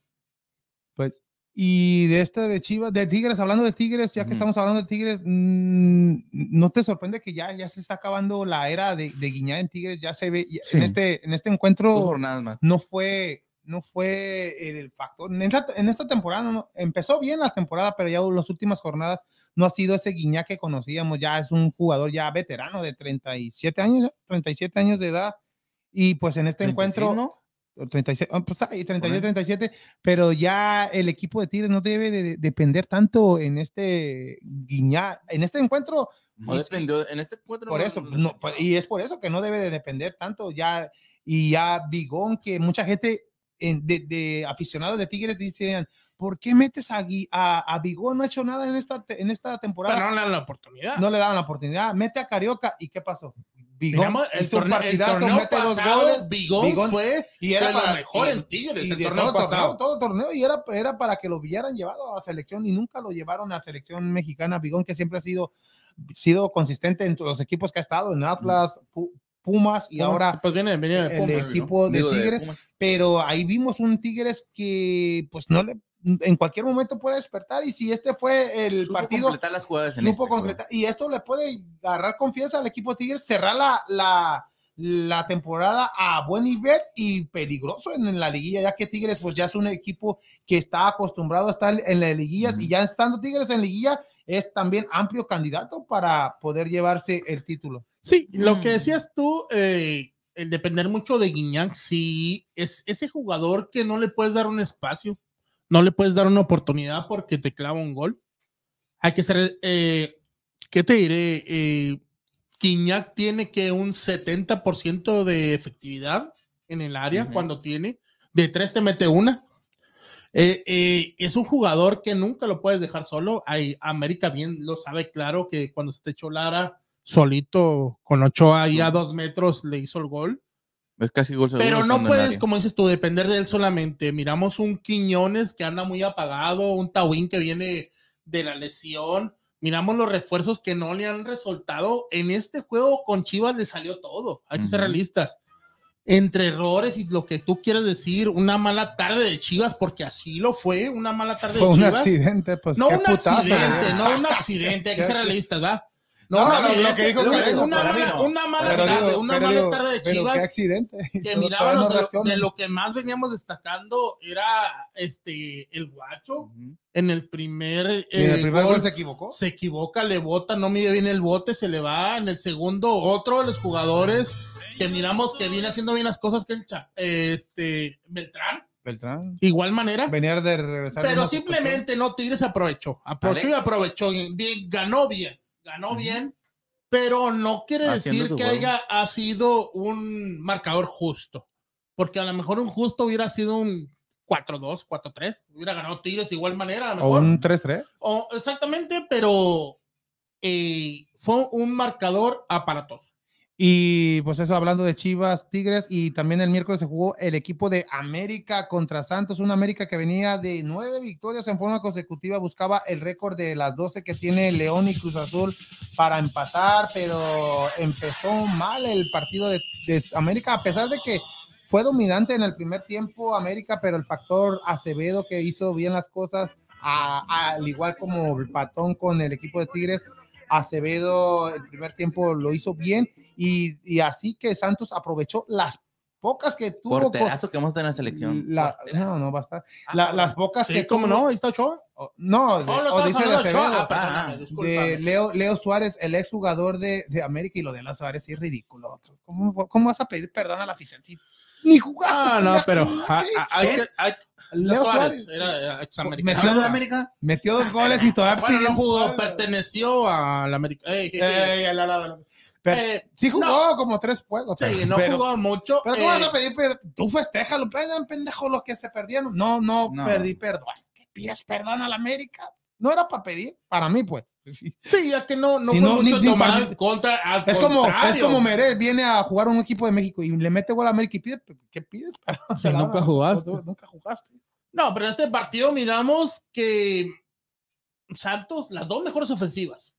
Pues, y de este de Chivas, de Tigres, hablando de Tigres, ya que estamos hablando de Tigres, mm, ¿no te sorprende que ya, ya se está acabando la era de, de Guiñá en Tigres? Ya se ve, ya- Sí. en, este, en este encuentro jornadas no fue, no fue el factor. En esta, en esta temporada, no, empezó bien la temporada, pero ya las últimas jornadas no ha sido ese Guiñá que conocíamos, ya es un jugador ya veterano de 37 años, ¿ya? 37 años de edad. Y pues en este 36, encuentro, ¿no? 36, ah, pues ahí, 37, ahí. 37, pero ya el equipo de Tigres no debe de, de- depender tanto en este Guiñá, en este encuentro, No dependió- en este encuentro. por no- eso, no, y es por eso que no debe de depender tanto ya, y ya Bigón, que mucha gente en- de, de aficionados de Tigres dicen, ¿por qué metes a, a, a Bigón? No ha hecho nada en esta, en esta temporada. Pero no le dan la oportunidad. no le daban la oportunidad, mete a Carioca, ¿y qué pasó? Bigón el, hizo un torneo, el partidazo, torneo mete dos pasado, goles, Bigón, Bigón- fue y era de lo para- mejor y- en Tigres. y el torneo pasado. todo torneo, y era, era para que lo hubieran llevado a selección y nunca lo llevaron a selección mexicana. Bigón, que siempre ha sido, sido consistente en los equipos que ha estado, en Atlas, Pumas y ahora pues viene, viene de el Pumas, ¿no? equipo de Digo, Tigres, pero ahí vimos un Tigres que pues no le en cualquier momento puede despertar y si este fue el Supo partido completar las jugadas en supo este, concretar y esto le puede agarrar confianza al equipo de Tigres, cerrar la, la, la temporada a buen nivel y peligroso en, la liguilla, ya que Tigres pues ya es un equipo que está acostumbrado a estar en las liguillas y ya estando Tigres en liguilla es también amplio candidato para poder llevarse el título. Sí, lo Mm. que decías tú, eh, el depender mucho de Guiñac, sí, es ese jugador que no le puedes dar un espacio, no le puedes dar una oportunidad porque te clava un gol. Hay que ser, eh, ¿qué te diré? Eh, Guiñac tiene que un 70% de efectividad en el área cuando tiene, de tres te mete una. Eh, eh, es un jugador que nunca lo puedes dejar solo. Hay, América bien lo sabe claro que cuando se te echó Lara solito con Ochoa ahí a dos metros le hizo el gol. Es casi gol Pero no puedes, como dices tú, depender de él solamente. Miramos un Quiñones que anda muy apagado, un Tawín que viene de la lesión. Miramos los refuerzos que no le han resultado. En este juego con Chivas le salió todo. Hay que ser realistas. Entre errores y lo que tú quieres decir, una mala tarde de Chivas, porque así lo fue, una mala tarde Fue de un Chivas. accidente, pues No un putazo, accidente, no un accidente, hay que ser realistas, ¿va? No, no, accidente, lo que dijo una, mala, no. una mala Pero tarde, digo, una mala digo, tarde de Chivas qué accidente. que mirábamos no de, lo, reacciona. de lo que más veníamos destacando era este el guacho en el primer, Y en el eh, primer gol gol se equivocó. se equivoca, le bota, no mide bien el bote, se le va. En el segundo, otro de los jugadores que miramos que viene haciendo bien las cosas que el este Beltrán, Beltrán. igual manera. Venía de regresar. Pero simplemente no, Tigres aprovechó, aprovechó y aprovechó, bien, ganó bien, ganó Ujú. bien, pero no quiere Haciendo decir que juego. haya ha sido un marcador justo, porque a lo mejor un justo hubiera sido un 4-2, 4-3, hubiera ganado Tigres de igual manera, a lo O mejor. un 3-3. O- exactamente, pero eh, fue un marcador aparatoso. Y pues eso, hablando de Chivas, Tigres, y también el miércoles se jugó el equipo de América contra Santos, una América que venía de nueve victorias en forma consecutiva, buscaba el récord de las 12 que tiene León y Cruz Azul para empatar, pero empezó mal el partido de, América, a pesar de que fue dominante en el primer tiempo América, pero el factor Acevedo que hizo bien las cosas, al igual como el patón con el equipo de Tigres, Acevedo el primer tiempo lo hizo bien y, y así que Santos aprovechó las pocas que tuvo. con- Porterazo que vamos a tener en la selección. la- no, no basta. La- las pocas Sí, que ¿cómo tuvo- no? Ahí está Ochoa. No, de- Oh, o dice de. Acevedo, Ah, Ah, de Leo, Leo Suárez, el exjugador de, de América y lo de Leo Suárez, sí es ridículo. ¿Cómo, cómo vas a pedir perdón a la afición? Si ni jugaste. Ah, no, pero ah, ah, hay que- hay- Leo Suárez Suárez era era examericano. Metió ¿Hablando de dos- América? metió dos goles y todavía Bueno, no pidió- jugó, perteneció a la América. Ey. Pero- Eh, sí jugó no. como tres juegos. Sí, pero- no pero- jugó mucho. Pero ¿cómo eh, vas a pedir perdón? Tú festéjalo, pedan pendejo los que se perdieron. No, no, No. perdí perdón. ¿Qué pides perdón a la América? No era para pedir, para mí, pues. Sí. Sí, ya que no, no Si fue no, mucho ni- ni contra. al Es como, es contrario. como Merez viene a jugar a un equipo de México y le mete gol a América y pide, ¿qué pides? Perdón, Si se la nunca jugaste. No, nunca jugaste. No, pero en este partido miramos que Santos, las dos mejores ofensivas.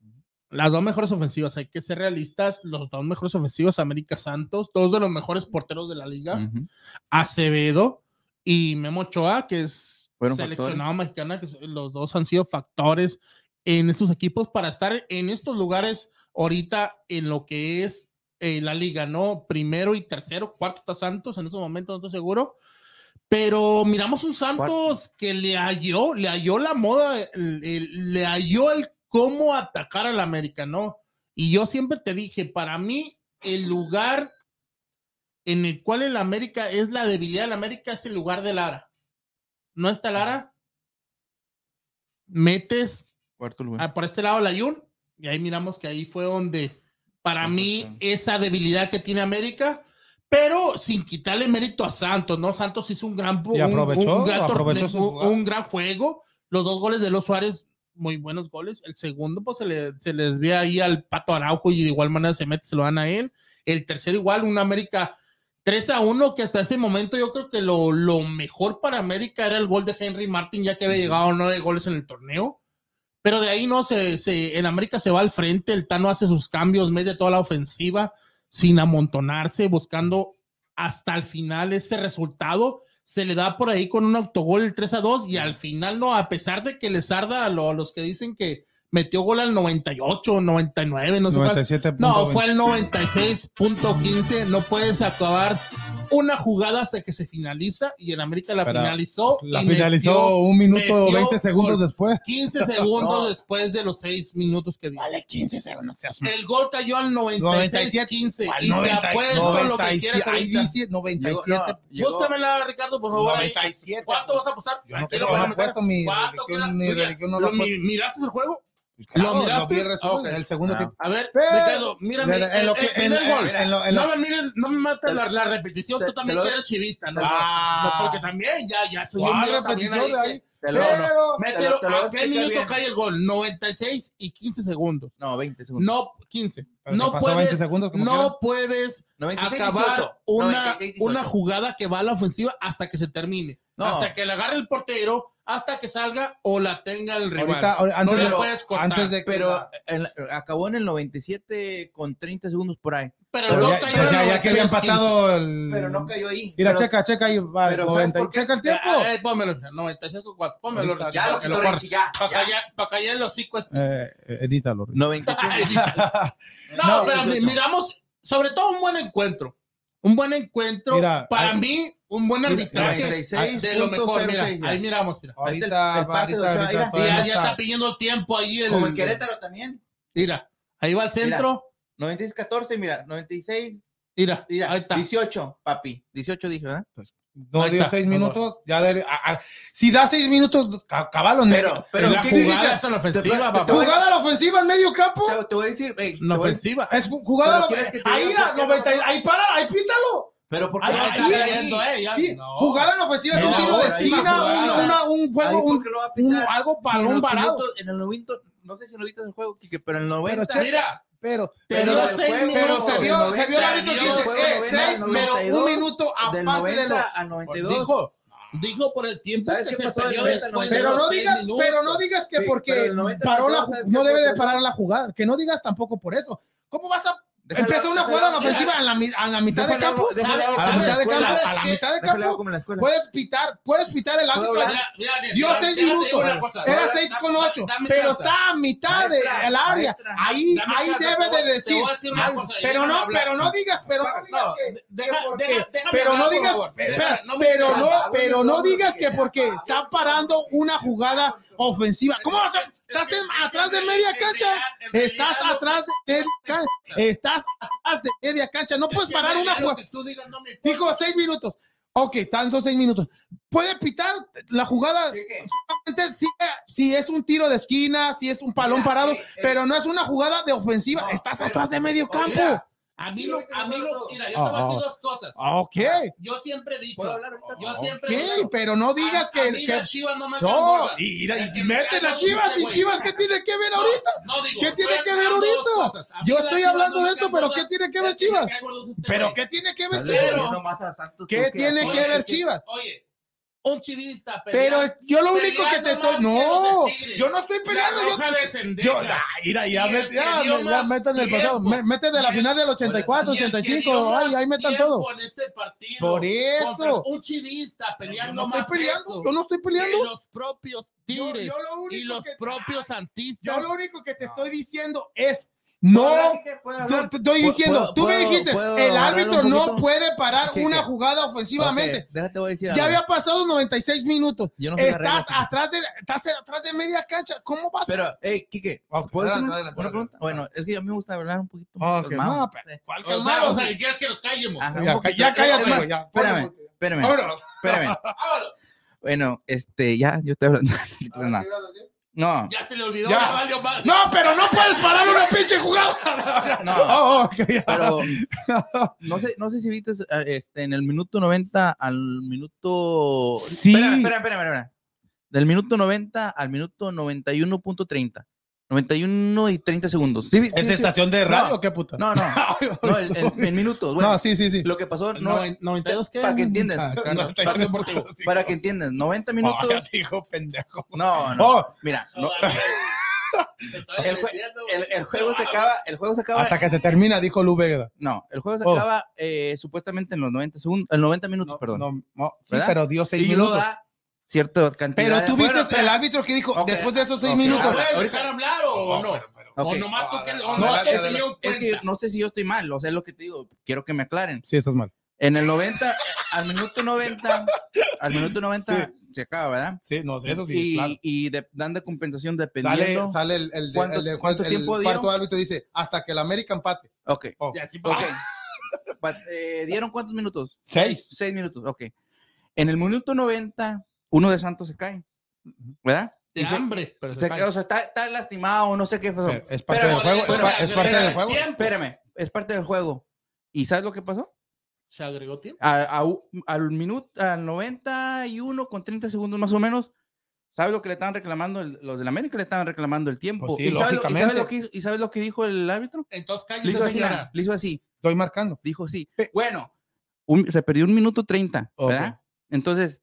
Las dos mejores ofensivas, hay que ser realistas. Los dos mejores ofensivas, América Santos, dos de los mejores porteros de la liga. Acevedo y Memo Ochoa, que es Fueron seleccionado mexicana, que los dos han sido factores en estos equipos para estar en estos lugares ahorita en lo que es eh, la liga, ¿no? Primero y tercero, cuarto está Santos, en estos momentos no estoy seguro. Pero miramos un Santos que le halló, le halló la moda, el- le halló el cómo atacar al América, ¿no? Y yo siempre te dije, para mí, el lugar en el cual el América es la debilidad del América es el lugar de Lara. ¿No está Lara? Metes Cuarto lugar. ah, por este lado la Jun y ahí miramos que ahí fue donde para mí esa debilidad que tiene América, pero sin quitarle mérito a Santos, ¿no? Santos hizo un gran Y un- aprovechó, un, gran torneo, un gran juego. Los dos goles de los Suárez, muy buenos goles. El segundo, pues se, le- se les ve ahí al Pato Araujo y de igual manera se mete, se lo dan a él. El tercero, igual, un América 3 a 1, que hasta ese momento yo creo que lo, lo mejor para América era el gol de Henry Martin, ya que había llegado a nueve goles en el torneo. Pero de ahí no, se, se, en América se va al frente, el Tano hace sus cambios, mete toda la ofensiva, sin amontonarse, buscando hasta el final ese resultado. Se le da por ahí con un autogol el 3 a 2 y al final no, a pesar de que les arda a, lo- a los que dicen que metió gol al 98, 99, no sé cuál. 97. No, fue el 96.15. No puedes acabar una jugada hasta que se finaliza y en América la Pero finalizó. La finalizó metió un minuto metió 20 segundos después. 15 segundos No. después de los 6 minutos que dio. Vale, 15 segundos. El gol cayó al 96.15 Al y te 90, apuesto lo que 97, quieras ahí ahorita. dice 97. Llegó- Búscamela, Ricardo, por favor. ahí. 97. ¿Cuánto vas a apostar? Yo no no meter. apuesto mi ¿Cuánto religión, queda? mi religión no ¿lo lo mi- apuesto. ¿Miraste el juego? Claro, ¿Lo miraste? vi el resumen, Ok. el segundo Ah. tiempo. A ver, Pero- Ricardo, mírame. En- en el- lo que- el en- gol. en lo- en lo- no me mires, no me mates la, la repetición. te- Tú también lo- que eres chivista, ¿no? Ah. No, porque también ya, ya soy un ¿Cuál mío también repetición de ahí. ahí? Te lo- Pero, Mételo, te lo- te lo ¿a qué minuto bien. cae el gol? 96 y 15 segundos. No, 20 segundos. No, 15. pero No se pasó 20 puedes, segundos no puedes 96, acabar 18. una, 96, 18. una jugada que va a la ofensiva hasta que se termine. No. Hasta que la agarre el portero, hasta que salga o la tenga el rival. Ahorita, antes, no le de, puedes cortar. antes de que Pero la- en la- acabó en el 97 con 30 segundos por ahí. pero, pero no ya, cayó pues ya, el ya que había 96, 15. empatado el. Pero no cayó ahí. Mira, Pero- checa, checa ahí. Va, pero 90, ¿sabes por qué? checa el tiempo. Eh, eh, pónmelo, 95, 4. Pómelo. Ahorita, Ya lo que quitó. Richie, ya. Para callar, para callar el hocico este. Eh, edítalo. 96. No, No, pero 18. miramos, sobre todo un buen encuentro. Un buen encuentro. Mira, para hay- mí, un buen arbitraje. 96 de lo mejor. Mira, 06, ya. ahí miramos. Mira. Ahorita, el- el pase de ahorita, Ochoa, ahorita mira. todavía Ya, ya está. pidiendo el tiempo ahí. El, Como en Querétaro también. Mira, ahí va el centro. 96, 14, mira. 96, Mira, mira. ahí está. 18, papi. 18 dije, ¿verdad? No Ahí dio está. seis minutos. Ya debe- a- a- si da seis minutos, ca- caballo. Pero, pero, la ¿qué jugada dices? es en la ofensiva, papá. Jugada a la ofensiva en medio campo. Te, te voy a decir, ey, La te voy a- ofensiva. Es jugada a la Pero ¿quieres que te Ahí, la por qué 90, no? ahí para, ahí pítalo. Pero ¿por qué Ahí, no ahí, está ahí, ahí? viendo, eh, ya. Sí, No. jugada en la ofensiva es un tiro de esquina, un, una- juego, algo balón En el 90, no sé si lo viste en el juego, Kike, pero en el 90. Mira, Pero, Te pero, dio pero, seis pero minutos. se vio, se vio el 90, árbitro que dice eh, noventa, seis, pero un 92, minuto aparte de 90 lo. al 92. dijo, dijo por el tiempo ¿Sabes que se pasó del perdió 90 al después de Pero no digas, pero no digas que Sí, porque pero el 90 paró la, no debe de parar la jugada, que no digas tampoco por eso. ¿Cómo vas a Empezar una jugada en ofensiva en la, a la mitad de campo? A la ¿sabes- mitad de campo, sabes a la qué? mitad de campo. Puedes pitar, puedes pitar el árbitro. Dio seis minutos, era seis con ocho, pero está a mitad del área. Ahí, ahí debe de decir. pero no, pero no digas, pero no digas que, pero no digas, pero no, pero no digas que porque está parando una jugada ofensiva. ¿Cómo vas a? Estás en- atrás de media cancha. Estás atrás de media cancha. Estás atrás de media cancha. No puedes parar una jugada. Dijo seis minutos. Ok, están esos seis minutos. Puede pitar la jugada solamente si, si es un tiro de esquina, si es un palón parado, eh, eh, pero no es una jugada de ofensiva. Estás atrás de medio campo. A mí Sí, lo, a mí no lo, mira, yo te voy a Ah, decir ah. dos cosas. Ok, Yo siempre he dicho, yo ok, siempre he dicho, pero no digas a- que, a mí que- las Chivas no me no, y, y- y meten a cago Chivas y. Chivas, ¿qué tiene que ver No, ahorita? no digo, ¿Qué tiene estoy que ver ahorita? Yo las estoy hablando no de esto, pero. ¿qué tiene que ver Chivas? ¿Pero qué tiene que ver Chivas? ¿Qué tiene que ver Chivas? Oye, un chivista Pero pelea- es- yo lo único que te estoy. que No, yo no estoy peleando. La Yo, yo, mira, ya, met- que ya, ya más meten el pasado. de la final del 84, Y el que 85. dio Ay, ahí metan todo. en este partido Por eso. Un chivista Yo peleando no más estoy peleando. eso Yo no estoy que peleando. los propios Yo- tigres yo lo y los que- propios santistas. Yo lo único que te estoy diciendo es. No, te estoy ¿Puedo- diciendo, tú me dijiste, puedo el árbitro no puede parar ¿Qué, una jugada ofensivamente. Déjate, voy a decir Ya algo. había pasado 96 minutos. Estás atrás de estás atrás de media cancha. ¿Cómo vas a Pero, hey, Kike, Ok, ¿puedo hacer adelante, una- pregunta? Bueno, es que a mí me gusta hablar un poquito más calmado. no, pero- ¿Cuál O sea, calmado? o sea, ¿y quieres que nos callemos? Ya, poquito. ya cállate, ya. Espérame, espérame, espérame. Vámonos. Bueno, este, ya, yo estoy hablando. No, Ya se le olvidó, Ya. valió. No, pero no puedes parar una pinche jugada. no. Oh, oh. Pero no sé, no sé si viste eh, este, en el minuto 90 al minuto. Sí. Espera, espera, espera, espera. Del minuto 90 al minuto 91.30. 91 y 30 segundos. ¿Sí, sí, ¿Es sí? estación de No. radio o qué puta? No, no. No, en, en- en minutos. Bueno, No, sí, sí, sí. lo que pasó. No, Noven- 92 qué? para que entiendas. Ah, no, te- para, que, sí. para que entiendas. 90 minutos. Oh, dijo pendejo. No, no. Oh, Mira, no, El jue- El, el juego se acaba, el juego se acaba. Hasta que se termina, dijo Lu Vega. No, el juego se Oh. acaba eh, supuestamente en los 90 segundos, en 90 minutos, No, perdón. no, no, sí, pero dio seis y luego minutos. da cierta cantidad. Pero tú viste Bueno, el árbitro que dijo después de esos seis Ok. ¿La minutos. puedes ahorita- dejar hablar o no? ok. O nomás tú que No, no Es que no sé si yo estoy mal, o sea, es lo que te digo, quiero que me aclaren. Sí, estás mal. En el 90, al minuto 90, al minuto 90 se acaba, ¿verdad? Sí, no, eso sí, y claro. y de- dan de compensación dependiendo. sale el, el, de- ¿Cuánto- el de- cuánto el tiempo dio? cuarto árbitro dice hasta que el América empate. Ok, Oh, Y así ok. pasa. Pa- eh, ¿Dieron cuántos minutos? Seis. Seis minutos, ok. En el minuto 90, uno de Santos se cae, ¿verdad? De se- hambre. Pero se se cae, o sea, está, está lastimado, no sé qué pasó. Pero es parte Pero- del juego. eso Es, parte del juego. tiempo. Espérame, es parte del juego. ¿Y sabes lo que pasó? Se agregó tiempo. A- a al minuto, al 91 con 30 segundos más o menos, ¿sabes lo que le estaban reclamando? el- los del América le estaban reclamando el tiempo. Pues sí, ¿Y, sabes lo, y sabes lo que, ¿Y sabes lo que dijo el árbitro? Entonces, Le cállese, hizo así, señora. le hizo así, Estoy marcando. dijo sí. Pe- Bueno, un- se perdió un minuto 30, Ok. ¿verdad? Entonces,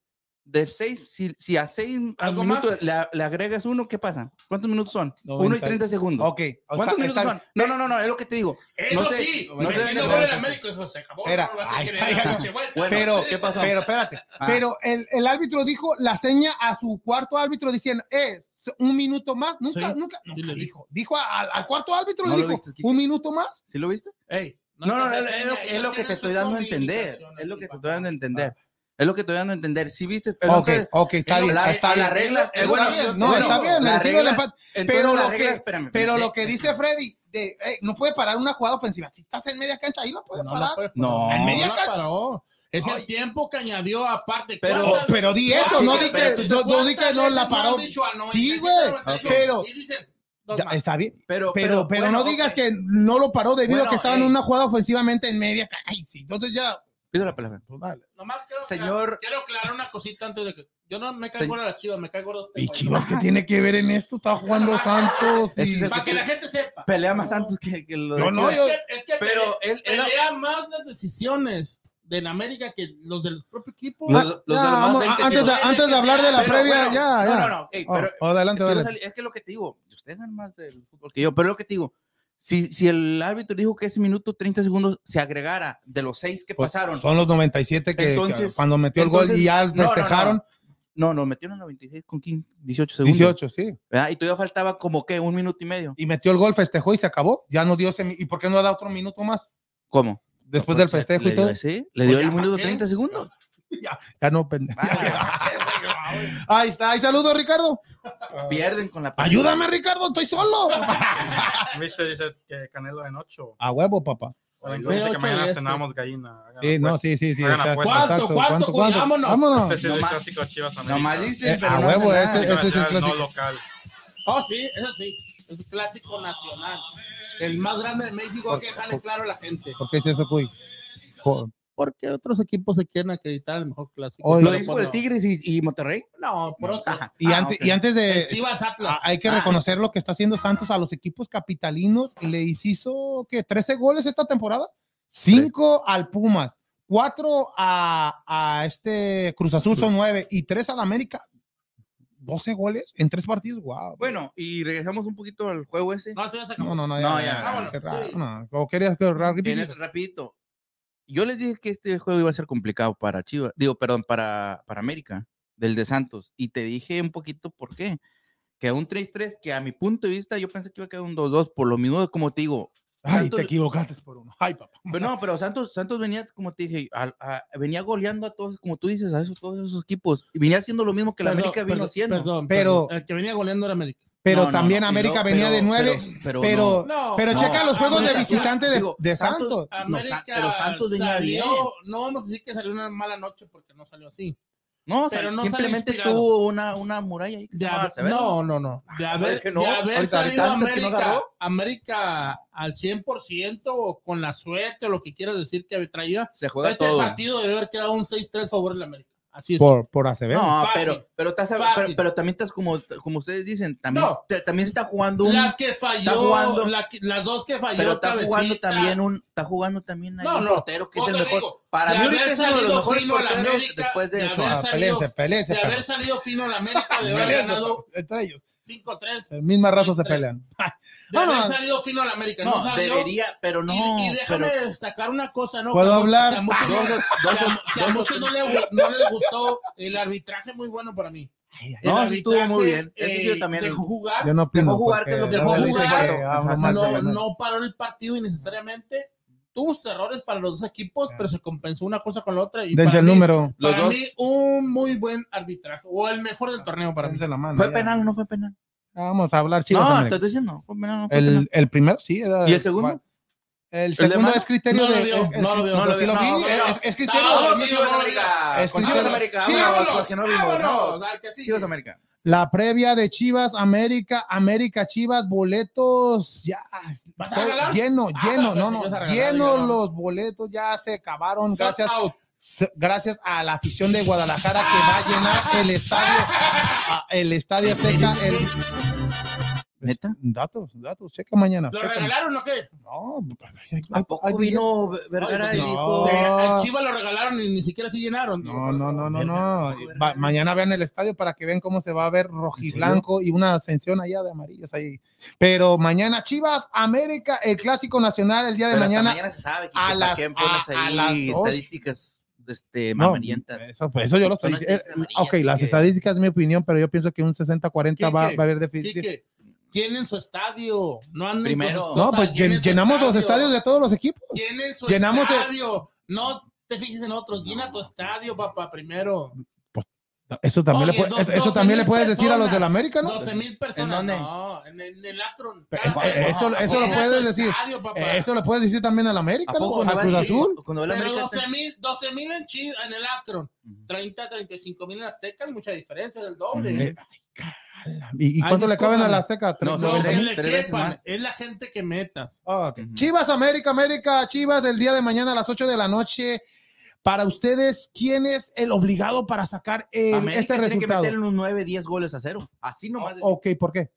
de 6, si, si a 6 ¿Algo minutos más? le, le agregas uno, ¿qué pasa? ¿Cuántos minutos son? 1 y 90. 30 segundos. Ok. ¿Cuántos está- minutos está- son? No, no, no, no, es lo que te digo. Eso No sé- sí, no sé- no gol el América, se acabó. Ahí está, ya. Bueno, Pero, ¿qué pasó? Pero espérate. Ah. Pero el, el árbitro dijo la seña a su cuarto árbitro diciendo, eh, un minuto más. Nunca, Sí, nunca, sí nunca le dijo. Dijo al, al cuarto árbitro, No le dijo, viste, un minuto más. ¿Sí lo viste? Ey, No, no, es, lo, que te estoy dando a entender. Es lo que te estoy dando a entender. Es lo que te estoy dando a entender. Si viste. Ok, ok, está es bien. la- está la regla- Está bueno, bien, yo- no, bueno, está bien, la regla- Pero la lo regla- que- espérame, Pero lo que dice Freddy, de, eh, no puede parar una jugada ofensiva. Si estás en media cancha, ahí no puede No, parar. no, puede No. En media no la cancha. paró. Es Ay. el tiempo que añadió aparte. Pero- ¿Cuántas- Pero di eso, no di que, no, no di que ¿Cuántas no la paró. Sí, 97, güey. 98? Pero, ya, está bien. Pero, Pero, pero, bueno, no digas que no lo paró debido a que estaba en ey. una jugada ofensivamente en media. Ay, sí, entonces ya. Pido la palabra. pues dale. Nomás quiero, Señor- quiero aclarar una cosita antes de que. Yo no me caigo a las chivas, me caigo los ¿Y Chivas qué tiene que ver en esto? Está jugando Santos. Y- es Para que la gente sepa. Pelea más Santos que, que lo de Yo no, yo- es que, es que Pero pelea, él- él- pelea más las decisiones del América que los del propio equipo. Los- Ah, los ya, de los más vamos, 20 antes, de, que- antes de hablar de la Pero, previa, bueno, ya, ya. No, no, no. ey, Oh, pero oh, adelante, adelante. es que lo que te digo, ustedes saben más del fútbol que yo, pero lo que te digo, si, si el árbitro dijo que ese minuto 30 segundos se agregara de los seis que Pues, pasaron, Son los 97 que, que Entonces- cuando metió el gol entonces- y ya no, no, no. festejaron no, no, metieron 96 con 15, 18 segundos. 18, sí. ¿verdad? Y todavía faltaba como que un minuto y medio. Y metió el gol, festejó y se acabó. Ya no dio ese. ¿Y por qué no da otro minuto más? ¿Cómo? Después No, del pues, festejo y todo. ese, le dio Pues el minuto ¿para qué? 30 segundos. Ya no, pendejo. Ah, Ahí está. Ahí saludos, Ricardo. pierden con la Ayúdame, Ricardo. Estoy solo. Viste, dice que Canelo en 8. A huevo, papá. Dice que ocho mañana cenamos gallina. Sí, no, sí, sí, sí. Apuestas. exacto. ¿Cuánto, cuánto? Vámonos. Vámonos. Este es el clásico Chivas América. Nomás dicen, Eh, pero a huevo, este- este es el clásico. No local. Oh, sí, eso sí. Es un clásico nacional. El más grande de México, hay que dejarle claro a la gente. ¿Por qué es eso, Cuy? Por- Porque otros equipos se quieren acreditar el mejor clásico. Oye, ¿Lo dices por el. Tigres y, y Monterrey? No, por otro. Ajá. Y, Ah, antes, ok. y antes de. El Chivas Atlas. Ah, Hay que Ah. reconocer lo que está haciendo Santos a los equipos capitalinos. Le hizo que 13 goles esta temporada, 5 al Pumas, 4 a, a este Cruz Azul son 9 y 3 al América. 12 goles en 3 partidos. Wow. Bueno, y regresamos un poquito al juego ese. No, sí, ya se acabó. no, no, no, No, ya, ya, ya, vámonos, qué raro, sí. no. ¿O querías que rapidito? En el- rapidito. Yo les dije que este juego iba a ser complicado para Chivas, digo, perdón, para, para América, del de Santos. Y te dije un poquito por qué. Que un 3-3, que a mi punto de vista yo pensé que iba a quedar un 2-2, por lo mismo, como te digo. Ay, Santos- te equivocaste por uno. Ay, papá. Pero no, pero Santos, Santos venía, como te dije, a- a- venía goleando a todos, como tú dices, a esos, todos esos equipos. Y venía haciendo lo mismo que la Perdón, América vino perdón, haciendo. Perdón, Pero- perdón. El que venía goleando era América. Pero No, no, también no, América venía de pero- 9, pero- pero, No, pero no, checa los juegos de visitante de, digo, de Santos- Santos. América Sa- pero Santos venía salió, bien. no vamos a decir que salió una mala noche porque no salió así. No, o sea, pero no simplemente tuvo una, una muralla ahí. que De se haber- Acevedo. no, no, no. De haber, que no. de haber Ahorita- salido ahorita antes que no América, agarró. América al 100% o con la suerte o lo que quieras decir que traía, Se juega este todo. partido debe haber quedado un 6-3 a favor de la América. Así es. Por, por Acevedo. No, Fácil. pero, pero, estás- pero, pero también estás como, como ustedes dicen, también, No. te- también se está jugando un, la que falló, jugando- la que- las dos que falló, pero está jugando Cabecita, también un, está jugando también ahí No, un no, portero que es ¿cómo el mejor. digo? Para De mí ahorita haber es uno de los salido mejores a porteros América, después de de Ochoa. haber Ah, salido- peleense, peleense, de haber salido fino la América, de haber ganado entre ellos. 5-3. Las mismas razas se pelean. Haber Vámonos. salido fino al América. No, No, debería, pero no. y, y déjame pero- destacar una cosa, ¿no? ¿Puedo Que hablar? a muchos, Dos- no- dos- que a- a muchos no, le, gu- no les gustó el arbitraje muy bueno para mí. El No, sí estuvo muy bien. Sí yo eh, también dejó jugar, Yo no opino. Dejó jugar, que es lo que dejó jugar. que de no, no paró el partido innecesariamente. Tuvo sus errores para los dos equipos, pero se compensó una cosa con la otra. Y Dense para el mí- número. Los Para dos. mí, un muy buen arbitraje, o el mejor del torneo para mí. Dense la mano, ¿Fue ya. penal o no fue penal? Vamos a hablar chicos. no, te estoy diciendo. Fue penal no fue el, penal. el primero sí era. ¿Y el segundo? El de segundo es criterio No lo de. no lo vio. no No lo no, no, es- no. criterio. No, no, Chivas no, América. es Chivas Chivas- América. No no. Chivas América. La previa de Chivas, América, América, Chivas, boletos, ya. Lleno, Ah, lleno, no, pensé no, regalar, lleno no. los boletos, ya se acabaron. Gracias, gracias a la afición de Guadalajara que va a llenar el estadio, el estadio Azteca. El, ¿Neta? Datos, datos, checa mañana. ¿Lo checa. regalaron o qué? No, hay- ¿A poco hay vino Vergara y Ay, dijo? No. O sea, a Chivas lo regalaron y ni siquiera se llenaron. No, no, no, no, no. Va- mañana vean el estadio para que vean cómo se va a ver rojiblanco y una ascensión allá de amarillos ahí. Pero mañana Chivas, América, el clásico nacional el día de Pero hasta mañana. mañana se sabe que a las- a- a las estadísticas este, No, eso, pues, eso yo lo estoy diciendo. amarillas, Ok, las que- estadísticas es mi opinión, pero yo pienso que un 60-40 va, va a haber déficit. Tienen su estadio. No anden Primero. No, pues llen- llenamos los estadio. estadios de todos los equipos. Tienen su Llenamos estadio. No te fijes en otros. Llena tu estadio, papá, primero. Eso también, Oye, le, puede- dos- eso, eso 12 también le puedes decir a los personas. del América, ¿no? 12 mil personas. dónde? No, en el, en el Akron. Eh, Cada- eh, eso- eso lo Llena puedes decir. estadio, papá. Eso lo puedes decir también al América, ¿A poco ¿no? A Cruz Azul. Cuando va el Pero América. 12 mil 12 mil en, Chi- en el Akron. 30, 35 mil en Aztecas, mucha diferencia del doble. Eh, ay, ¿Y, y Ay, cuánto le caben a la Azteca? No, No, son que tres- le quepan, más. es la gente que metas. Ah, ok. Ujú. Chivas América, América, Chivas, el día de mañana a las 8 de la noche. Para ustedes, ¿quién es el obligado para sacar el- América este tiene resultado? que meterle unos 9, 10 goles a cero. Así nomás. O- ok, ¿por qué?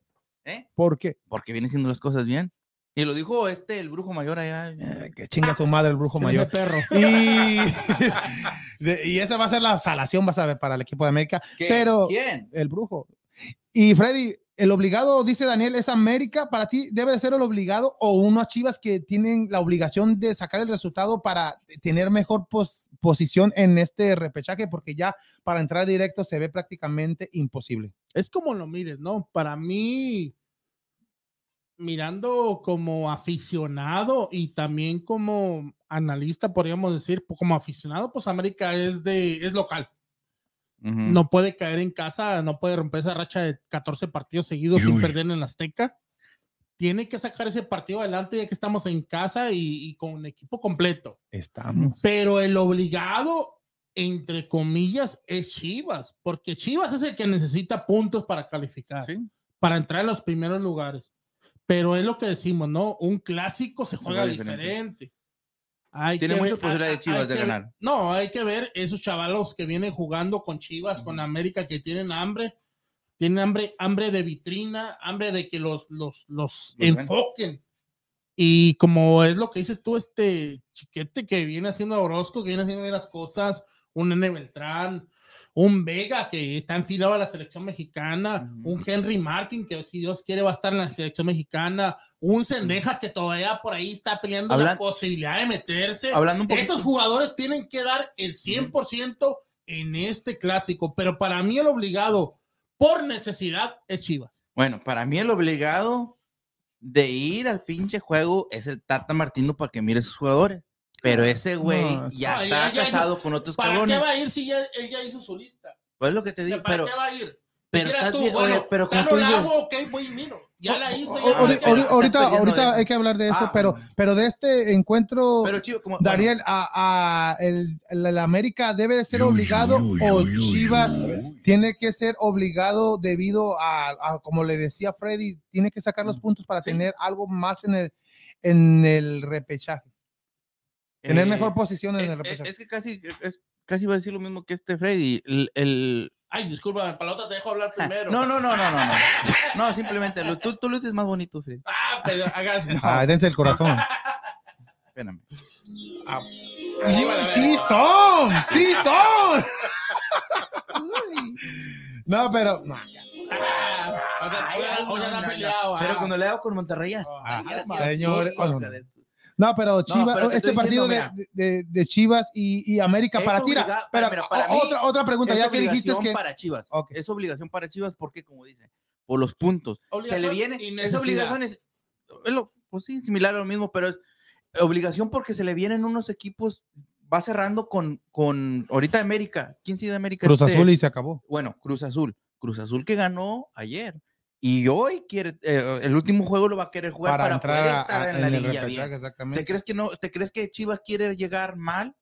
¿eh? ¿Por qué? Porque viene haciendo las cosas bien. Y lo dijo este, el brujo mayor allá. Eh, que chinga su madre el brujo ¿Quién es mayor. perro? Y, de- y esa va a ser la salación, vas a ver, para el equipo de América. ¿Qué? Pero ¿Quién? el brujo. Y Freddy, el obligado, dice Daniel, es América. Para ti debe de ser el obligado o unas chivas que tienen la obligación de sacar el resultado para tener mejor pos- posición en este repechaje, porque ya para entrar directo se ve prácticamente imposible. Es como lo mires, ¿no? Para mí, mirando como aficionado y también como analista, podríamos decir, como aficionado, pues América es de, es local. No puede caer en casa, no puede romper esa racha de 14 partidos seguidos sin perder en el Azteca. Tiene que sacar ese partido adelante ya que estamos en casa y, y con equipo completo. Estamos. Pero el obligado, entre comillas, es Chivas, porque Chivas es el que necesita puntos para calificar, Sí. para entrar en los primeros lugares. Pero es lo que decimos, ¿no? Un clásico se juega diferente. Hay Tiene muchas posibilidades hay- Chivas de que- ganar. No, hay que ver esos chavalos que vienen jugando con Chivas, con América, que tienen hambre, tienen hambre, hambre de vitrina, hambre de que los, los, los enfoquen. Y como es lo que dices tú, este chiquete que viene haciendo Orozco, que viene haciendo bien las cosas, un Nene Beltrán, un Vega que está enfilado a la selección mexicana, un Henry Martin que si Dios quiere va a estar en la selección mexicana, un Sendejas que todavía por ahí está peleando la posibilidad de meterse. Hablando un poquito. Esos jugadores tienen que dar el 100% en este clásico, pero para mí el obligado por necesidad es Chivas. Bueno, para mí el obligado de ir al pinche juego es el Tata Martino para que mire a sus jugadores. Pero ese güey No, ya no, está ya- ya- casado con otros ¿Para cabrones. qué va a ir si ya, él ya hizo su lista? Pues es lo que te O digo, sea, ¿Para pero, qué va a ir? pero estás tú, bien- bueno, oye, pero como tú dices- hago, ok, voy y miro. Ya la hice. Ya o- ahorita, ahorita, de- hay que hablar de eso, Ah, pero, bueno. pero de este encuentro, pero chivo, como Daniel, a, a el, el- el América debe de ser obligado o Chivas tiene que ser obligado debido a, a, como le decía Freddy, tiene que sacar los puntos para Sí. tener algo más en el, en el repechaje, tener eh, mejor posición en es, el repechaje. es que casi, es- casi va a decir lo mismo que este Freddy. El, el- Ay, disculpa, palota, te dejo hablar primero. no, no, no, no, no, no. No, simplemente lo- tú, tú lo dices más bonito, Freddy. Ah, pero hagas. Ah, dense el corazón. Espérame. sí son, sí son. No, pero no, Ay, Pero ah. cuando le hago con Monterrey, Ah, está, de No, pero Chivas, pero te este partido de, diciendo, de- de Chivas y, y América Es para tira. Pero, para mí otra, otra pregunta, es ya que dijiste es obligación que. para Chivas. Ok. Es obligación para Chivas porque, como dice, por los puntos. Se Obligación le viene. Necesidad. obligación es, es lo, pues sí, similar a lo mismo, pero es obligación porque se le vienen unos equipos. Va cerrando con, con ahorita América. ¿Quién sigue de América? Cruz Este, Azul y se acabó. Bueno, Cruz Azul. Cruz Azul que ganó ayer. Y hoy quiere, eh, el último juego lo va a querer jugar Para, para, entrar poder estar a- en, en, la el liguilla repechaje, bien. exactamente. ¿Te crees que no? ¿Te crees que Chivas quiere llegar mal?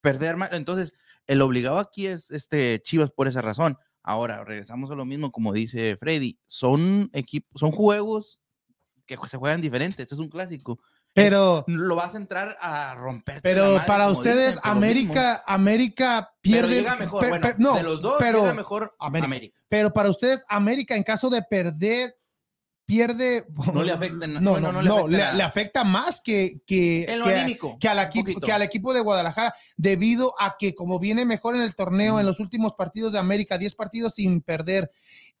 Perder mal. Entonces, el obligado aquí es este Chivas por esa razón. Ahora, regresamos a lo mismo, como dice Freddy. Son equipos, son juegos que se juegan diferentes. Este es un clásico. Pero, Lo vas a entrar a romper. pero para ustedes, América, América pierde. llega mejor. bueno, no, de los dos, pero, llega mejor América. América. pero para ustedes, América, en caso de perder, pierde. No le afecta No, bueno, no, no le afecta le, afecta más que, que, En lo que- anímico. que al, equipo, poquito. que al equipo de Guadalajara, debido a que como viene mejor en el torneo, Ujú. en los últimos partidos de América, 10 partidos sin perder,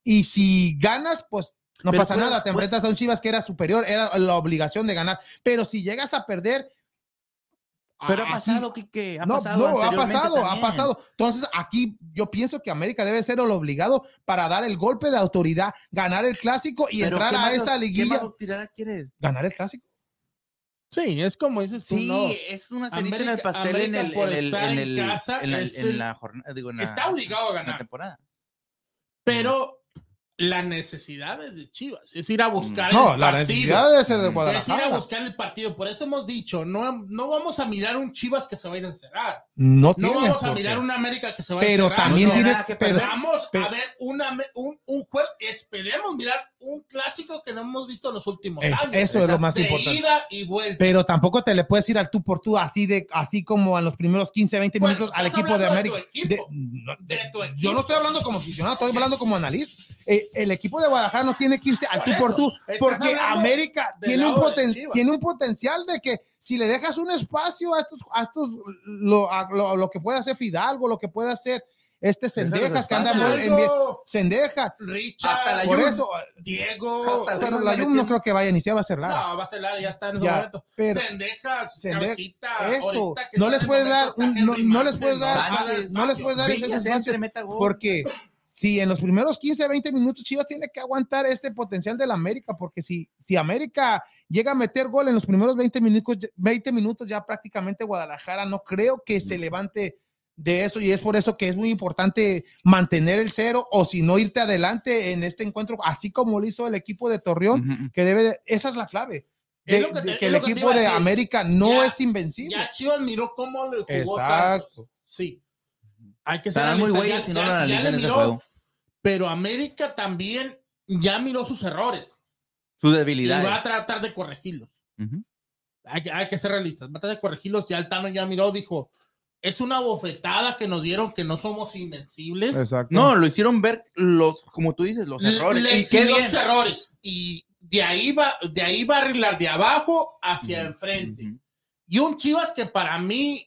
y si ganas, pues no Pero pasa puede- nada, te puede- enfrentas a un Chivas que era superior, era la obligación de ganar, pero si llegas a perder... Pero ha pasado, que ha no, pasado. no, ha pasado, ha pasado. Entonces, aquí yo pienso que América debe ser el obligado para dar el golpe de autoridad, ganar el clásico y entrar ¿qué a más- esa ¿Qué liguilla. más autoridad quieres? ¿Ganar el clásico? Sí, es como dices tú, Sí, no. es una cerita en el pastel en el, en en casa en la, el- jornada, digo, en la, Está obligado a en la ganar. temporada. Pero la necesidad es de Chivas, es ir a buscar No, el la partido. necesidad debe ser de Es ir a Es ir a Guadalajara. buscar el partido. Por eso hemos dicho, no, no vamos a mirar un Chivas que se va a ir a encerrar. No, No vamos a mirar un América que se va Pero a encerrar. también No tiene tienes que pero- perder. Vamos pero- a ver una, un, un juego. Esperemos mirar un clásico que no hemos visto en los últimos Es- años. eso es lo más de importante. ida y vuelta. Pero tampoco te le puedes ir al tú por tú así de así como en los primeros 15, 20 Bueno, minutos al equipo de América. de tu equipo. De- no, De tu Yo no estoy hablando como aficionado, estoy hablando como analista. Eh, el equipo de Guadalajara no tiene que irse al tú por tú, porque América tiene un, poten- Chivas. tiene un potencial de que si le dejas un espacio a estos, a estos lo, a lo, lo que puede hacer Fidalgo, lo que puede hacer este Sendejas que anda muy- en Sendeja. Richard, Hasta la Por Jun. eso, Diego. Hasta pero la no creo que vaya a iniciar, va a ser larga. No, va a ser larga, ya está en ese Ya, momento. pero- Sendejas, Sende- cabecita, Eso, que no les puedes dar, momento un- está no, Henry no les puedes dar, no, Sánchez, no les puedes dar ese espacio porque si en los primeros 15, 20 minutos Chivas tiene que aguantar ese potencial del América, porque si, si América llega a meter gol en los primeros 20 minutos, 20 minutos ya prácticamente Guadalajara no creo que se levante de eso y es por eso que es muy importante mantener el cero o si no irte adelante en este encuentro, así como lo hizo el equipo de Torreón, que debe de, esa es la clave. De- que de el que equipo de. América no Ya- es invencible. Ya Chivas miró cómo le jugó Exacto. Santos. Sí. Hay que ser muy realistas, güeyes si no lo ya analizan le ese miró, juego. Pero América también ya miró sus errores Sus y va a debilidades. tratar de corregirlos. Ujú. Hay, que- hay que ser realistas. Va a tratar de corregirlos. Ya Altano ya miró, dijo, es una bofetada que nos dieron que no somos invencibles. Exacto. No, lo hicieron ver los, como tú dices, los errores. Le y qué sus errores. Y de ahí va, de ahí va a arreglar de abajo hacia enfrente. ujú. Y un Chivas que para mí,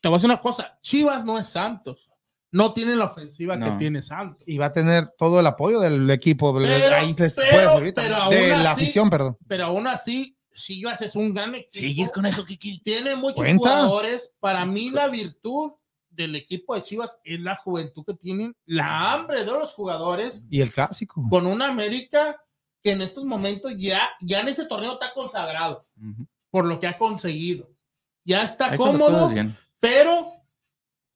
te voy a decir una cosa, Chivas no es Santos. No tiene la ofensiva que tiene Santos. y va a tener todo el apoyo del equipo. Pero- ahí les pero- puedo decir ahorita, pero aún de la así- afición, perdón. Pero aún así, Chivas es un gran equipo. ¿Sigues con eso, Kiki? Tiene muchos Cuenta. jugadores. Para mí, la virtud del equipo de Chivas es la juventud que tienen, la hambre de los jugadores, Y el clásico. con una América que en estos momentos ya, ya en ese torneo está consagrado por lo que ha conseguido. Ya está las cómodo. Pero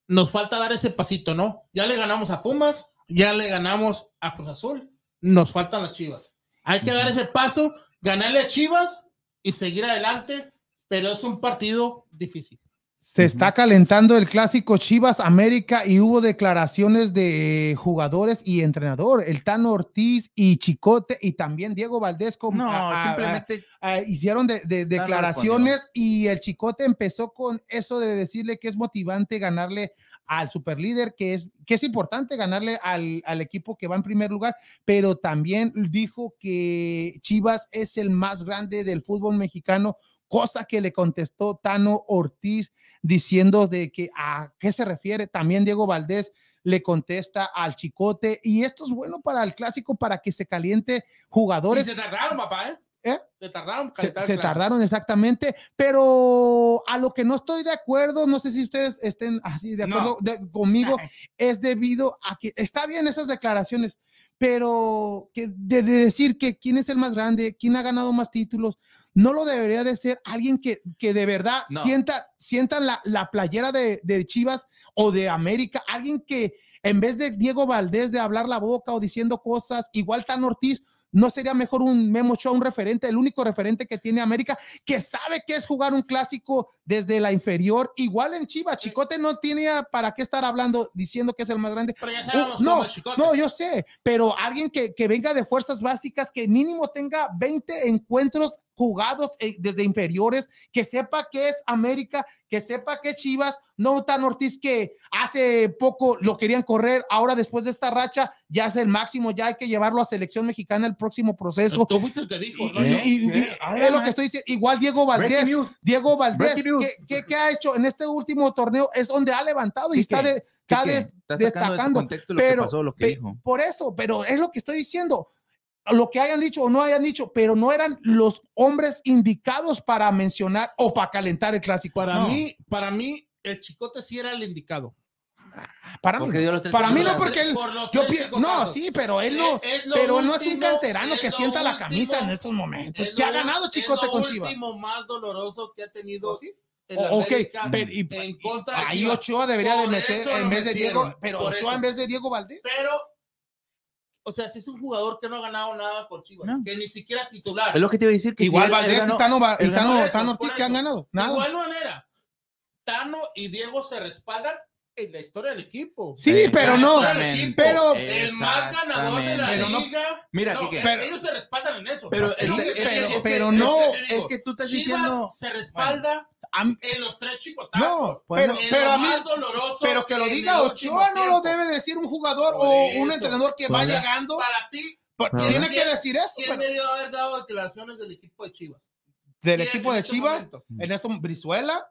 nos falta dar ese pasito, ¿no? Ya le ganamos a Pumas, ya le ganamos a Cruz Azul, nos faltan las Chivas. Hay que dar ese paso, ganarle a Chivas y seguir adelante, pero es un partido difícil. Se está calentando el clásico Chivas América y hubo declaraciones de jugadores y entrenador, el Tano Ortiz y Chicote y también Diego Valdés como No, a- a- simplemente a- hicieron de, de- declaraciones y el Chicote empezó con eso de decirle que es motivante ganarle al superlíder, que es, que es importante ganarle al, al equipo que va en primer lugar, pero también dijo que Chivas es el más grande del fútbol mexicano, cosa que le contestó Tano Ortiz diciendo de que a qué se refiere. También Diego Valdés le contesta al Chicote y esto es bueno para el clásico para que se caliente jugadores. Y se tardaron, papá, ¿eh? ¿Eh? Se tardaron. Se, se tardaron exactamente, pero a lo que no estoy de acuerdo, no sé si ustedes estén así de No. acuerdo de- conmigo, es debido a que está bien esas declaraciones, pero que de, de decir que quién es el más grande, quién ha ganado más títulos, no lo debería de ser alguien que, que de verdad No. sienta, sientan la, la playera de, de Chivas o de América, alguien que en vez de Diego Valdés de hablar la boca o diciendo cosas, igual Tan Ortiz, ¿no sería mejor un Memo Ochoa, un referente, el único referente que tiene América, que sabe que es jugar un clásico desde la inferior? Igual en Chivas, Chicote no tenía para qué estar hablando, diciendo que es el más grande. Pero ya sabemos Uh, no, cómo es Chicote. No, yo sé, pero alguien que, que venga de fuerzas básicas, que mínimo tenga 20 encuentros jugados eh, desde inferiores, que sepa que es América, que sepa que es Chivas, no tan Ortiz que hace poco lo querían correr, ahora después de esta racha ya es el máximo, ya hay que llevarlo a selección mexicana el próximo proceso. Tú fuiste el que dijo. A ver, es lo que estoy diciendo. Igual Diego Valdés. Diego Valdés. ¿qué, qué- qué ha hecho en este último torneo? Es donde ha levantado y ¿Qué está, de- está de tu destacando. contexto lo pero- que pasó, lo que Pe- dijo. Por eso, pero es lo que estoy diciendo. Lo que hayan dicho o no hayan dicho, pero no eran los hombres indicados para mencionar o para calentar el clásico. Para No, mí, para mí, el Chicote sí era el indicado. para mí, Porque los para mí no, porque él, Por yo no, sí, pero él no, Es- es lo pero él no es un último, canterano es que lo sienta la último, camisa en estos momentos. es ¿Qué ha lo ganado Chicote es con lo Chivas? último más doloroso que ha tenido ¿Oh, sí? en ok, pero- y- en contra Ahí. Ochoa debería de meter en lo vez de Diego, pero Ochoa eso. en vez de Diego Valdés. Pero, o sea, si es un jugador que no ha ganado nada con Chivas, No. que ni siquiera es titular. Es lo que te iba a decir. Que Igual si Valdés y Tano, Tano- eso, Tano por Ortiz que han ganado. De Nada. igual manera, Tano y Diego se respaldan en la historia del equipo. Sí, Eh, pero no. pero- el más ganador de la Pero no- liga. Mira, no, Quique. Pero- ellos se respaldan en eso. Pero, es pero- pero no, digo, es que tú estás Chivas diciendo- se respalda Am- en los tres chicotazos. No, Pues pero, pero lo a mí, doloroso pero que lo diga Ochoa no lo debe decir un jugador Por o eso. un entrenador que va llegando. Para ti, tiene ¿quién- que decir eso. ¿quién pero- debió haber dado declaraciones del equipo de Chivas? del ¿Quién equipo de este Chivas, momento? en esto Brizuela,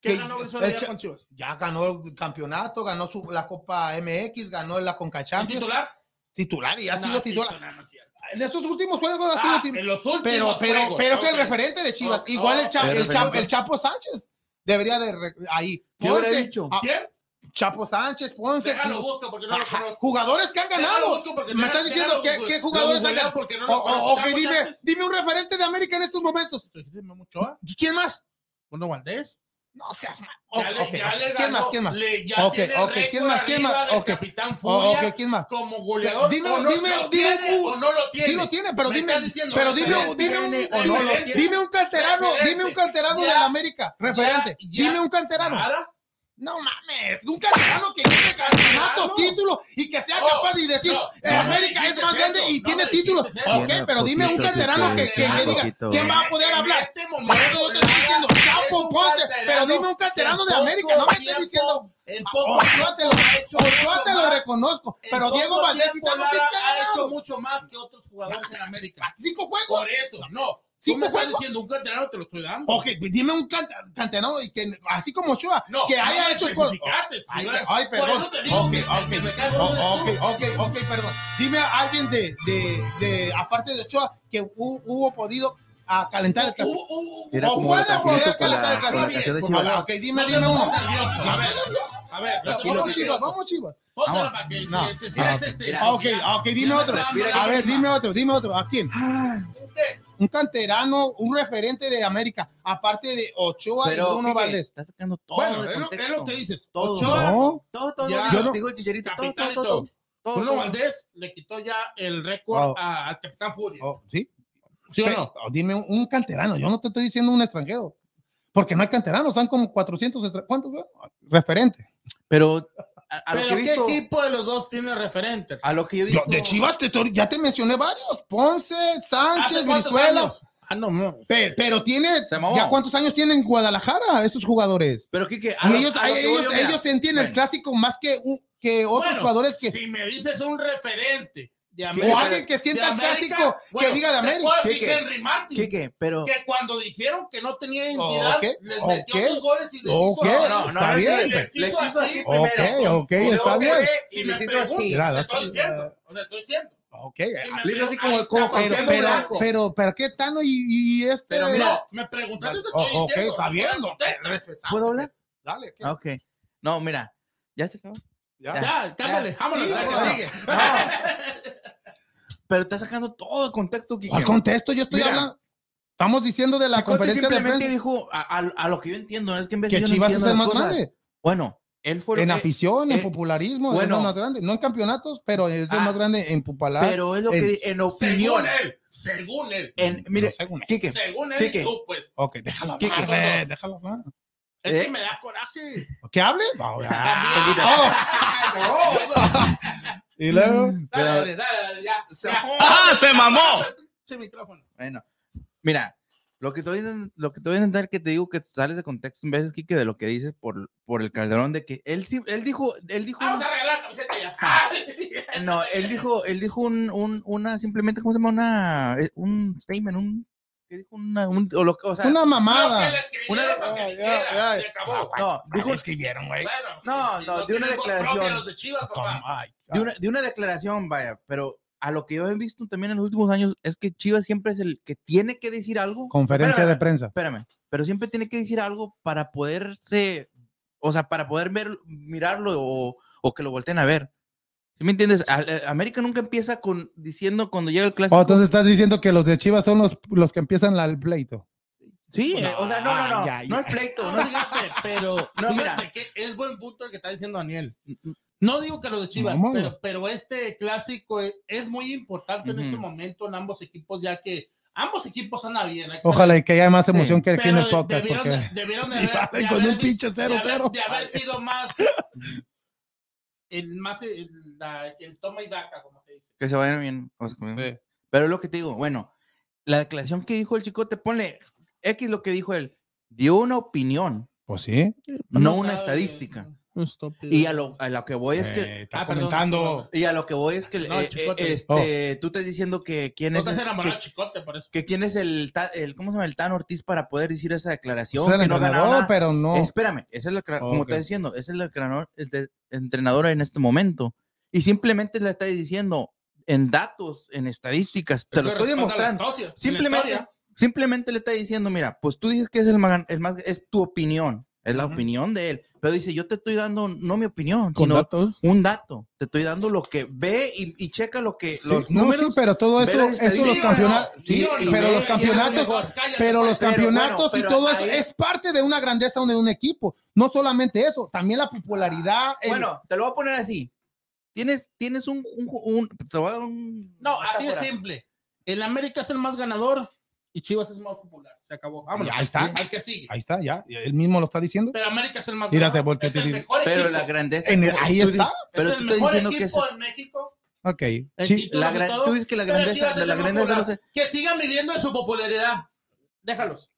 ¿Qué ganó Brizuela el ya con Chivas? ya ganó el campeonato, ganó su- la Copa MX, ganó la Conca ¿El Champions, titular? Titular y ha No, sido titular. titular no es cierto. En estos últimos juegos ha sido Ah, titular. en los últimos Pero, pero, juegos. pero es el referente de Chivas. Igual el, Cha- el, El Cha- referente. el Chapo Sánchez debería de re- ahí. ¿Qué Ponce, dicho? ah, ¿Quién? Chapo Sánchez, Ponce. Déjalo busco porque no lo Ajá, conozco. Jugadores que han ganado. Me estás diciendo qué, jugadores han ganado. porque no O, lo o- dime, dime un referente de América en estos momentos. Dime mucho, ¿Quién más? Bueno, Valdés. No seas mal. Ya le- ok, ya le ¿Quién más? ¿Quién más? le- ya Ok, tiene ok, ¿quién más? ¿Quién más? Capitán Oh, Furia ¿quién más? como goleador. Dime- no, dime- lo dime tiene un- o no lo tiene. Sí lo tiene, pero Me dime, diciendo pero dime, dime un, no dime un canterano, referente. dime un canterano de la América, referente. ya, ya. dime un canterano. No mames, un canterano que tiene campeonatos, títulos y que sea capaz de decir, no, "Eh, América es más grande eso, y no tiene títulos. Ok, pero dime un canterano que, que- diga. ¿quién va a poder En hablar? este Por momento, yo te estoy diciendo, Chapo Ponce, pero dime un canterano en de América, no me estés diciendo, En poco Ochoa te lo, tiempo ha hecho Ochoa mucho te lo más. reconozco, En pero Diego Valdés y ha hecho mucho más que otros jugadores en América. Cinco juegos. Por eso, no. Cinco me estás diciendo un canterano, te lo estoy dando. Ok, dime un cante- canterano y que así como Ochoa, No, que haya hecho cosas. especificaste, Ay, ay, Por perdón. eso te digo Ok, que- ok, que ok, perdón. Dime a alguien de, de, de aparte de Ochoa, que hu- hubo podido a calentar el clásico. Uh, uh, uh, Era O como puede la canción poder con calentar el la, con la ok, dime, dime uno. A ver, a ver, Vamos, Chivas, vamos, Chivas. Pónsela No, para que no. se- se- se- Ah, este- Ah, Ok, ok, dime otro. A ver, dime otro, dime otro. ¿A quién? ¿Qué? Un canterano, un referente de América, aparte de Ochoa y Pero, Bruno Quique, Valdés. Está sacando todo Bueno, de es lo, es lo que dices. Todo. Ochoa, No, Todo, todo. Ya. Yo no- digo el chicharito. Todo, capitán y todo, todo. todo. todo, Bruno todo. Valdés le quitó ya el récord Oh. a- al Capitán Furia. Oh, sí. ¿Sí o Pero, no? oh, dime un, canterano, yo no te estoy diciendo un extranjero, porque no hay canteranos, están como 400, extra- ¿cuántos? Referente. Pero a, a lo que Pero ¿qué visto, equipo de los dos tiene referente? a lo que yo he visto, de Chivas te ya te mencioné varios, Ponce, ¿Hace Sánchez, Brizuela? Ah, no, no. Pe- pero tiene, Se ya cuántos años tienen en Guadalajara esos jugadores. Pero Quique, a Y lo- ellos, a lo que ellos, mira. ellos entienden el clásico más que, un- que otros Bueno, jugadores que... Si me dices un referente de O alguien que sienta el clásico bueno, que diga de América. puedo decir Quique, Henry Martin. Quique, pero que cuando dijeron que no tenía identidad, les metió sus goles y les ok, hizo no, no, está no, bien. les les hizo hizo así así Ok, primero. está bien. Si Y me les hizo preguntan, así. Mira, te das- estoy diciendo, o sea, estoy diciendo. Ok, Si así como- está, como pero, pero, Blanco. pero, pero, ¿qué Tano y, y este? Pero mira, No, me preguntaste, te estoy Oh, ok, diciendo. está bien. ¿Puedo hablar? Dale, ¿qué? Ok. No, mira, ya se acabó. Ya. Ya, cámbiale, vámonos, sigue. Pero está sacando todo el contexto, Quique. Al contexto, yo estoy Mira. hablando. Estamos diciendo de la Chicote conferencia de prensa dijo, a, a- a lo que yo entiendo, es que en vez de que yo no Chivas es el más cosas. grande. Bueno, él fue En que- afición, en eh, popularismo, es bueno. el más grande. No en campeonatos, pero es el Ah, más grande en popular. Pero es lo en- que en Según opinión. él, según él. En, mire, No, según él. Quique, Según él, Quique. tú, pues. Ok, déjalo ¿Qué- hablar, déjalo hablar. Es ¿Eh? que me da coraje. ¿Que hable? No, ya. También. Y luego, Dale, dale, dale, dale, ya. ya. ¡Ah, se mamó! Ese micrófono. Bueno, mira, lo que te voy a, lo que te voy a intentar que te digo que sales de contexto en veces, Quique, de lo que dices por, por el calderón de que él sí, él dijo, él dijo, Vamos a regalar camiseta ya. no, él dijo, él dijo un, un, una, simplemente, ¿cómo se llama? Una, eh, un statement, un, ¿qué dijo? Una, un, o, lo, que- o sea, una No, que mamada. Una- que acabó. no, dijo, escribieron, güey. No, no, de una declaración. Chivas, papá. De una, de una declaración, vaya, pero a lo que yo he visto también en los últimos años es que Chivas siempre es el que tiene que decir algo. Conferencia Espérame, de prensa. Espérame, pero siempre tiene que decir algo para poderse, o sea, para poder ver, mirarlo o, o que lo volteen a ver. ¿Sí me entiendes? A- a- América nunca empieza con diciendo cuando llega el clásico. Oh, entonces estás diciendo que los de Chivas son los, los que empiezan la- el pleito. sí, eh, o sea, no, no, no, no el pleito, no Fíjate, pero No, fíjate mira. que es buen punto el que está diciendo Daniel. No digo que los de Chivas, pero, pero este clásico es, es muy importante en este momento en ambos equipos, ya que ambos equipos andan bien. que Ojalá y que haya más Sí, emoción que aquí en el podcast. debieron, Porque... de, debieron de Sí, haber, vale, de con haber un pinche visto- de haber- 0-0. De haber sido más el más el, la- el toma y daca, como se dice. que se vayan bien. o sea, Pero es lo que te digo, bueno, la declaración que dijo el chicote, ponle X lo que dijo él, dio una opinión, Pues sí. no una sabe, estadística. Y a lo, a lo que voy es que Eh, está Ah, perdón, comentando. Y a lo que voy es que No, eh, Chicote. eh, este, tú estás diciendo que quién no es, te el- que, de Chicote, por eso. que quién es el, el ¿cómo se llama? El Tan Ortiz para poder decir esa declaración. Es el que no nada. pero no. Espérame, ese es el, cra- como Ok. estás diciendo, ese es el entrenador, el de- entrenador en este momento. Y simplemente le está diciendo en datos, en estadísticas, te Es lo estoy la demostrando. historia, la Simplemente, simplemente le está diciendo, mira, pues tú dices que es el más, el más es tu opinión, es la Ujú. opinión de él. Pero dice, yo te estoy dando no mi opinión, Con sino datos. un dato. Te estoy dando lo que ve y, y checa lo que Sí, los no, números. sí, pero todo eso, eso los campeonatos, Sí, no, pero los campeonatos, pero los campeonatos y todo eso es parte de una grandeza de un equipo. No solamente eso, también la popularidad. el- Bueno, te lo voy a poner así. Tienes, tienes un, un, un- un- No, así de metáfora. simple. El América es el más ganador y Chivas es más popular. Se acabó. Vámonos. Ahí está. Al que sigue. ahí está, ya, él mismo lo está diciendo. Pero América es el más Mira, ganador. te volteó, es te el digo. mejor Pero equipo. la grandeza. En el- como ahí está. dices- es Pero el tú mejor diciendo que es. equipo en México. Ok. Sí, La de gran- todo, tú dices que la pero grandeza de la grandeza no popular. se- Que sigan viviendo en su popularidad. Déjalos.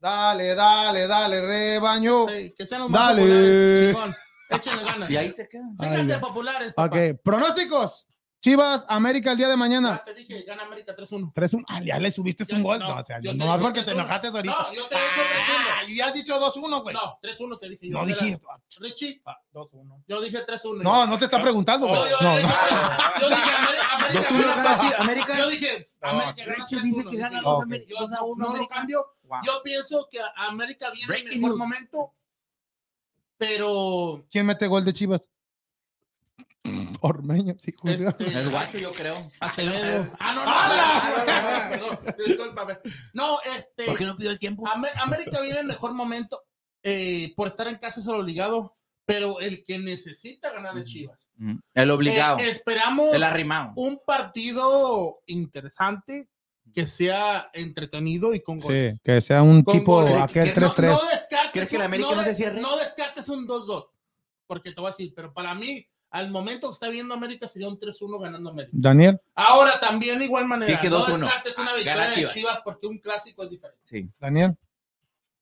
Dale, dale, dale, rebaño. Ey, que sean los más Dale. populares. Chingón. Échenle ganas. Y ahí se queda. Síganse populares. papá. Ok, pronósticos. Chivas, América el día de Ya mañana. te dije, gana América 3-1. 3-1. Ah, ya le subiste Yo- un gol. no, No, o sea, yo no te más porque te 3-1. enojaste ahorita. No, yo te dije 3-1. Ah, ya has dicho 2-1, güey. No, 3-1 te dije yo. No Era- dijiste. Richie, Ah, 2-1. yo dije 3-1. No, no te está preguntando, No, güey. yo, No, yo- no. yo dije América, América 2-1. América. Yo dije América Richie dice 3-1, que gana dije. 2 Ok. América- Yo 2 a 1 no lo América. cambio. Wow. Yo pienso que América viene en mejor momento, pero ¿Quién mete gol de Chivas? Ormeño, sí, Julio. este, El guacho, yo creo. Acevedo. Ah, no, no, ¡Hala! no, no, no, discúlpame. No, este, ¿Por qué no pidió el tiempo? Amé- América viene en mejor momento eh, por estar en casa es el obligado, pero el que necesita ganar es Chivas. El obligado. Eh, esperamos el arrimado. un partido interesante que sea entretenido y con goles. Sí, que sea un Con tipo goles. aquel Que no- 3-3. No, descartes ¿Crees que un- la América no de- se cierre? No descartes un 2-2, porque te voy a decir, pero para mí, al momento que está viendo América, sería un 3-1 ganando América. Daniel, Ahora también, de igual manera, Sí, que no 2-1. descartes una Ah, victoria gana de Chivas. Chivas porque un clásico es diferente. Sí. Daniel.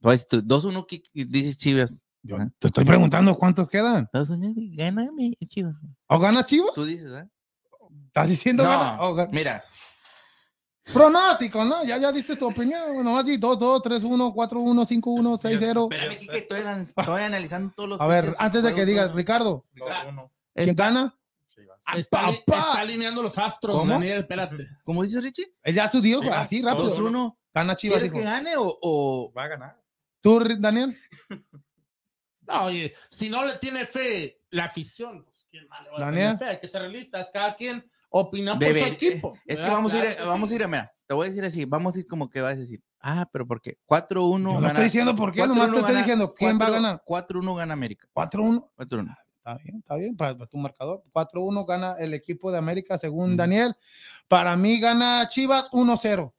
Pues tú, 2-1, ¿qué- qué dices Chivas. Yo Ah. te estoy preguntando cuántos quedan. 2-1, gana mi Chivas. ¿O gana Chivas? Tú dices, ¿eh? ¿Estás diciendo No, gana? Oh, ga- mira, Pronóstico, ¿no? Ya, ya diste tu opinión. Nomás di 2, 2, 3, 1, 4, 1, 5, 1, 6, 0. espérame, Kike, estoy, anal- estoy analizando todos los. A ver, antes de que digas. Ricardo, 2-1. ¿Quién Está- gana? ¡Ah, Está, papá! está alineando los astros, ¿Cómo? Daniel, espérate. ¿Cómo dice Richie? Él ya su dijo, Chivas. así rápido. 2-1. Gana Chivas, ¿Quieres dijo. que gane o, o- Va a ganar. ¿Tú, Daniel? No, oye, si no le tiene fe la afición, pues quién más le va a Daniel. tener fe, hay que ser realistas, cada quien opina por Debe- su equipo. Es que ¿verdad? vamos a ir, Claro que vamos sí. a ir, a- mira, te voy a decir así, vamos a ir como que vas a decir, ah, pero ¿por qué? 4-1 Yo no gana- estoy diciendo por qué, 4-1 nomás te estoy gana- diciendo quién va a 4 ganar. 4-1 gana América. 4-1. 4-1. Está bien, está bien, para, para tu marcador. 4-1 gana el equipo de América, según. Daniel. Para mí gana Chivas 1-0.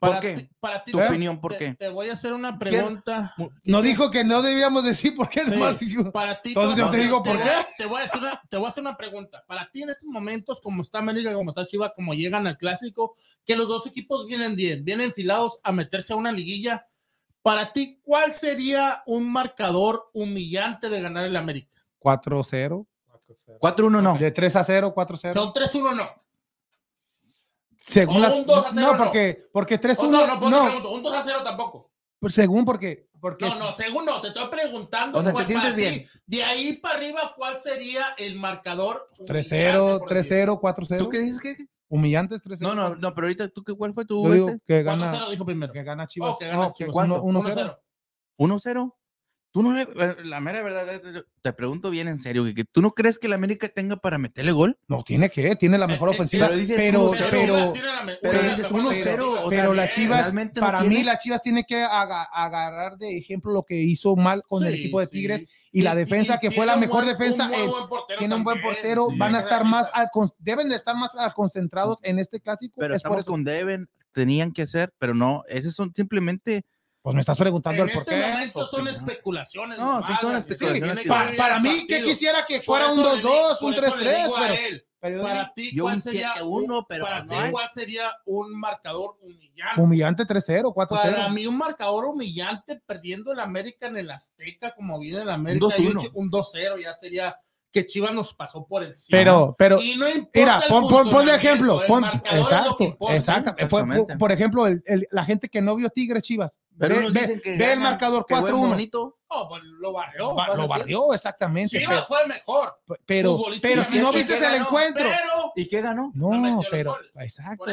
¿Por Para qué? ti- para ti, Tu te- opinión, ¿por te- qué? Te voy a hacer una pregunta. No dijo que no debíamos decir por qué, Sí. dijo- Para ti, Entonces yo te digo, ¿por voy qué? a- Te voy, a hacer una, te voy a hacer una pregunta. Para ti, en estos momentos, como está América, como está Chivas, como llegan al clásico, que los dos equipos vienen bien, vienen enfilados a meterse a una liguilla. Para ti, ¿cuál sería un marcador humillante de ganar el América? 4-0. 4-0. 4-1 no. De 3 a 0, 4-0. Son 3-1, no. Según o las- un 2 a 0 no, no. porque, porque 3 O 1 no, no, no, pregunto, un 2 a 0 tampoco. según porque, porque No, no, según no, te estoy preguntando. O sea, cuál ¿te sientes para ti, bien? De ahí para arriba, ¿cuál sería el marcador? 3-0, humillante, por decir? 3-0, 4-0. ¿Tú qué dices? ¿Qué? Humillantes 3-0. No, no, no, pero ahorita, ¿tú qué, cuál fue tu Yo digo este? que 4-0 gana, dijo primero. que gana Chivas. Oh, que gana No, que Chivas. uno- ¿Cuánto? 1-0. 1-0. Tú no le, eh, la mera verdad, eh, te pregunto bien en serio, que ¿tú no crees que la América tenga para meterle gol? No, tiene que, tiene la mejor Eh, eh, ofensiva. pero dices Pero, 1-0. pero, dices una- 1-0, o sea, pero las. Chivas, realmente no para mí, tiene. las Chivas tienen que aga- agarrar de ejemplo lo que hizo mal con el equipo de sí. Tigres y la defensa, que fue tiene la mejor buen- defensa. eh, tiene un buen portero, sí. van a estar más, Realista. al con- deben de estar más concentrados en este clásico. Pero es por estamos eso. con Deben, tenían que hacer, pero no, esos son simplemente Pues me estás preguntando En el por este qué. momento son no. especulaciones. No, sí son especulaciones ver para el mí, que quisiera que fuera un eso le digo- 2-2, un por eso le 3-3, digo a pero, para ti, ¿cuál sería 7-1, pero para no ti. ¿cuál sería un marcador humillante? humillante 3-0, 4-0. Para mí, un marcador humillante perdiendo el América en el Azteca, como viene el América, Un y 2-1. un, un 2-0 ya sería que Chivas nos pasó por encima. Pero, pero, y no importa Mira, pon, pon, pon de ejemplo. Pon, exacto, importa. exacto. Fue, Exactamente. por ejemplo, el, el- la gente que no vio Tigres Chivas. Pero ve, unos ve- dicen que ve el marcador que juegan 4-1. bonito. No, pues lo barrió. Lo, ba- barrió, exactamente. Chivas fue mejor. Pero, pero, pero si no ¿y viste el ganó? encuentro. Pero, ¿Y qué ganó? No pero, exacto.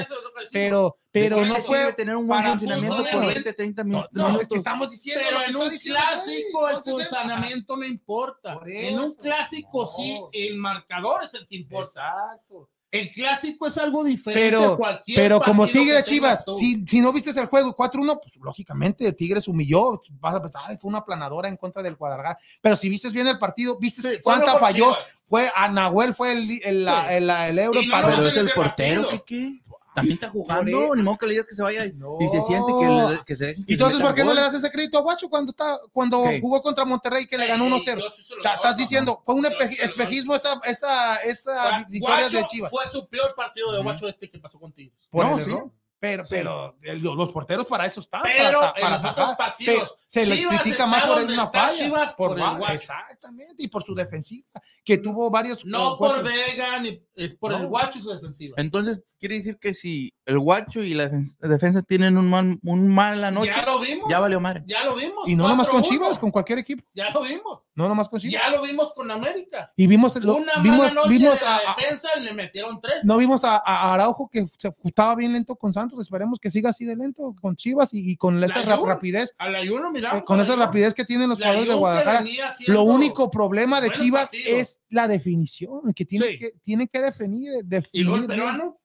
Pero, pero ¿De no fue. tener un buen funcionamiento por funcionamiento. 20, 30 No, minutos. no, es que estamos diciendo. Pero en un clásico el funcionamiento no importa. Por En un clásico sí, el marcador es el que importa. Exacto. El clásico es algo diferente Pero- a cualquier Pero como Tigres Chivas, si, si no viste el juego 4-1, pues lógicamente Tigres humilló. Vas a pensar, "Ay, fue una planadora en contra del Guadalajara. Pero si viste bien el partido, viste Sí, cuánta falló. Chivas. Fue a Nahuel, fue el, el, el- el euro Pero es el portero, partido. ¿qué qué? También está jugando, ni modo que le digas que se vaya No. y se siente que, le, que se deje que ¿Y entonces por qué no le das ese crédito a Guacho cuando, está, cuando ¿Qué? jugó contra Monterrey que le ganó Ey, 1-0? yo sí se lo Ta- doy, Estás diciendo, fue un espejismo esa, esa, esa victoria de Chivas. Fue su peor partido de. Guacho este que pasó con Tigres. Por No, sí. Pero, Sí. pero el- los porteros para eso están. Pero para, en para los otros partidos, Pero se les critica más por una falla. Chivas por el Guacho. exactamente, y por su defensiva, que tuvo varios. No eh, por Vega, ni es por No. el Guacho y su defensiva. Entonces, quiere decir que si el guacho y la defen- defensa tienen un mal, un mala noche, Ya lo vimos. ya valió madre. Ya lo vimos. Y no nomás con 4-1. Chivas, con cualquier equipo. Ya lo vimos. No nomás con Chivas. Ya lo vimos con América. Y vimos, lo- Una vimos, mala noche vimos de la a, defensa y le metieron tres. no vimos a, a Araujo que se estaba bien lento con Santos. Esperemos que siga así de lento con Chivas y, y con esa La ra- Jun, rapidez, Al ayuno, mira. Eh, con esa rapidez que tienen los jugadores de Guadalajara. Lo único problema de Chivas partidos. es la definición, que tienen Sí. que, tienen que definir. ¿Y definir gol bien. peruano?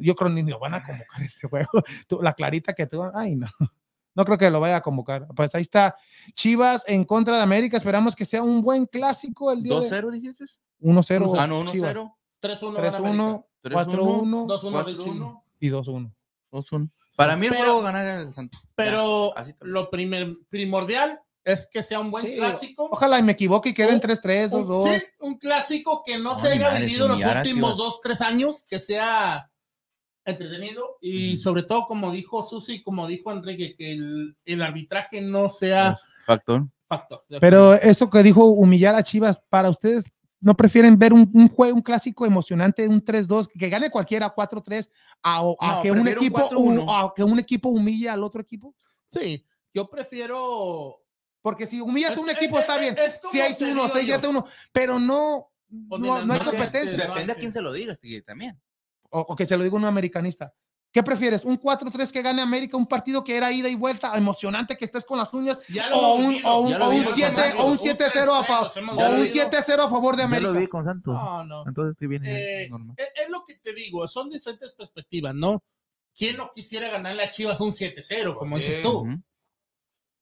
Yo creo ni lo van a convocar este juego. Tú- la clarita que tú, ay, no. No creo que lo vaya a convocar. Pues ahí está Chivas en contra de América. Esperamos que sea un buen clásico el día de 2-0 dijiste? 1-0. Ah, no, Chivas. 1-0. 3-1. gana 3-1, 3-1, 4-1 2-1 4-1. Richie. y 2-1. 2-1. Para mí el Pero- juego ganar el Santos. Pero Ya, así te lo- primer, primordial es que sea un buen Sí, clásico. Ojalá y me equivoque y queden Un- 3-3, Un, 2-2. sí, un clásico que no, No, se haya vivido los últimos Chivas. dos, tres años, que sea entretenido y sobre todo, como dijo Susi, como dijo Enrique, que el, el arbitraje no sea Factor. factor. Pero eso que dijo humillar a Chivas, para ustedes, no prefieren ver un, un juego, un clásico emocionante, un 3-2, que gane cualquiera 4-3, a, a No, que un un equipo, 4-1. hu- a que un equipo humille al otro equipo? Sí, yo prefiero. Porque si humillas a un es- equipo es- está bien, es te 6-1, digo yo. 6-7-1, pero no, no, no hay competencia. de- Depende a quién se lo digas, también. O, o que se lo diga un americanista. ¿Qué prefieres? ¿Un 4-3 que gane América? ¿Un partido que era ida y vuelta, emocionante, que estés con las uñas? ¿O un, o un, o un vimos, 7 Gonzalo. o un Un 7-0 a, fa- 3-3 hemos o un vivido. 7-0 a favor de Ya lo América? vi con Santos. No, no. Entonces, ¿qué viene? Eh, normal. es, es lo que te digo, son diferentes perspectivas, ¿no? ¿Quién no quisiera ganarle a Chivas un 7-0, como dices tú? Ujú.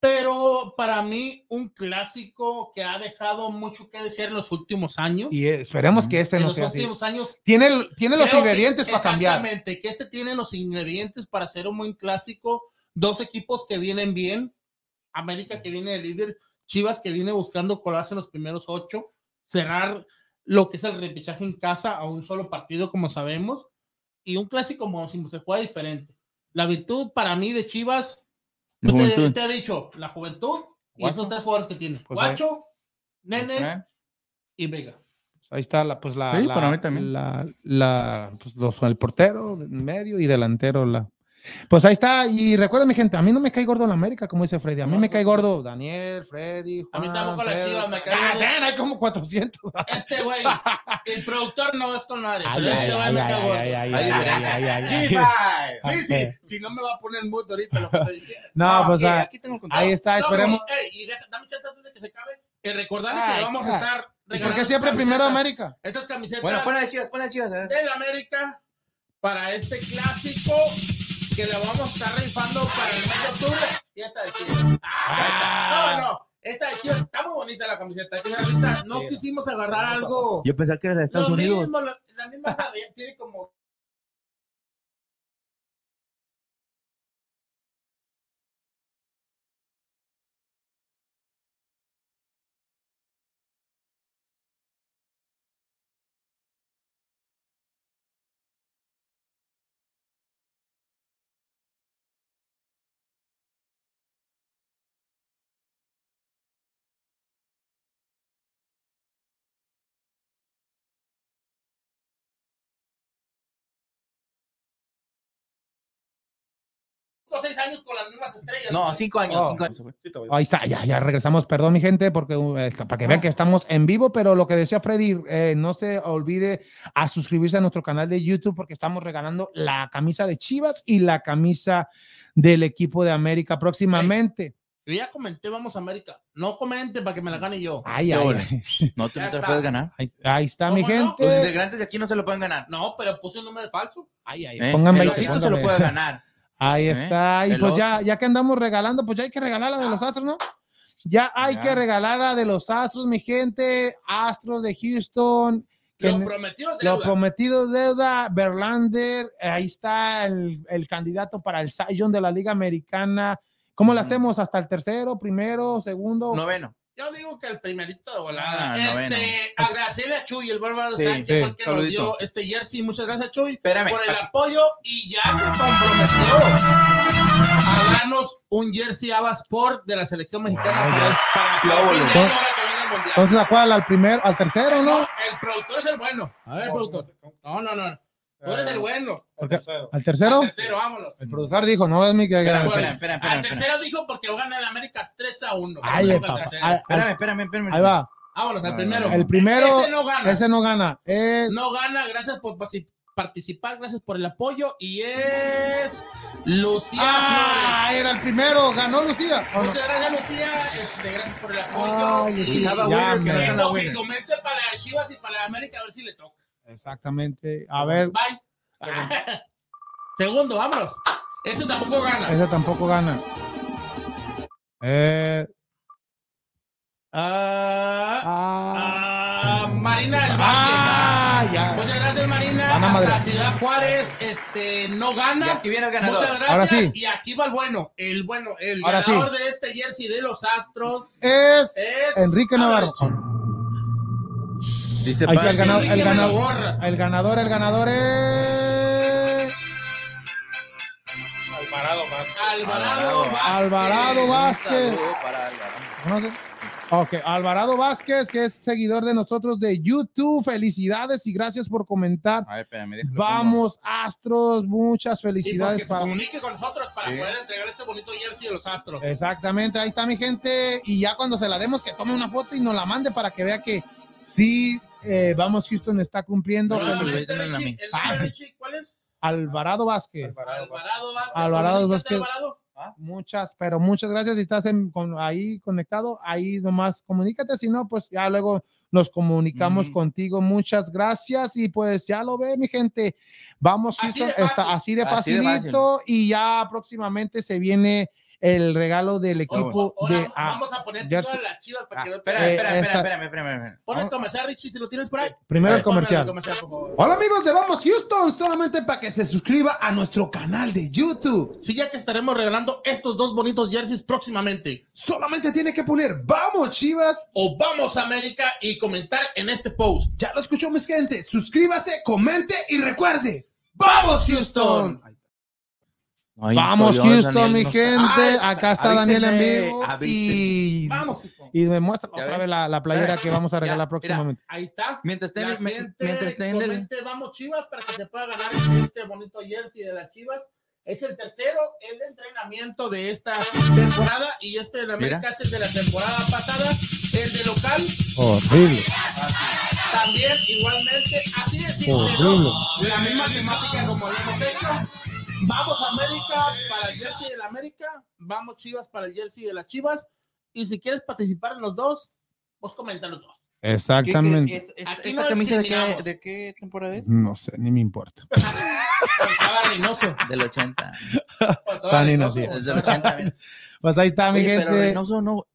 Pero para mí, un clásico que ha dejado mucho que decir en los últimos años. Y eh, esperemos que este en no los sea así. últimos años. Tiene, tiene los creo que- ingredientes para cambiar. Exactamente, que este tiene los ingredientes para hacer un buen clásico. Dos equipos que vienen bien. América que viene de líder. Chivas que viene buscando colarse en los primeros ocho. Cerrar lo que es el repechaje en casa a un solo partido, como sabemos. Y un clásico como si se juega diferente. La virtud para mí de Chivas, La yo te, juventud. te he dicho, la juventud y Guacho. esos tres jugadores que tiene. Pues ahí- Guacho, Nene ¿Eh? y Vega. Ahí está la, pues la, Sí, la- para mí también. la- la- pues los- el portero, medio y delantero. La, pues ahí está. Y recuerda, mi gente, a mí no me cae gordo la América, como dice Freddy. A mí No, me cae gordo Daniel, Freddy. A mí Juan, tampoco las Pedro. Chivas me caen Ah, gordo. ven, hay como 400. Este güey, el productor no es con nadie, Ay, pero ay, este güey ay, me ay, cae gordo. ay, ay, ay. Sí, sí, si no me va a poner mudo ahorita lo que estoy diciendo. No, pues ok, ah, aquí tengo el contado. ahí está, No, esperemos. pero, y deja- dame chance antes de que se acabe. Y recordarle que vamos a estar ¿Y regalando por qué siempre primero. América? Estas camisetas Bueno, ponle a Chivas, ponle a Chivas. del América para este clásico que le vamos a estar rifando para el mes de octubre. Y esta de. Ah, No, no. Esta de está muy bonita la camiseta. no quisimos agarrar algo. Yo pensaba que era de Estados Lo Unidos. mismo, la, la misma tiene como años con las mismas estrellas. No, cinco años. Oh. cinco años. Ahí está, ya, ya regresamos. Perdón, mi gente, porque eh, para que vean que estamos en vivo, pero lo que decía Freddy, eh, no se olvide a suscribirse a nuestro canal de YouTube porque estamos regalando la camisa de Chivas y la camisa del equipo de América próximamente. Yo ya comenté, vamos a América. No comenten para que me la gane yo. Ay, ay. No, tú Ya no te la puedes ganar. Ahí, ahí está, mi ¿Cómo no? gente. Los integrantes de aquí no se lo pueden ganar. No, pero puse un número falso. Ay, ay, ¿eh? pónganme El ahí, osito se lo puede ganar. Ahí ¿Eh? está. Y El pues ya, oso. ya que andamos regalando, pues ya hay que regalar la de los astros, ¿no? Ya hay Ya. que regalar la de los astros, mi gente. Astros de Houston. que Lo prometido es Lo deuda. prometido deuda, Verlander, ahí está el, el candidato para el Cy Young de la Liga Americana. ¿Cómo lo hacemos? ¿Hasta el tercero, primero, segundo? Noveno. Yo digo que el primerito de volada. Ah, este, agradecerle a Chuy, el Bárbaro Sí, Sánchez, sí, fue el que nos dio este jersey. Muchas gracias, Chuy, Espérame. por el apoyo y ya se comprometió a darnos un jersey Abas Sport de la selección mexicana para año, ahora que el mundial. Entonces, ¿a cuál? ¿Al primero, al tercero, no? No, el productor es el bueno. A ver, productor. No, no, no. Tú eres el bueno. Porque- ¿Al tercero? Al tercero, vámonos. El productor dijo, no es mi que... Espera, espera, espera, espera, Al tercero dijo porque va a ganar el América 3 a 1. Ay, papá. Espérame, espérame, espérame. Ahí va. Vámonos al primero. El primero, Ese no gana. ese no gana. Eh, No gana, gracias por participar, gracias por el apoyo. Y es Lucía ¡Ah! Era el primero. Ganó Lucía. Muchas gracias, Lucía. Este, gracias por el apoyo. Ay, Y ya, que que comente para Chivas y para América a ver si le toca. Exactamente. A ver, Bye. Segundo, vámonos. Este tampoco gana. ese tampoco gana. Eh, Ah, ah, ah, Marina del Valle. ah, ya. Muchas gracias, Marina. Gana madre. La ciudad Juárez este, no Y gana. aquí viene el ganador. Muchas gracias. Ahora sí. Y aquí va el bueno. El bueno, el Ahora ganador de este jersey de los Astros Es es Enrique Navarro. Dice Ahí está el ganador. El ganador, el ganador, el ganador es. Alvarado Vázquez. Alvarado Vázquez. para Alvarado. Sé. Ok, Alvarado Vázquez, que es seguidor de nosotros de YouTube, felicidades y gracias por comentar. A ver, espérame, Vamos, Astros, muchas Y felicidades se para... comunique con nosotros para Sí. poder entregar este bonito jersey de los Astros. Exactamente, ahí está mi gente. Y ya cuando se la demos, que tome una foto y nos la mande para que vea que sí, eh, vamos, Houston está cumpliendo. Richie, Richie, ¿Cuál es? Alvarado Vázquez. Alvarado Vázquez. Alvarado ¿Cómo Vázquez. dijiste, Alvarado? Muchas, pero muchas gracias. Si estás en- con, ahí conectado, ahí nomás comunícate. Si no, pues ya luego nos comunicamos contigo. Muchas gracias. Y pues ya lo ve, mi gente. Vamos, Así Houston, de está fácil. así de Así de facilito. y ya próximamente se viene el regalo del equipo de. vamos a poner todas las chivas para Ah, que no te... espera, Eh, espera, espérame, espérame, espérame. Pon el comercial, Richie, si lo tienes por ahí. primero el Eh, comercial. Hola amigos de Vamos Houston, solamente para que se suscriba a nuestro canal de YouTube. Sí, ya que estaremos regalando estos dos bonitos jerseys próximamente. Solamente tiene que poner Vamos Chivas. O vamos a América y comentar en este post. Ya lo escuchó mis gente. Suscríbase, comente y recuerde. ¡Vamos Houston! Ay, Vamos Houston, Daniel, mi no- gente. Ay, Acá está Daniel en vivo. avísenme. Y, Vamos, y me muestra Ya otra vez la, la playera Ya, que vamos a ya, regalar mira. próximamente. Ahí está. Mientras estén, mientras el- comente, vamos Chivas para que se pueda ganar este bonito jersey de las Chivas. Es el tercero, el de entrenamiento de esta temporada y este de la América Mira. es el de la temporada pasada. El de local Horrible. también igualmente. Así de simple, Horrible. ¿no? La misma temática como habíamos hecho. Vamos América para el jersey de la América. Vamos Chivas para el jersey de las Chivas. Y si quieres participar en los dos, pues comenta los dos. ¿Qué- qué- Exactamente. es- es- Aquí ¿Esta no camisa de qué, de qué temporada es? No sé, ni me importa. Estaba Reynoso. Del 80. Estaba Tan Reynoso. inocente. Desde el 80. mira. Pues ahí está mi Oye, pero gente. Reynoso no.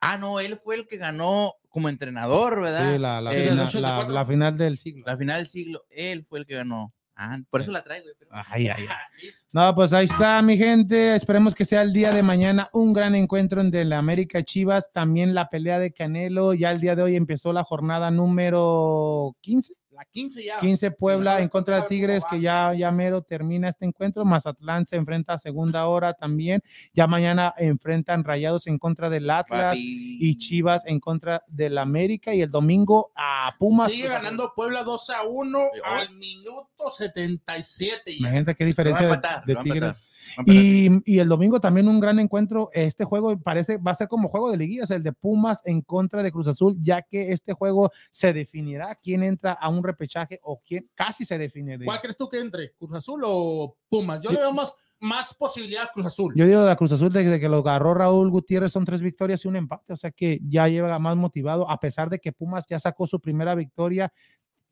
Ah, no, él fue el que ganó como entrenador, ¿verdad? Sí, la, la, Eh, final, del la, 84. la final del siglo. La final del siglo, él fue el que ganó. Ah, por eso la traigo. pero- Ay, ay, ay. Sí. No, pues ahí está, mi gente. Esperemos que sea el día de mañana un gran encuentro entre la América Chivas. También la pelea de Canelo. Ya el día de hoy empezó la jornada número 15. La 15 ya. 15 Puebla en contra de Tigres, que ya, ya mero termina este encuentro. Mazatlán se enfrenta a segunda hora también. Ya mañana enfrentan Rayados en contra del Atlas Papi. y Chivas en contra del América. Y el domingo a Pumas. Sigue ganando Puebla 2 a 1 Sí, al minuto 77. ya. Imagínate qué a diferencia de, a Tigres. Lo va a empatar. Y, y el domingo también un gran encuentro. Este juego parece va a ser como juego de liguillas, el de Pumas en contra de Cruz Azul, ya que este juego se definirá quién entra a un repechaje o quién casi se define. de- ¿Cuál crees tú que entre? ¿Cruz Azul o Pumas? Yo le veo más, más posibilidad a Cruz Azul. Yo digo de la Cruz Azul desde que lo agarró Raúl Gutiérrez son tres victorias y un empate, o sea que ya lleva más motivado, a pesar de que Pumas ya sacó su primera victoria,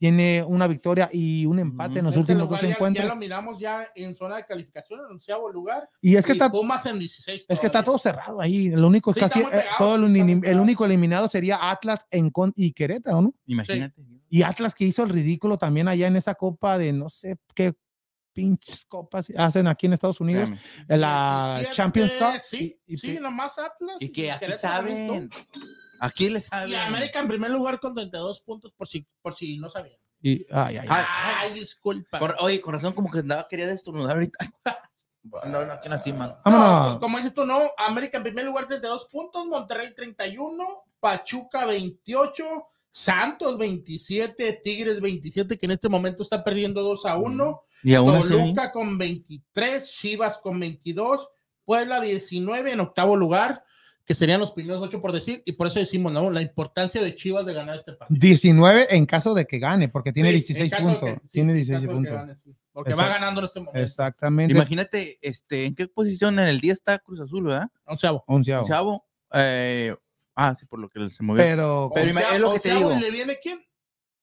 tiene una victoria y un empate en los Este últimos lugar dos ya- encuentros. Ya lo miramos ya en zona de calificación, en onceavo lugar. y es que y está Pumas en 16. Es que está todo cerrado ahí. Lo único Sí, casi, eh, todo el, único eliminado sería Atlas en con y Querétaro, ¿no? Imagínate. Y Atlas que hizo el ridículo también allá en esa copa de no sé qué pinches copas hacen aquí en Estados Unidos, Espérame. en la 17, Champions Cup. Sí, y, y sí, que- nomás Atlas. Y que aquí saben. Aquí le ¿no? saben. Y América en primer lugar con 32 puntos por si, por si no sabían. y- ay, ay, ay. Ay, disculpa. Con- oye, con razón, como que andaba, quería destornudar ahorita. No, no, aquí no así, man. No, Vámonos. como dices tú, no, América en primer lugar 32 puntos, Monterrey 31, Pachuca 28, Santos 27, Tigres 27, que en este momento está perdiendo 2 a 1, Y aún así. Toluca con 23, Chivas con 22, Puebla 19 en octavo lugar, que serían los primeros 8 por decir, y por eso decimos, ¿no? La importancia de Chivas de ganar este partido. 19 en caso de que gane, porque tiene Sí, 16 en caso de puntos. que- sí, tiene en 16 caso de que puntos. gane, sí, porque Exacto. va ganando en este momento. Exactamente. Imagínate, este, ¿en qué posición en el día está Cruz Azul, verdad? Onceavo. Onceavo. Chavo. Eh, ah, sí, por lo que se movió. Pero Pero Onceavo- es lo que te onceavo, digo. ¿y le viene quién?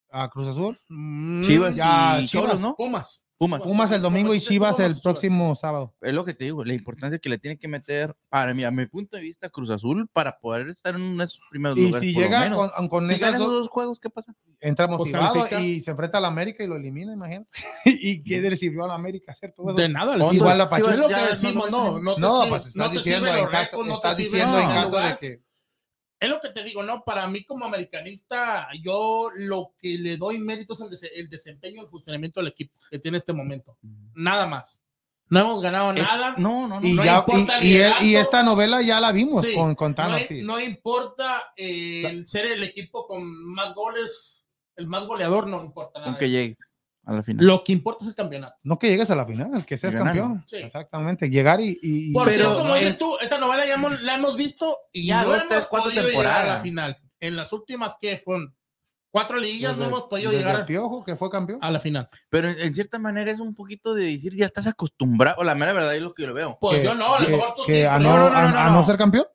a Cruz Azul, Mm, Chivas ya, y Chivas. Cholos, ¿no? Pumas. Pumas. Pumas el domingo y Chivas Pumas y el Chivas. próximo sábado. Es lo que te digo, la importancia que le tiene que meter, para mí, a mi punto de vista, Cruz Azul, para poder estar en uno de esos primeros Y lugares. si por lo llega con, con si ganan dos, los dos juegos, ¿qué pasa? entra Pues motivado y se enfrenta al América y lo elimina, imagínate. ¿Y qué le sirvió al América hacer todo eso? De nada, Ondas, Igual la Es Pachuca. Chivas lo que no decimos, no, meten. no, te No, sirve- pues estás no te diciendo en caso, no estás diciendo en caso de que Es lo que te digo, ¿no? Para mí como americanista, yo lo que le doy mérito es el, dese- el desempeño, el funcionamiento del equipo que tiene este momento. Nada más. No hemos ganado Es- nada. no, no, no. Y, no ya, importa y, y- esta novela ya la vimos Sí, con, con no, Thanos. i- sí. no importa eh, el ser el equipo con más goles, el más goleador, no importa nada. Con que llegues a la final. Lo que importa es el campeonato. No que llegues a la final, que seas Ganar. campeón. Sí. Exactamente, llegar y... y- Pero como dices es- tú, esta novela ya hemos- la hemos visto y Ya no dos, hemos cuatro podido llegar a la temporadas. final. En las últimas que fueron cuatro liguillas no hemos podido desde llegar el Piojo, que fue campeón. a la final. Pero en, en cierta manera es un poquito de decir, ya estás acostumbrado. O la mera verdad es lo que yo lo veo. Pues que- yo no, a lo mejor tú que sí, a, no, no, no, a- no, a no. no ser campeón.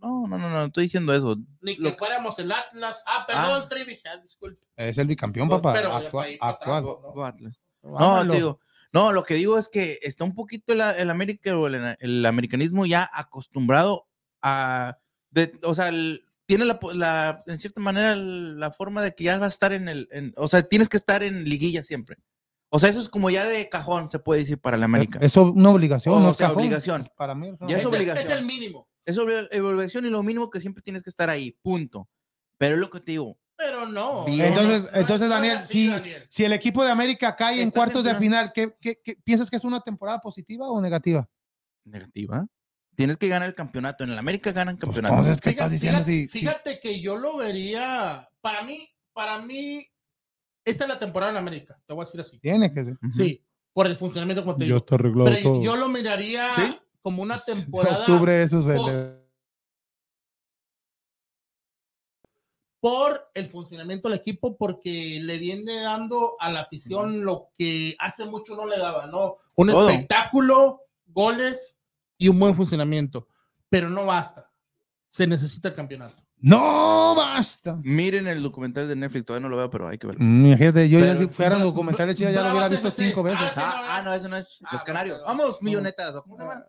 No, no, no, no, estoy diciendo eso. Ni que Lo- fuéramos el Atlas. Ah, perdón, Ah. Trevi, ah, disculpe. Es el bicampeón, papá. pero Actua- Go- go Atlas. No, te digo, no, lo que digo es que está un poquito el, el América o el, el americanismo ya acostumbrado a, de- o sea, el- tiene la, en cierta manera el- la forma de que ya va a estar en el, en- o sea, tienes que estar en liguilla siempre. O sea, eso es como ya de cajón, se puede decir para el América. Es una obligación, O no es sea, cajón. obligación. Para mí es una Ya es es, el, obligación. es el mínimo. Es obligación y lo mínimo que siempre tienes que estar ahí, punto. Pero es lo que te digo, Pero no. Bien. Entonces- No, entonces, Daniel, así, sí, Daniel. Si el equipo de América cae en cuartos de final, ¿qué, qué- qué- piensas que es una temporada positiva o negativa? negativa. Tienes que ganar el campeonato. En el América ganan campeonato. Entonces, ¿qué Fíjate, estás diciendo? fíjate- Si- si- fíjate que yo lo vería. Para mí, para mí, esta es la temporada en América. Te voy a decir así. tiene que ser. Sí, por el funcionamiento como te digo. está arreglado Pero todo. yo lo miraría ¿Sí? Como una temporada Octubre, eso se post- por el funcionamiento del equipo, porque le viene dando a la afición lo que hace mucho no le daba, ¿no? Un Todo. espectáculo, goles y un buen funcionamiento. Pero no basta. Se necesita el campeonato. ¡No basta! Miren el documental de Netflix, todavía no lo veo, pero hay que verlo. Mm, Imagínate, yo ya Pero- si fuera documental de Chivas ya lo hubiera visto cinco veces. Ah, sí, Ah, no, ah, no, eso no es. Ah, Los Canarios. Vamos, millonetas. ¿o ¿Cómo se llama?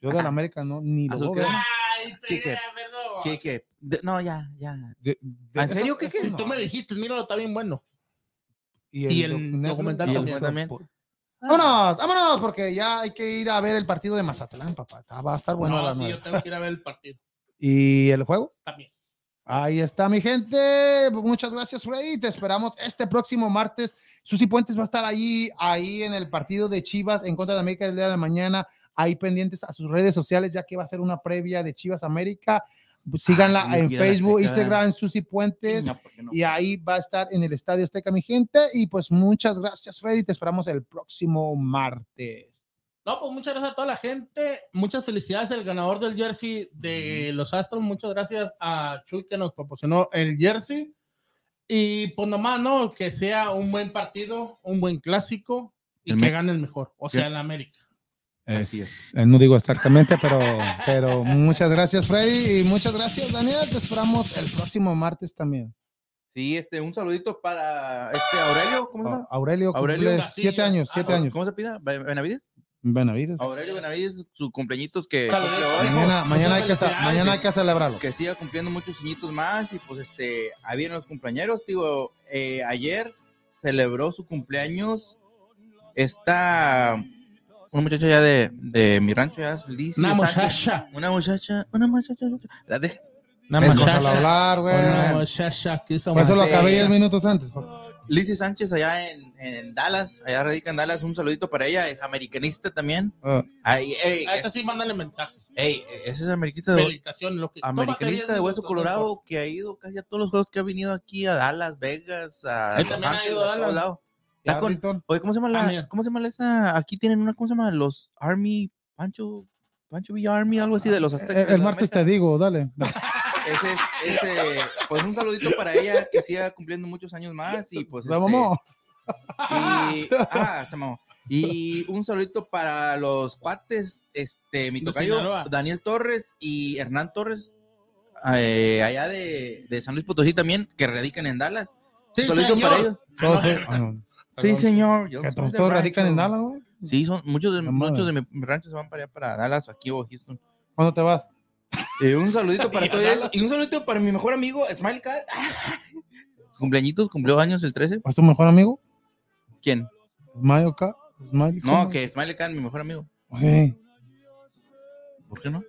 Yo de la América no, ni lo ver. Ay, perdón. ¿Qué, qué? De- no, ya, ya. De- de- ¿En serio? ¿Qué, qué? Si tú me dijiste, míralo, está bien bueno. Y y el doc- documental y el también. también. Vámonos, vámonos, porque ya hay que ir a ver el partido de Mazatlán, papá. Está- Va a estar bueno a no, las sí, nueve. yo tengo que ir a ver el partido ¿Y el juego? también. Ahí está, mi gente. Muchas gracias, Freddy. Te esperamos este próximo martes. Susi Puentes va a estar ahí, ahí en el partido de Chivas en contra de América el día de mañana. Ahí pendientes a sus redes sociales, ya que va a ser una previa de Chivas América. Síganla Ah, sí, en quiero la Facebook. Instagram, Susi Puentes. No. Y ahí va a estar en el Estadio Azteca, mi gente. Y pues muchas gracias, Freddy. Te esperamos el próximo martes. No, pues muchas gracias a toda la gente. Muchas felicidades al ganador del jersey de los Astros. Muchas gracias a Chuy que nos proporcionó el jersey. Y pues nomás, ¿no? Que sea un buen partido, un buen clásico y El que gane el mejor. O sea, el América. Así es. Eh, no digo exactamente, pero, pero muchas gracias, Freddy. Y muchas gracias, Daniel. Te esperamos el próximo martes también. Sí, este, un saludito para este Aurelio, ¿cómo se llama? Aurelio, Aurelio cumple Castillo. siete años, siete Ah, años. ¿Cómo se pida? ¿Benavides? Benavides. Aurelio Benavides, su cumpleañitos que Saluditos. cumple hoy. Mañana, mañana, hay que, mañana hay que celebrarlo. que siga cumpliendo muchos añitos más y pues este, ahí vienen los cumpleaños, digo, eh, ayer celebró su cumpleaños esta, una muchacha ya de, de mi rancho, ya, Lizy Una muchacha. una muchacha, una muchacha, la de- Una muchacha. hablar, güey. Una muchacha que hizo eso lo acabé diez minutos antes. por- Lizzy Sánchez allá en, en Dallas, allá radica en Dallas, un saludito para ella, es americanista también. Ay, ey, A esa sí, mándale mensaje. ey, ese es americanista de, Felicitaciones. Lo que, americanista de Hueso Colorado que ha ido casi a todos los juegos que ha venido aquí a Dallas, Vegas, a Él Los también ha ido a Dallas. Está con-. Oye, ¿cómo se llama Ah, la, cómo se llama esa? Aquí tienen una, ¿cómo se llama? Los Army, Pancho, Pancho Villa Army, algo así de los aztecas. El, de el la martes te digo, dale. Ese, es- ese, pues un saludito para ella, que siga cumpliendo muchos años más y pues. La este, mamó. Y, ah, se mamó. Y un saludito para los cuates, este, mi tocayo. Daniel Torres y Hernán Torres, eh, allá de, de San Luis Potosí también, que radican en Dallas. Sí, Un saludito señor. para ellos. Ah, eh, no, ah, no. Sí, señor. yo Que todos radican en Dallas, güey. Sí, son muchos de, No muchos de mi, rancho se van para allá, para Dallas, aquí o Houston. ¿Cuándo te vas? Eh, un saludito para todos ellos. Y un saludito para mi mejor amigo, Smile Cat. Cumpleañitos, cumplió años el 13. ¿Es tu mejor amigo? ¿Quién? Smile. Smile. No, ¿cómo? que Smile Cat, mi mejor amigo. Sí. ¿Por qué no?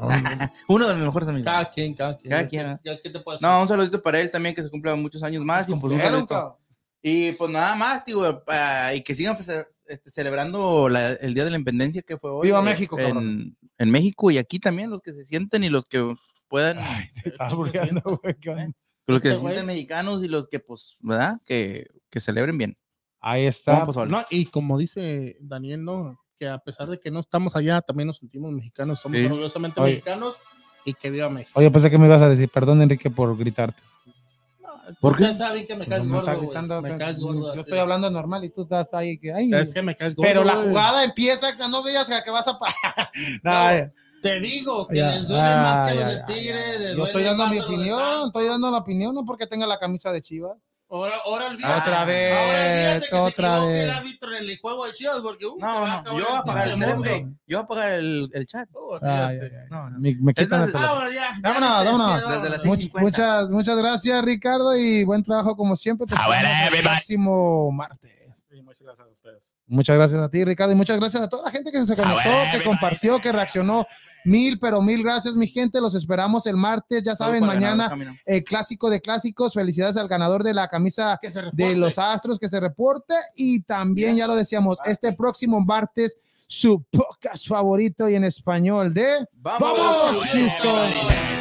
Uno de mis mejores amigos. Cada quien, cada quien. Quien, ¿ah? te. No, un saludito para él también, que se cumpla muchos años más. Y pues un saludito. Y pues nada más, tío, pa- y que sigan este, celebrando la- el Día de la Independencia que fue hoy. Viva eh, México, cabrón. en, en México y aquí también los que se sienten y los que puedan, Te estaba burleando, güey, qué onda. los que este se güey. sienten mexicanos y los que, pues, ¿verdad? Que, que celebren bien. Ahí está. Pozole. No, y como dice Daniel, ¿no? Que a pesar de que no estamos allá, también nos sentimos mexicanos, somos Sí. orgullosamente Oye. mexicanos y que viva México. Oye, pensé que me ibas a decir, perdón, Enrique, por gritarte. ¿Por qué? Ustedes saben que me caes no está gordo, güey. gritando, Me te- caes gordo. yo estoy hablando normal y tú estás ahí que ay, Es que me caes gordo. pero la jugada empieza que no veas que vas a No, ya. Te digo que Ya, les duele más que ya, los de Tigre. Yo estoy dando mi opinión, estoy dando la opinión no porque tenga la camisa de Chivas. Ahora, ahora olvídate. Otra vez, Ahora olvídate que otra vez. El árbitro en el juego de Chivas porque uh, se va No, a no, acabar yo voy a apagar el mundo. Yo voy a apagar el, el chat. Oh. No, no. Me, me quitan el teléfono. Vámonos Vámonos, Much- 6:50. muchas, muchas gracias, Ricardo, y buen trabajo como siempre. Te el próximo martes. Sí, muchas gracias a ustedes. Muchas gracias a ti, Ricardo, y muchas gracias a toda la gente que se conectó, que compartió, que reaccionó. Mil, pero mil gracias, mi gente. Los esperamos el martes. Ya saben, mañana el clásico de clásicos. Felicidades al ganador de la camisa de los Astros que se reporte. Y también, ya lo decíamos, este próximo martes, su podcast favorito y en español de ¡Vamos. Houston!